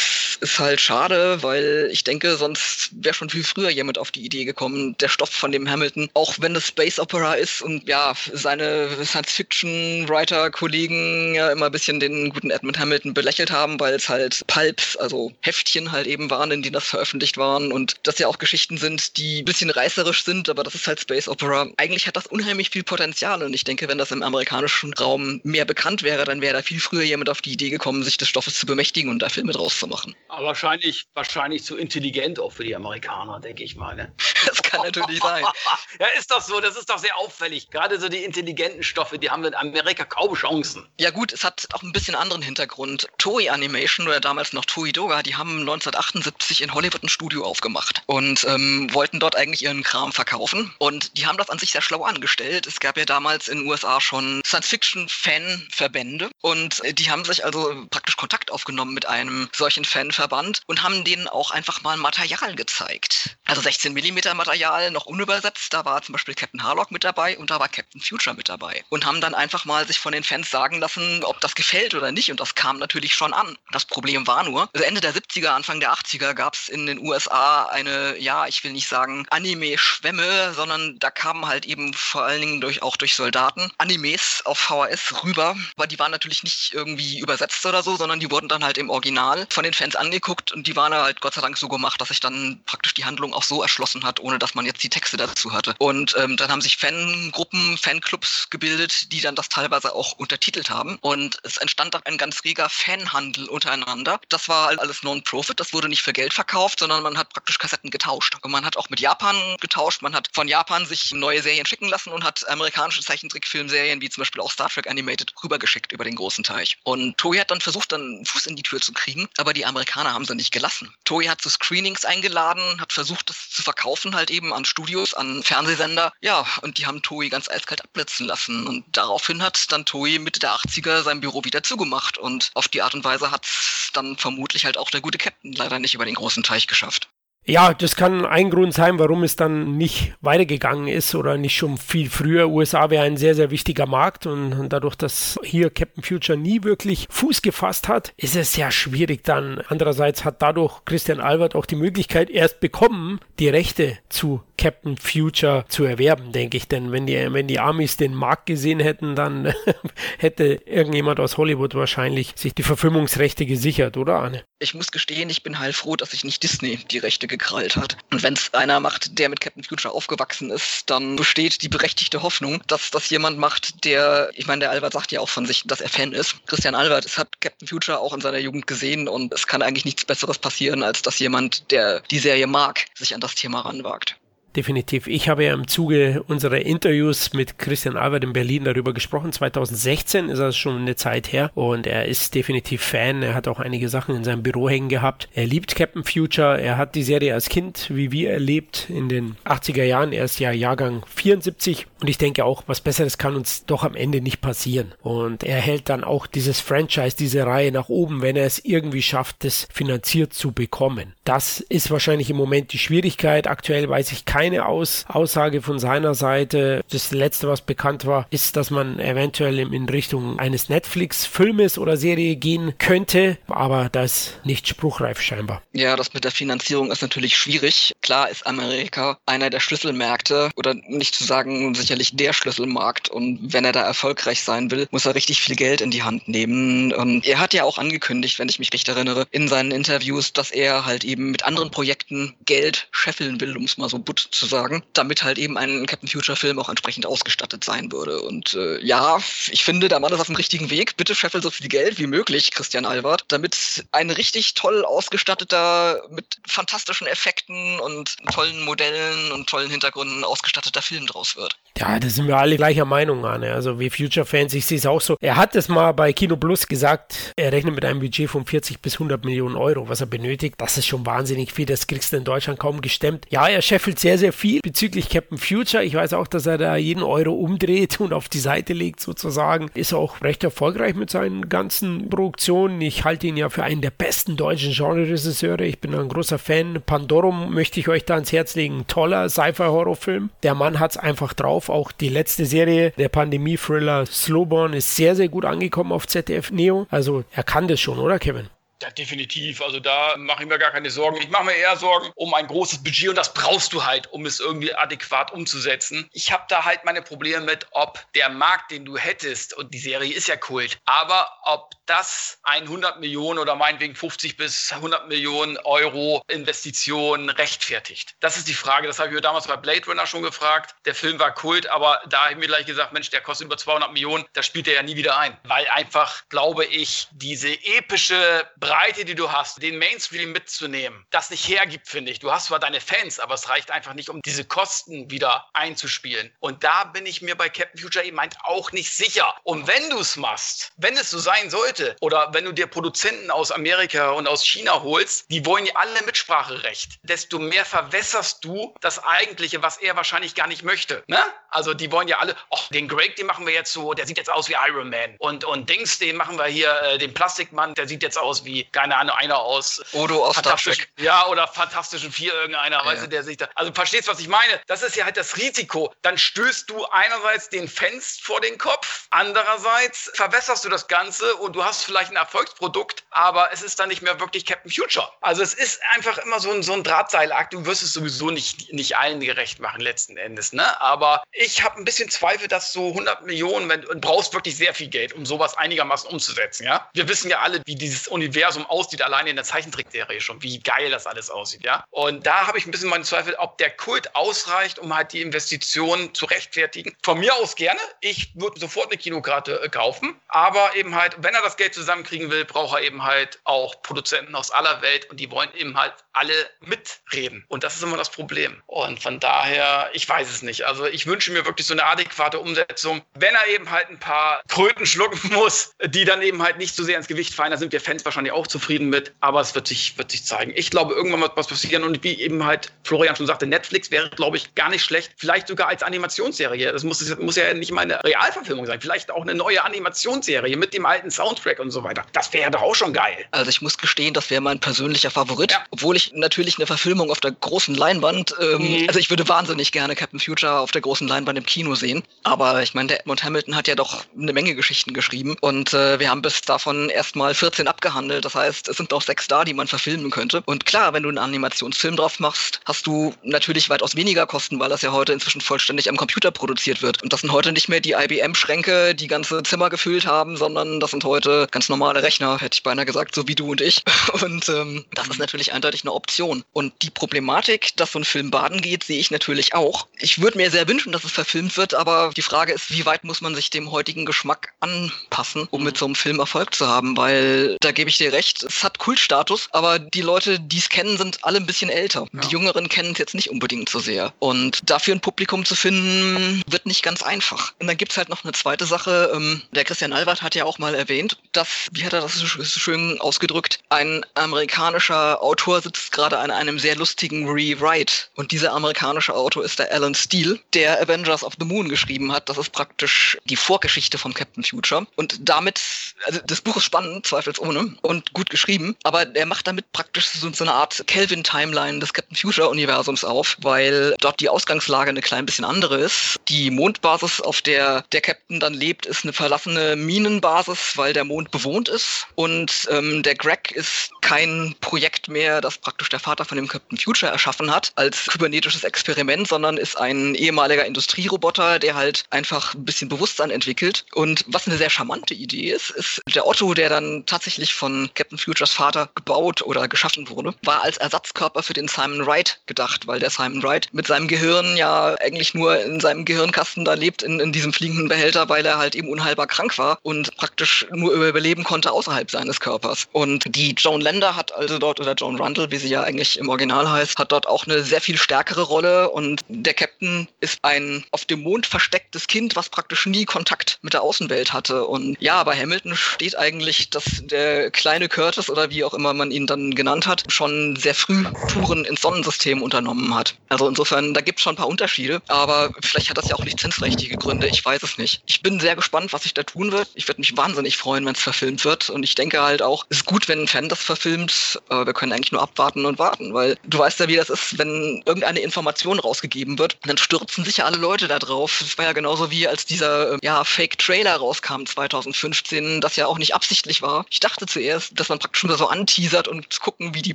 ist halt schade, weil ich denke, sonst wäre schon viel früher jemand auf die Idee gekommen, der Stoff von dem Hamilton, auch wenn es Space Opera ist und ja, seine Science-Fiction-Writer-Kollegen ja immer ein bisschen den guten Edmund Hamilton belächelt haben, weil es halt Pulps, also Heftchen halt eben waren, in denen das veröffentlicht waren und das ja auch Geschichten sind, die ein bisschen reißerisch sind, aber das ist halt Space Opera. Eigentlich hat das unheimlich viel Potenzial und ich denke, wenn das im amerikanischen Raum mehr bekannt wäre, dann wäre da viel früher jemand auf die Idee gekommen, sich des Stoffes zu bemächtigen und da Filme draus zu machen. Aber wahrscheinlich, wahrscheinlich zu intelligent auch für die Amerikaner, denke ich mal. Ne? Das kann natürlich sein. ja, ist doch so, das ist doch sehr auffällig. Gerade so die intelligenten Stoffe, die haben in Amerika kaum Chancen. Ja gut, es hat auch ein bisschen anderen Hintergrund. Toei Animation oder damals noch Toei Doga, die haben 1978 in Hollywood ein Studio aufgemacht und ähm, wollten dort eigentlich ihren Kram verkaufen. Und die haben das an sich sehr schlau angestellt. Es gab ja damals in den USA schon Science-Fiction-Fan-Verbände und äh, die haben sich also praktisch Kontakt aufgenommen mit einem solchen Fanverband und haben denen auch einfach mal Material gezeigt. Also 16 mm Material, noch unübersetzt. Da war zum Beispiel Captain Harlock mit dabei und da war Captain Future mit dabei. Und haben dann einfach mal sich von den Fans sagen lassen, ob das gefällt oder nicht. Und das kam natürlich schon an. Das Problem war nur, also Ende der 70er, Anfang der 80er gab es in den USA eine, ja, ich will nicht sagen Anime-Schwemme, sondern da kamen halt eben vor allen Dingen durch, auch durch Soldaten Animes auf VHS rüber. Aber die waren natürlich nicht irgendwie übersetzt oder so, sondern die wurden dann halt im Original von den Fans angeguckt und die waren halt Gott sei Dank so gemacht, dass sich dann praktisch die Handlung auch so erschlossen hat, ohne dass man jetzt die Texte dazu hatte. Und ähm, dann haben sich Fangruppen, Fanclubs gebildet, die dann das teilweise auch untertitelt haben. Und es entstand dann ein ganz reger Fanhandel untereinander. Das war alles Non-Profit, das wurde nicht für Geld verkauft, sondern man hat praktisch Kassetten getauscht. Und man hat auch mit Japan getauscht, man hat von Japan sich neue Serien schicken lassen und hat amerikanische Zeichentrickfilmserien wie zum Beispiel auch Star Trek Animated rübergeschickt über den großen Teich. Und Toei hat dann versucht, dann Fuß in die Tür zu kriegen, aber die Amerikaner haben sie nicht gelassen. Toei hat zu Screenings eingeladen, hat versucht, das zu verkaufen halt eben an Studios, an Fernsehsender. Ja, und die haben Toei ganz eiskalt abblitzen lassen. Und daraufhin hat dann Toei Mitte der 80er sein Büro wieder zugemacht. Und auf die Art und Weise hat es dann vermutlich halt auch der gute Captain leider nicht über den großen Teich geschafft. Ja, das kann ein Grund sein, warum es dann nicht weitergegangen ist oder nicht schon viel früher. USA wäre ein sehr, sehr wichtiger Markt und dadurch, dass hier Captain Future nie wirklich Fuß gefasst hat, ist es sehr schwierig dann. Andererseits hat dadurch Christian Albert auch die Möglichkeit erst bekommen, die Rechte zu Captain Future zu erwerben, denke ich. Denn wenn die, wenn die Amis den Markt gesehen hätten, dann hätte irgendjemand aus Hollywood wahrscheinlich sich die Verfilmungsrechte gesichert, oder Arne? Ich muss gestehen, ich bin heilfroh, dass sich nicht Disney die Rechte gekrallt hat. Und wenn es einer macht, der mit Captain Future aufgewachsen ist, dann besteht die berechtigte Hoffnung, dass das jemand macht, der, ich meine, der Albert sagt ja auch von sich, dass er Fan ist. Christian Albert es hat Captain Future auch in seiner Jugend gesehen und es kann eigentlich nichts Besseres passieren, als dass jemand, der die Serie mag, sich an das Thema ranwagt. Definitiv. Ich habe ja im Zuge unserer Interviews mit Christian Albert in Berlin darüber gesprochen. 2016 ist das schon eine Zeit her und er ist definitiv Fan. Er hat auch einige Sachen in seinem Büro hängen gehabt. Er liebt Captain Future. Er hat die Serie als Kind wie wir erlebt in den 80er Jahren. Er ist ja Jahrgang 74 und ich denke auch, was Besseres kann uns doch am Ende nicht passieren. Und er hält dann auch dieses Franchise, diese Reihe nach oben, wenn er es irgendwie schafft, das finanziert zu bekommen. Das ist wahrscheinlich im Moment die Schwierigkeit. Aktuell weiß ich keine keine Aus Aussage von seiner Seite. Das letzte, was bekannt war, ist, dass man eventuell in Richtung eines Netflix-Filmes oder Serie gehen könnte, aber das nicht spruchreif scheinbar. Ja, das mit der Finanzierung ist natürlich schwierig. Klar ist Amerika einer der Schlüsselmärkte oder nicht zu sagen sicherlich der Schlüsselmarkt und wenn er da erfolgreich sein will, muss er richtig viel Geld in die Hand nehmen. Und er hat ja auch angekündigt, wenn ich mich recht erinnere, in seinen Interviews, dass er halt eben mit anderen Projekten Geld scheffeln will, um es mal so butt zu sagen, damit halt eben ein Captain Future Film auch entsprechend ausgestattet sein würde. Und äh, ja, ich finde, der Mann ist auf dem richtigen Weg. Bitte scheffel so viel Geld wie möglich, Christian Albert, damit ein richtig toll ausgestatteter, mit fantastischen Effekten und tollen Modellen und tollen Hintergründen ausgestatteter Film draus wird. Ja, da sind wir alle gleicher Meinung an. Also wie Future-Fans, ich sehe es auch so. Er hat es mal bei Kino Plus gesagt, er rechnet mit einem Budget von 40 bis 100 Millionen Euro, was er benötigt. Das ist schon wahnsinnig viel. Das kriegst du in Deutschland kaum gestemmt. Ja, er scheffelt sehr, sehr viel bezüglich Captain Future. Ich weiß auch, dass er da jeden Euro umdreht und auf die Seite legt sozusagen. Ist auch recht erfolgreich mit seinen ganzen Produktionen. Ich halte ihn ja für einen der besten deutschen Genre-Regisseure. Ich bin ein großer Fan. Pandorum möchte ich euch da ans Herz legen. Toller Sci-Fi-Horrorfilm. Der Mann hat es einfach drauf auch die letzte Serie, der Pandemie-Thriller Slowborn, ist sehr, sehr gut angekommen auf ZDF Neo. Also er kann das schon, oder Kevin? Ja, definitiv. Also da mache ich mir gar keine Sorgen. Ich mache mir eher Sorgen um ein großes Budget und das brauchst du halt, um es irgendwie adäquat umzusetzen. Ich habe da halt meine Probleme mit, ob der Markt, den du hättest, und die Serie ist ja Kult, aber ob das 100 Millionen oder meinetwegen 50 bis 100 Millionen Euro Investition rechtfertigt. Das ist die Frage. Das habe ich mir damals bei Blade Runner schon gefragt. Der Film war Kult, aber da habe ich mir gleich gesagt, Mensch, der kostet über 200 Millionen, da spielt er ja nie wieder ein. Weil einfach, glaube ich, diese epische Breite, die du hast, den Mainstream mitzunehmen, das nicht hergibt, finde ich. Du hast zwar deine Fans, aber es reicht einfach nicht, um diese Kosten wieder einzuspielen. Und da bin ich mir bei Captain Future eben halt auch nicht sicher. Und wenn du es machst, wenn es so sein sollte, oder wenn du dir Produzenten aus Amerika und aus China holst, die wollen ja alle Mitspracherecht, desto mehr verwässerst du das Eigentliche, was er wahrscheinlich gar nicht möchte. Ne? Also die wollen ja alle, oh, den Greg, den machen wir jetzt so, der sieht jetzt aus wie Iron Man. Und, und Dings, den machen wir hier, äh, den Plastikmann, der sieht jetzt aus wie keine Ahnung, einer aus Odo aus Fantastisch, Ja, oder Fantastischen Vier, irgendeiner, ja. weißt du, der sich da. Also verstehst, was ich meine? Das ist ja halt das Risiko. Dann stößt du einerseits den Fans vor den Kopf, andererseits verwässerst du das Ganze und du hast vielleicht ein Erfolgsprodukt, aber es ist dann nicht mehr wirklich Captain Future. Also es ist einfach immer so ein, so ein Drahtseilakt. Du wirst es sowieso nicht, nicht allen gerecht machen, letzten Endes, ne? Aber ich habe ein bisschen Zweifel, dass so 100 Millionen, wenn, du brauchst wirklich sehr viel Geld, um sowas einigermaßen umzusetzen, ja? Wir wissen ja alle, wie dieses Universum Universum aussieht, alleine in der Zeichentrickserie schon, wie geil das alles aussieht, ja. Und da habe ich ein bisschen meinen Zweifel, ob der Kult ausreicht, um halt die Investitionen zu rechtfertigen. Von mir aus gerne. Ich würde sofort eine Kinokarte äh, kaufen. Aber eben halt, wenn er das Geld zusammenkriegen will, braucht er eben halt auch Produzenten aus aller Welt und die wollen eben halt alle mitreden. Und das ist immer das Problem. Und von daher, ich weiß es nicht. Also ich wünsche mir wirklich so eine adäquate Umsetzung. Wenn er eben halt ein paar Kröten schlucken muss, die dann eben halt nicht so sehr ins Gewicht fallen, da sind wir Fans wahrscheinlich auch zufrieden mit. Aber es wird sich, wird sich zeigen. Ich glaube, irgendwann wird was passieren. Und wie eben halt Florian schon sagte, Netflix wäre, glaube ich, gar nicht schlecht. Vielleicht sogar als Animationsserie. Das muss, das muss ja nicht mal eine Realverfilmung sein. Vielleicht auch eine neue Animationsserie mit dem alten Soundtrack und so weiter. Das wäre doch auch schon geil. Also ich muss gestehen, das wäre mein persönlicher Favorit. Ja. Obwohl ich natürlich eine Verfilmung auf der großen Leinwand. Ähm, mhm. Also ich würde wahnsinnig gerne Captain Future auf der großen Leinwand im Kino sehen. Aber ich meine, der Edmund Hamilton hat ja doch eine Menge Geschichten geschrieben und äh, wir haben bis davon erstmal 14 abgehandelt. Das heißt, es sind noch sechs da, die man verfilmen könnte. Und klar, wenn du einen Animationsfilm drauf machst, hast du natürlich weitaus weniger Kosten, weil das ja heute inzwischen vollständig am Computer produziert wird. Und das sind heute nicht mehr die IBM-Schränke, die ganze Zimmer gefüllt haben, sondern das sind heute ganz normale Rechner, hätte ich beinahe gesagt, so wie du und ich. Und ähm, das ist natürlich eindeutig eine Option. Und die Problematik, dass so ein Film baden geht, sehe ich natürlich auch. Ich würde mir sehr wünschen, dass es verfilmt wird, aber die Frage ist, wie weit muss man sich dem heutigen Geschmack anpassen, um mit so einem Film Erfolg zu haben? Weil da gebe ich dir recht, recht. Es hat Kultstatus, aber die Leute, die es kennen, sind alle ein bisschen älter. Ja. Die Jüngeren kennen es jetzt nicht unbedingt so sehr. Und dafür ein Publikum zu finden, wird nicht ganz einfach. Und dann gibt's halt noch eine zweite Sache. Ähm, der Christian Albert hat ja auch mal erwähnt, dass, wie hat er das so sch- so schön ausgedrückt, ein amerikanischer Autor sitzt gerade an einem sehr lustigen Rewrite. Und dieser amerikanische Autor ist der Alan Steele, der Avengers of the Moon geschrieben hat. Das ist praktisch die Vorgeschichte vom Captain Future. Und damit, also das Buch ist spannend, zweifelsohne, und gut geschrieben, aber er macht damit praktisch so, so eine Art Kelvin-Timeline des Captain Future-Universums auf, weil dort die Ausgangslage eine klein bisschen andere ist. Die Mondbasis, auf der der Captain dann lebt, ist eine verlassene Minenbasis, weil der Mond bewohnt ist. Und ähm, der Greg ist kein Projekt mehr, das praktisch der Vater von dem Captain Future erschaffen hat, als kybernetisches Experiment, sondern ist ein ehemaliger Industrieroboter, der halt einfach ein bisschen Bewusstsein entwickelt. Und was eine sehr charmante Idee ist, ist der Otto, der dann tatsächlich von Captain Futures Vater gebaut oder geschaffen wurde, war als Ersatzkörper für den Simon Wright gedacht, weil der Simon Wright mit seinem Gehirn ja eigentlich nur in seinem Gehirnkasten da lebt, in, in diesem fliegenden Behälter, weil er halt eben unheilbar krank war und praktisch nur überleben konnte außerhalb seines Körpers. Und die Joan Lander hat also dort, oder Joan Rundle, wie sie ja eigentlich im Original heißt, hat dort auch eine sehr viel stärkere Rolle und der Captain ist ein auf dem Mond verstecktes Kind, was praktisch nie Kontakt mit der Außenwelt hatte. Und ja, bei Hamilton steht eigentlich, dass der kleine Curtis oder wie auch immer man ihn dann genannt hat, schon sehr früh Touren ins Sonnensystem unternommen hat. Also insofern, da gibt es schon ein paar Unterschiede, aber vielleicht hat das ja auch lizenzrechtliche Gründe, ich weiß es nicht. Ich bin sehr gespannt, was sich da tun wird. Ich würde mich wahnsinnig freuen, wenn es verfilmt wird und ich denke halt auch, es ist gut, wenn ein Fan das verfilmt, aber wir können eigentlich nur abwarten und warten, weil du weißt ja, wie das ist, wenn irgendeine Information rausgegeben wird, dann stürzen sich ja alle Leute da drauf. Es war ja genauso wie als dieser äh, ja, Fake-Trailer rauskam 2015, das ja auch nicht absichtlich war. Ich dachte zuerst, dass man praktisch nur so anteasert und gucken, wie die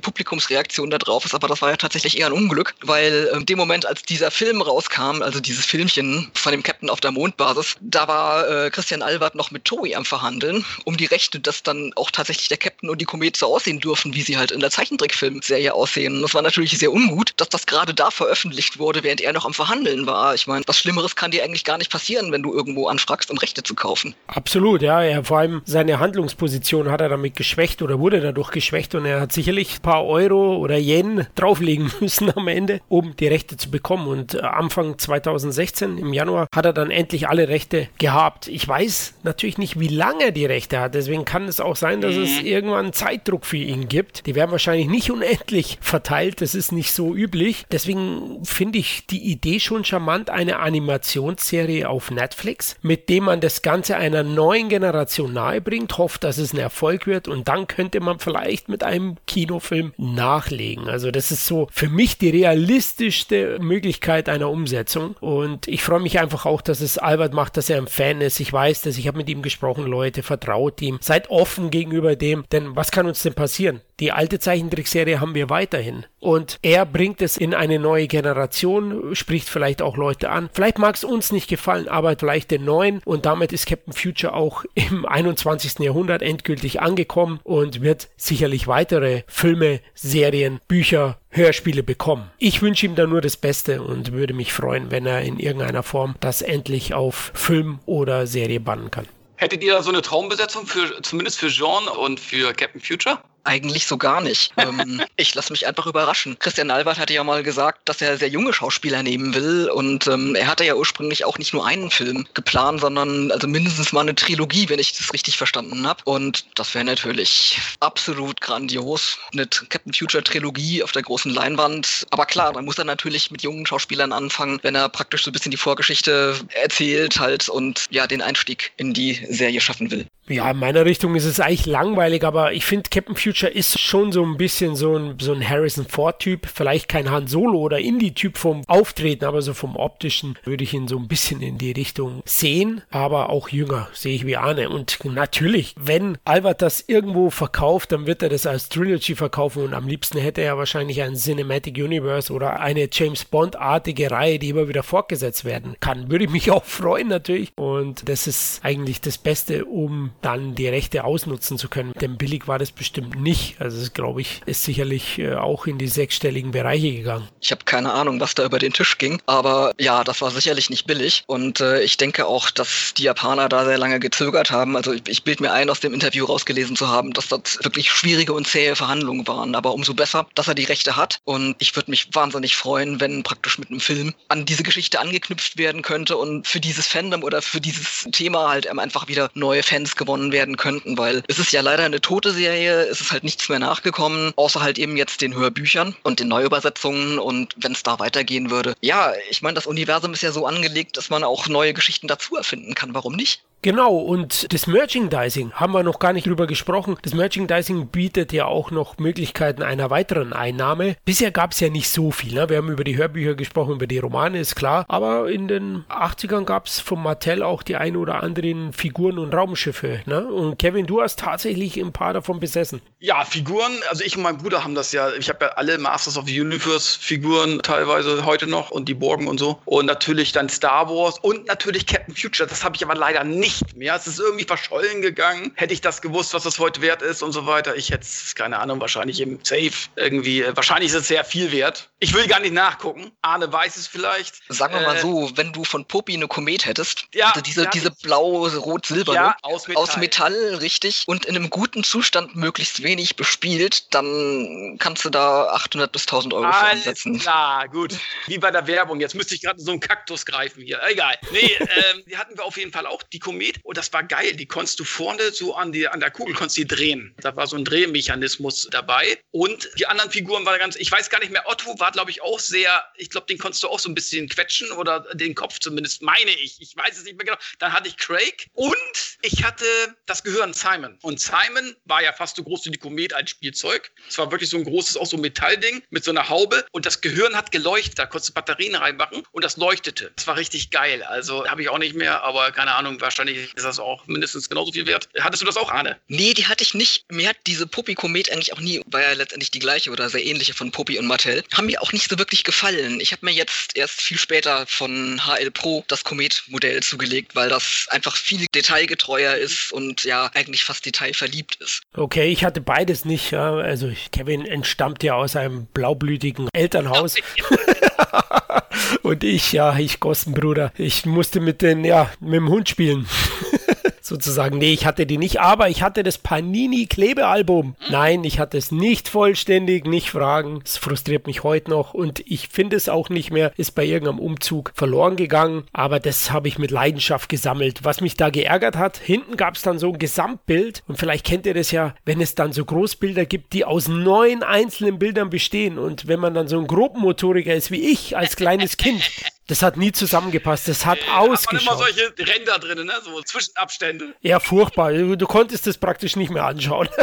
Publikumsreaktion da drauf ist, aber das war ja tatsächlich eher ein Unglück, weil äh, in dem Moment, als dieser Film rauskam, also dieses Filmchen von dem Captain auf der Mondbasis, da war äh, Christian Albert noch mit Toei am Verhandeln, um die Rechte, dass dann auch tatsächlich der Captain und die Komet so aussehen dürfen, wie sie halt in der Zeichentrickfilmserie aussehen. Das war natürlich sehr ungut, dass das gerade da veröffentlicht wurde, während er noch am Verhandeln war. Ich meine, was Schlimmeres kann dir eigentlich gar nicht passieren, wenn du irgendwo anfragst, um Rechte zu kaufen. Absolut, ja. Er, vor allem seine Handlungsposition hat er damit geschwächt oder wurde dadurch geschwächt und er hat sicherlich ein paar Euro oder Yen drauflegen müssen am Ende, um die Rechte zu bekommen. Und äh, Anfang 2016, im Januar, hat er dann endlich alle Rechte gehabt. Ich weiß natürlich nicht, wie lange er die Rechte hat. Deswegen kann es auch sein, dass es irgendwann Zeitdruck für ihn gibt. Die werden wahrscheinlich nicht unendlich verteilt. Das ist nicht so üblich. Deswegen finde ich die Idee schon charmant, eine Animationsserie auf Netflix, mit dem man das Ganze einer neuen Generation nahebringt, hofft, dass es ein Erfolg wird und dann könnte man vielleicht mit einem Kinofilm nachlegen. Also das ist so für mich die realistischste Möglichkeit einer Umsetzung und ich freue mich einfach auch, dass es Albert macht, dass er ein Fan ist. Ich weiß das, ich habe mit ihm gesprochen, Leute, vertraut ihm, seid offen gegenüber dem, denn was kann uns denn passieren? Die alte Zeichentrickserie haben wir weiterhin. Und er bringt es in eine neue Generation, spricht vielleicht auch Leute an. Vielleicht mag es uns nicht gefallen, aber vielleicht den neuen. Und damit ist Captain Future auch im 21. Jahrhundert endgültig angekommen und wird sicherlich weitere Filme, Serien, Bücher, Hörspiele bekommen. Ich wünsche ihm da nur das Beste und würde mich freuen, wenn er in irgendeiner Form das endlich auf Film oder Serie bannen kann. Hättet ihr da so eine Traumbesetzung für zumindest für Jean und für Captain Future? Eigentlich so gar nicht. ähm, ich lasse mich einfach überraschen. Christian Albert hatte ja mal gesagt, dass er sehr junge Schauspieler nehmen will und ähm, er hatte ja ursprünglich auch nicht nur einen Film geplant, sondern also mindestens mal eine Trilogie, wenn ich das richtig verstanden habe. Und das wäre natürlich absolut grandios. Eine Captain Future Trilogie auf der großen Leinwand. Aber klar, dann muss er natürlich mit jungen Schauspielern anfangen, wenn er praktisch so ein bisschen die Vorgeschichte erzählt halt und ja den Einstieg in die Serie schaffen will. Ja, in meiner Richtung ist es eigentlich langweilig, aber ich finde, Captain Future ist schon so ein bisschen so ein, so ein Harrison Ford-Typ. Vielleicht kein Han Solo oder Indie-Typ vom Auftreten, aber so vom optischen würde ich ihn so ein bisschen in die Richtung sehen. Aber auch jünger sehe ich wie Arne. Und natürlich, wenn Albert das irgendwo verkauft, dann wird er das als Trilogy verkaufen und am liebsten hätte er wahrscheinlich ein Cinematic Universe oder eine James Bond-artige Reihe, die immer wieder fortgesetzt werden kann. Würde ich mich auch freuen natürlich. Und das ist eigentlich das Beste, um dann die Rechte ausnutzen zu können. Denn billig war das bestimmt nicht. Also das glaube ich, ist sicherlich äh, auch in die sechsstelligen Bereiche gegangen. Ich habe keine Ahnung, was da über den Tisch ging, aber ja, das war sicherlich nicht billig. Und äh, ich denke auch, dass die Japaner da sehr lange gezögert haben. Also ich, ich bilde mir ein, aus dem Interview rausgelesen zu haben, dass das wirklich schwierige und zähe Verhandlungen waren. Aber umso besser, dass er die Rechte hat. Und ich würde mich wahnsinnig freuen, wenn praktisch mit einem Film an diese Geschichte angeknüpft werden könnte und für dieses Fandom oder für dieses Thema halt einfach wieder neue Fans gewonnen werden könnten, weil es ist ja leider eine tote Serie, es ist halt nichts mehr nachgekommen, außer halt eben jetzt den Hörbüchern und den Neuübersetzungen und wenn es da weitergehen würde. Ja, ich meine, das Universum ist ja so angelegt, dass man auch neue Geschichten dazu erfinden kann. Warum nicht? Genau, und das Merchandising haben wir noch gar nicht drüber gesprochen. Das Merchandising bietet ja auch noch Möglichkeiten einer weiteren Einnahme. Bisher gab es ja nicht so viel. Ne? Wir haben über die Hörbücher gesprochen, über die Romane, ist klar. Aber in den 80ern gab es von Mattel auch die ein oder anderen Figuren und Raumschiffe. Ne? Und Kevin, du hast tatsächlich ein paar davon besessen. Ja, Figuren. Also ich und mein Bruder haben das ja. Ich habe ja alle Masters of the Universe Figuren teilweise heute noch und die Borgen und so. Und natürlich dann Star Wars und natürlich Captain Future. Das habe ich aber leider nicht nicht mehr. Es ist irgendwie verschollen gegangen. Hätte ich das gewusst, was das heute wert ist und so weiter. Ich hätte es, keine Ahnung, wahrscheinlich im Safe irgendwie. Äh, wahrscheinlich ist es sehr viel wert. Ich will gar nicht nachgucken. Arne weiß es vielleicht. Sagen wir mal äh, so, wenn du von Poppy eine Komet hättest, ja, also diese, diese blau-rot-silberne, ja, aus, Metall. aus Metall, richtig, und in einem guten Zustand möglichst wenig bespielt, dann kannst du da 800 bis 1000 Euro für ansetzen. Ja, gut. Wie bei der Werbung. Jetzt müsste ich gerade so einen Kaktus greifen hier. Egal. Nee, ähm, die hatten wir auf jeden Fall auch. Die Komet Komet und das war geil. Die konntest du vorne so an, die, an der Kugel konntest die drehen. Da war so ein Drehmechanismus dabei. Und die anderen Figuren waren ganz, ich weiß gar nicht mehr, Otto war, glaube ich, auch sehr, ich glaube, den konntest du auch so ein bisschen quetschen oder den Kopf zumindest, meine ich. Ich weiß es nicht mehr genau. Dann hatte ich Craig und ich hatte das Gehirn Simon. Und Simon war ja fast so groß wie die Komet als Spielzeug. Es war wirklich so ein großes, auch so ein Metallding mit so einer Haube. Und das Gehirn hat geleuchtet. Da konntest du Batterien reinmachen und das leuchtete. Das war richtig geil. Also habe ich auch nicht mehr, aber keine Ahnung, wahrscheinlich ist das auch mindestens genauso viel wert. Hattest du das auch, Arne? Nee, die hatte ich nicht. Mir hat diese Poppy-Komet eigentlich auch nie, war ja letztendlich die gleiche oder sehr ähnliche von Poppy und Mattel, haben mir auch nicht so wirklich gefallen. Ich habe mir jetzt erst viel später von HL Pro das Komet-Modell zugelegt, weil das einfach viel detailgetreuer ist und ja eigentlich fast detailverliebt ist. Okay, ich hatte beides nicht. Ja. Also Kevin entstammt ja aus einem blaublütigen Elternhaus. und ich, ja, ich Gossenbruder, ich musste mit den, ja, mit dem Hund spielen. sozusagen. Nee, ich hatte die nicht, aber ich hatte das Panini-Klebealbum. Nein, ich hatte es nicht vollständig, nicht fragen. Es frustriert mich heute noch und ich finde es auch nicht mehr, ist bei irgendeinem Umzug verloren gegangen, aber das habe ich mit Leidenschaft gesammelt. Was mich da geärgert hat, hinten gab es dann so ein Gesamtbild und vielleicht kennt ihr das ja, wenn es dann so Großbilder gibt, die aus neun einzelnen Bildern bestehen und wenn man dann so ein Grobmotoriker ist wie ich als kleines Kind, das hat nie zusammengepasst. Das hat äh, ausgeschaut. Hat man immer solche Ränder drin, ne? so Zwischenabstände. Ja, furchtbar. Du, du konntest das praktisch nicht mehr anschauen.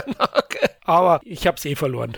Aber ich habe es eh verloren.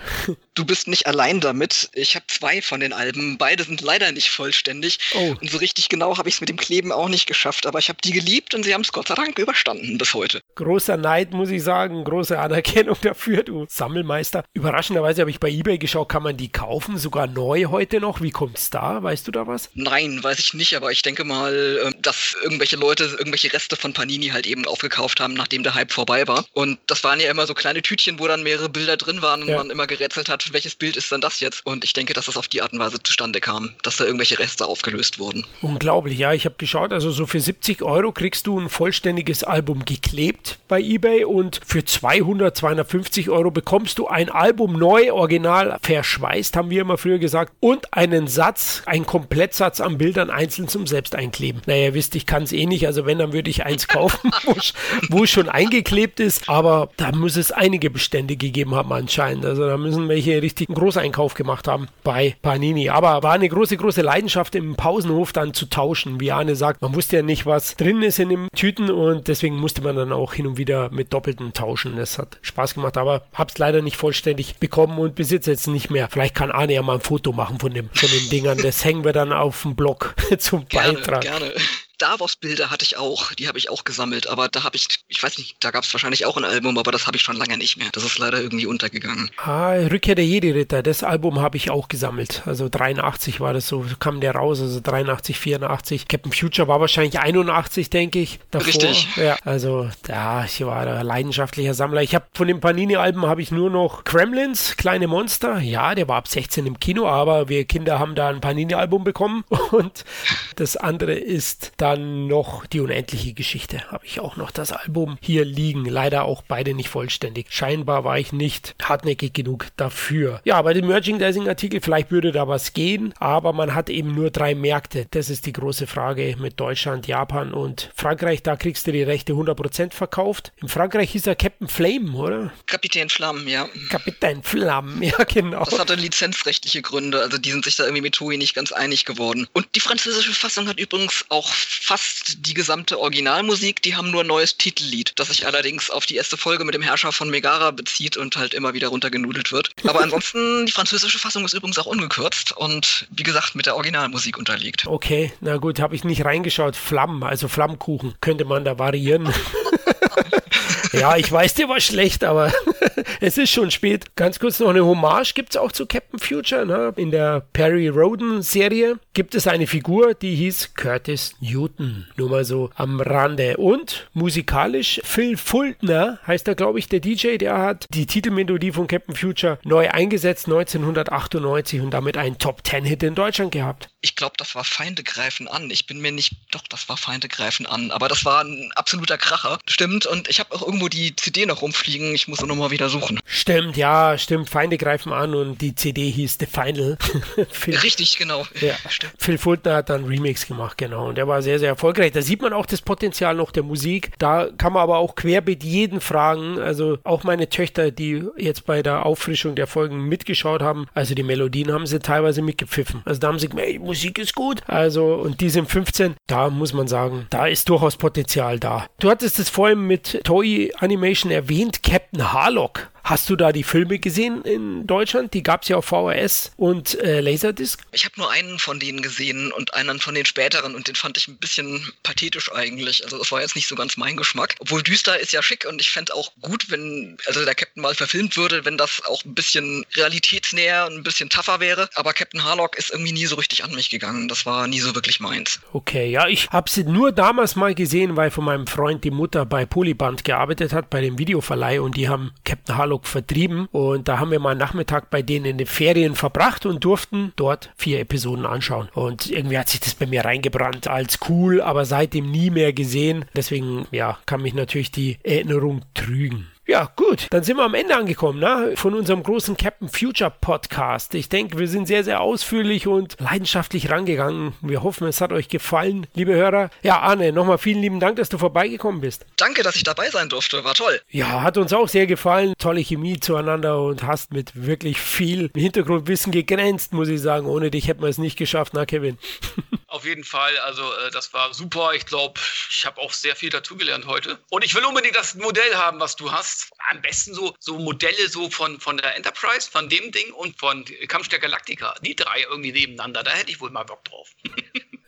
Du bist nicht allein damit. Ich habe zwei von den Alben. Beide sind leider nicht vollständig. Oh. Und so richtig genau habe ich es mit dem Kleben auch nicht geschafft. Aber ich habe die geliebt und sie haben es Gott sei Dank überstanden bis heute. Großer Neid, muss ich sagen. Große Anerkennung dafür, du Sammelmeister. Überraschenderweise habe ich bei eBay geschaut, kann man die kaufen, sogar neu heute noch. Wie kommt's da? Weißt du da was? Nein, weiß ich nicht. Aber ich denke mal, ähm, dass irgendwelche Leute irgendwelche Reste von Panini halt eben aufgekauft haben, nachdem der Hype vorbei war. Und das waren ja immer so kleine Tütchen, wo dann mehrere Bilder drin waren und ja. man immer gerätselt hat, welches Bild ist denn das jetzt? Und ich denke, dass das auf die Art und Weise zustande kam, dass da irgendwelche Reste aufgelöst wurden. Unglaublich, ja. Ich habe geschaut, also so für 70 Euro kriegst du ein vollständiges Album geklebt bei eBay und für 200, 250 Euro bekommst du ein Album neu, original, verschweißt, haben wir immer früher gesagt, und einen Satz, einen Komplettsatz an Bildern einzeln zum Selbsteinkleben. Naja, ihr wisst, ich kann es eh nicht, also wenn, dann würde ich eins kaufen, wo es schon eingeklebt ist, aber da muss es einige Bestände gegeben haben anscheinend. Also da müssen welche richtigen Großeinkauf gemacht haben bei Panini. Aber war eine große, große Leidenschaft im Pausenhof dann zu tauschen. Wie Arne sagt, man wusste ja nicht, was drin ist in den Tüten und deswegen musste man dann auch hin und wieder mit Doppelten tauschen. Das hat Spaß gemacht, aber hab's leider nicht vollständig bekommen und besitze jetzt nicht mehr. Vielleicht kann Arne ja mal ein Foto machen von, dem, von den Dingern. Das hängen wir dann auf dem Blog zum gerne, Beitrag. Gerne Star Wars Bilder hatte ich auch, die habe ich auch gesammelt, aber da habe ich, ich weiß nicht, da gab es wahrscheinlich auch ein Album, aber das habe ich schon lange nicht mehr. Das ist leider irgendwie untergegangen. Ah, Rückkehr der Jedi-Ritter, das Album habe ich auch gesammelt. Also 83 war das so, kam der raus, also 83, 84. Captain Future war wahrscheinlich 81, denke ich. Davor. Richtig. Ja, also ja, ich war ein leidenschaftlicher Sammler. Ich habe von den Panini-Alben habe ich nur noch Kremlins, kleine Monster. Ja, der war ab 16 im Kino, aber wir Kinder haben da ein Panini-Album bekommen. Und das andere ist dann noch die unendliche Geschichte. Habe ich auch noch das Album hier liegen. Leider auch beide nicht vollständig. Scheinbar war ich nicht hartnäckig genug dafür. Ja, bei dem Merchandising-Artikel, vielleicht würde da was gehen, aber man hat eben nur drei Märkte. Das ist die große Frage mit Deutschland, Japan und Frankreich. Da kriegst du die Rechte 100% verkauft. In Frankreich hieß er Captain Flame, oder? Kapitän Flammen, ja. Kapitän Flamme, ja genau. Das hatte lizenzrechtliche Gründe, also die sind sich da irgendwie mit Toei nicht ganz einig geworden. Und die französische Fassung hat übrigens auch fast die gesamte Originalmusik, die haben nur ein neues Titellied, das sich allerdings auf die erste Folge mit dem Herrscher von Megara bezieht und halt immer wieder runtergenudelt wird. Aber ansonsten, die französische Fassung ist übrigens auch ungekürzt und wie gesagt mit der Originalmusik unterlegt. Okay, na gut, habe ich nicht reingeschaut. Flammen, also Flammkuchen, könnte man da variieren. ja, ich weiß, der war schlecht, aber es ist schon spät. Ganz kurz noch eine Hommage gibt es auch zu Captain Future. Ne? In der Perry Roden Serie gibt es eine Figur, die hieß Curtis Newton. Nur mal so am Rande. Und musikalisch Phil Fultner heißt er, glaube ich, der DJ, der hat die Titelmelodie von Captain Future neu eingesetzt 1998 und damit einen Top Ten Hit in Deutschland gehabt. Ich glaube, das war Feinde greifen an. Ich bin mir nicht, doch, das war Feinde greifen an. Aber das war ein absoluter Kracher. Stimmt. Und ich habe auch irgendwo die CD noch rumfliegen. Ich muss sie nochmal wieder suchen. Stimmt, ja, stimmt. Feinde greifen an und die CD hieß The Final. Phil, Richtig, genau. ja. Stimmt. Phil Fultner hat dann Remix gemacht, genau. Und der war sehr, sehr erfolgreich. Da sieht man auch das Potenzial noch der Musik. Da kann man aber auch querbeet jeden fragen. Also auch meine Töchter, die jetzt bei der Auffrischung der Folgen mitgeschaut haben, also die Melodien haben sie teilweise mitgepfiffen. Also da haben sie gemerkt, Musik ist gut. Also, und die sind 15, da muss man sagen, da ist durchaus Potenzial da. Du hattest es vorhin mit Toei Animation erwähnt, Captain Harlock. Hast du da die Filme gesehen in Deutschland? Die gab es ja auf VHS und äh, Laserdisc. Ich habe nur einen von denen gesehen und einen von den späteren und den fand ich ein bisschen pathetisch eigentlich. Also das war jetzt nicht so ganz mein Geschmack. Obwohl düster ist ja schick und ich fände auch gut, wenn also der Captain mal verfilmt würde, wenn das auch ein bisschen realitätsnäher und ein bisschen tougher wäre. Aber Captain Harlock ist irgendwie nie so richtig an mich gegangen. Das war nie so wirklich meins. Okay, ja, ich habe sie nur damals mal gesehen, weil von meinem Freund die Mutter bei Polyband gearbeitet hat, bei dem Videoverleih und die haben Captain Harlock vertrieben und da haben wir mal einen Nachmittag bei denen in den Ferien verbracht und durften dort vier Episoden anschauen. Und irgendwie hat sich das bei mir reingebrannt als cool, aber seitdem nie mehr gesehen. Deswegen, ja, kann mich natürlich die Erinnerung trügen. Ja, gut, dann sind wir am Ende angekommen, ne? Von unserem großen Captain Future Podcast. Ich denke, wir sind sehr, sehr ausführlich und leidenschaftlich rangegangen. Wir hoffen, es hat euch gefallen, liebe Hörer. Ja, Arne, nochmal vielen lieben Dank, dass du vorbeigekommen bist. Danke, dass ich dabei sein durfte. War toll. Ja, hat uns auch sehr gefallen. Tolle Chemie zueinander und hast mit wirklich viel Hintergrundwissen gegrenzt, muss ich sagen. Ohne dich hätten wir es nicht geschafft, na Kevin. Auf jeden Fall, also äh, das war super. Ich glaube, ich habe auch sehr viel dazugelernt heute. Und ich will unbedingt das Modell haben, was du hast. Am besten so, so Modelle so von, von der Enterprise, von dem Ding und von Kampf der Galactica. Die drei irgendwie nebeneinander. Da hätte ich wohl mal Bock drauf.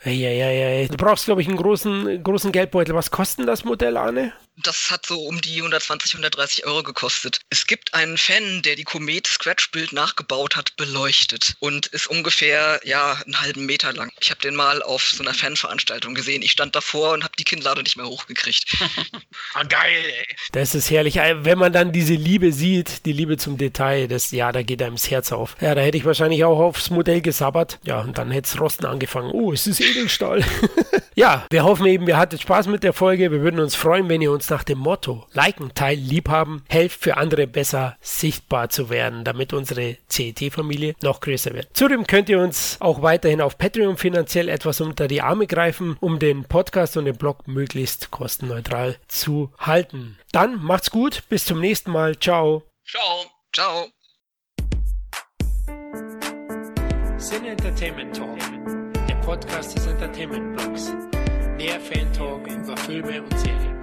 Ja, ja, ja. Du brauchst, glaube ich, einen großen, großen Geldbeutel. Was kostet das Modell, Arne? Das hat so um die 120, 130 Euro gekostet. Es gibt einen Fan, der die Komet Scratch-Bild nachgebaut hat, beleuchtet und ist ungefähr ja einen halben Meter lang. Ich habe den mal auf so einer Fanveranstaltung gesehen. Ich stand davor und habe die Kinnlade nicht mehr hochgekriegt. ah, geil, ey. Das ist herrlich. Wenn man dann diese Liebe sieht, die Liebe zum Detail, das, ja, da geht einem das Herz auf. Ja, da hätte ich wahrscheinlich auch aufs Modell gesabbert. Ja, und dann hätte es Rosten angefangen. Oh, es ist Edelstahl. ja, wir hoffen eben, ihr hattet Spaß mit der Folge. Wir würden uns freuen, wenn ihr uns nach dem Motto Liken, Teilen, Liebhaben, helft für andere besser sichtbar zu werden, damit unsere CET-Familie noch größer wird. Zudem könnt ihr uns auch weiterhin auf Patreon finanziell etwas unter die Arme greifen, um den Podcast und den Blog möglichst kostenneutral zu halten. Dann macht's gut, bis zum nächsten Mal. Ciao. Ciao. Ciao. Sin Entertainment Talk, der Podcast des Entertainment Blogs. Der Fan Talk über Filme und Serien.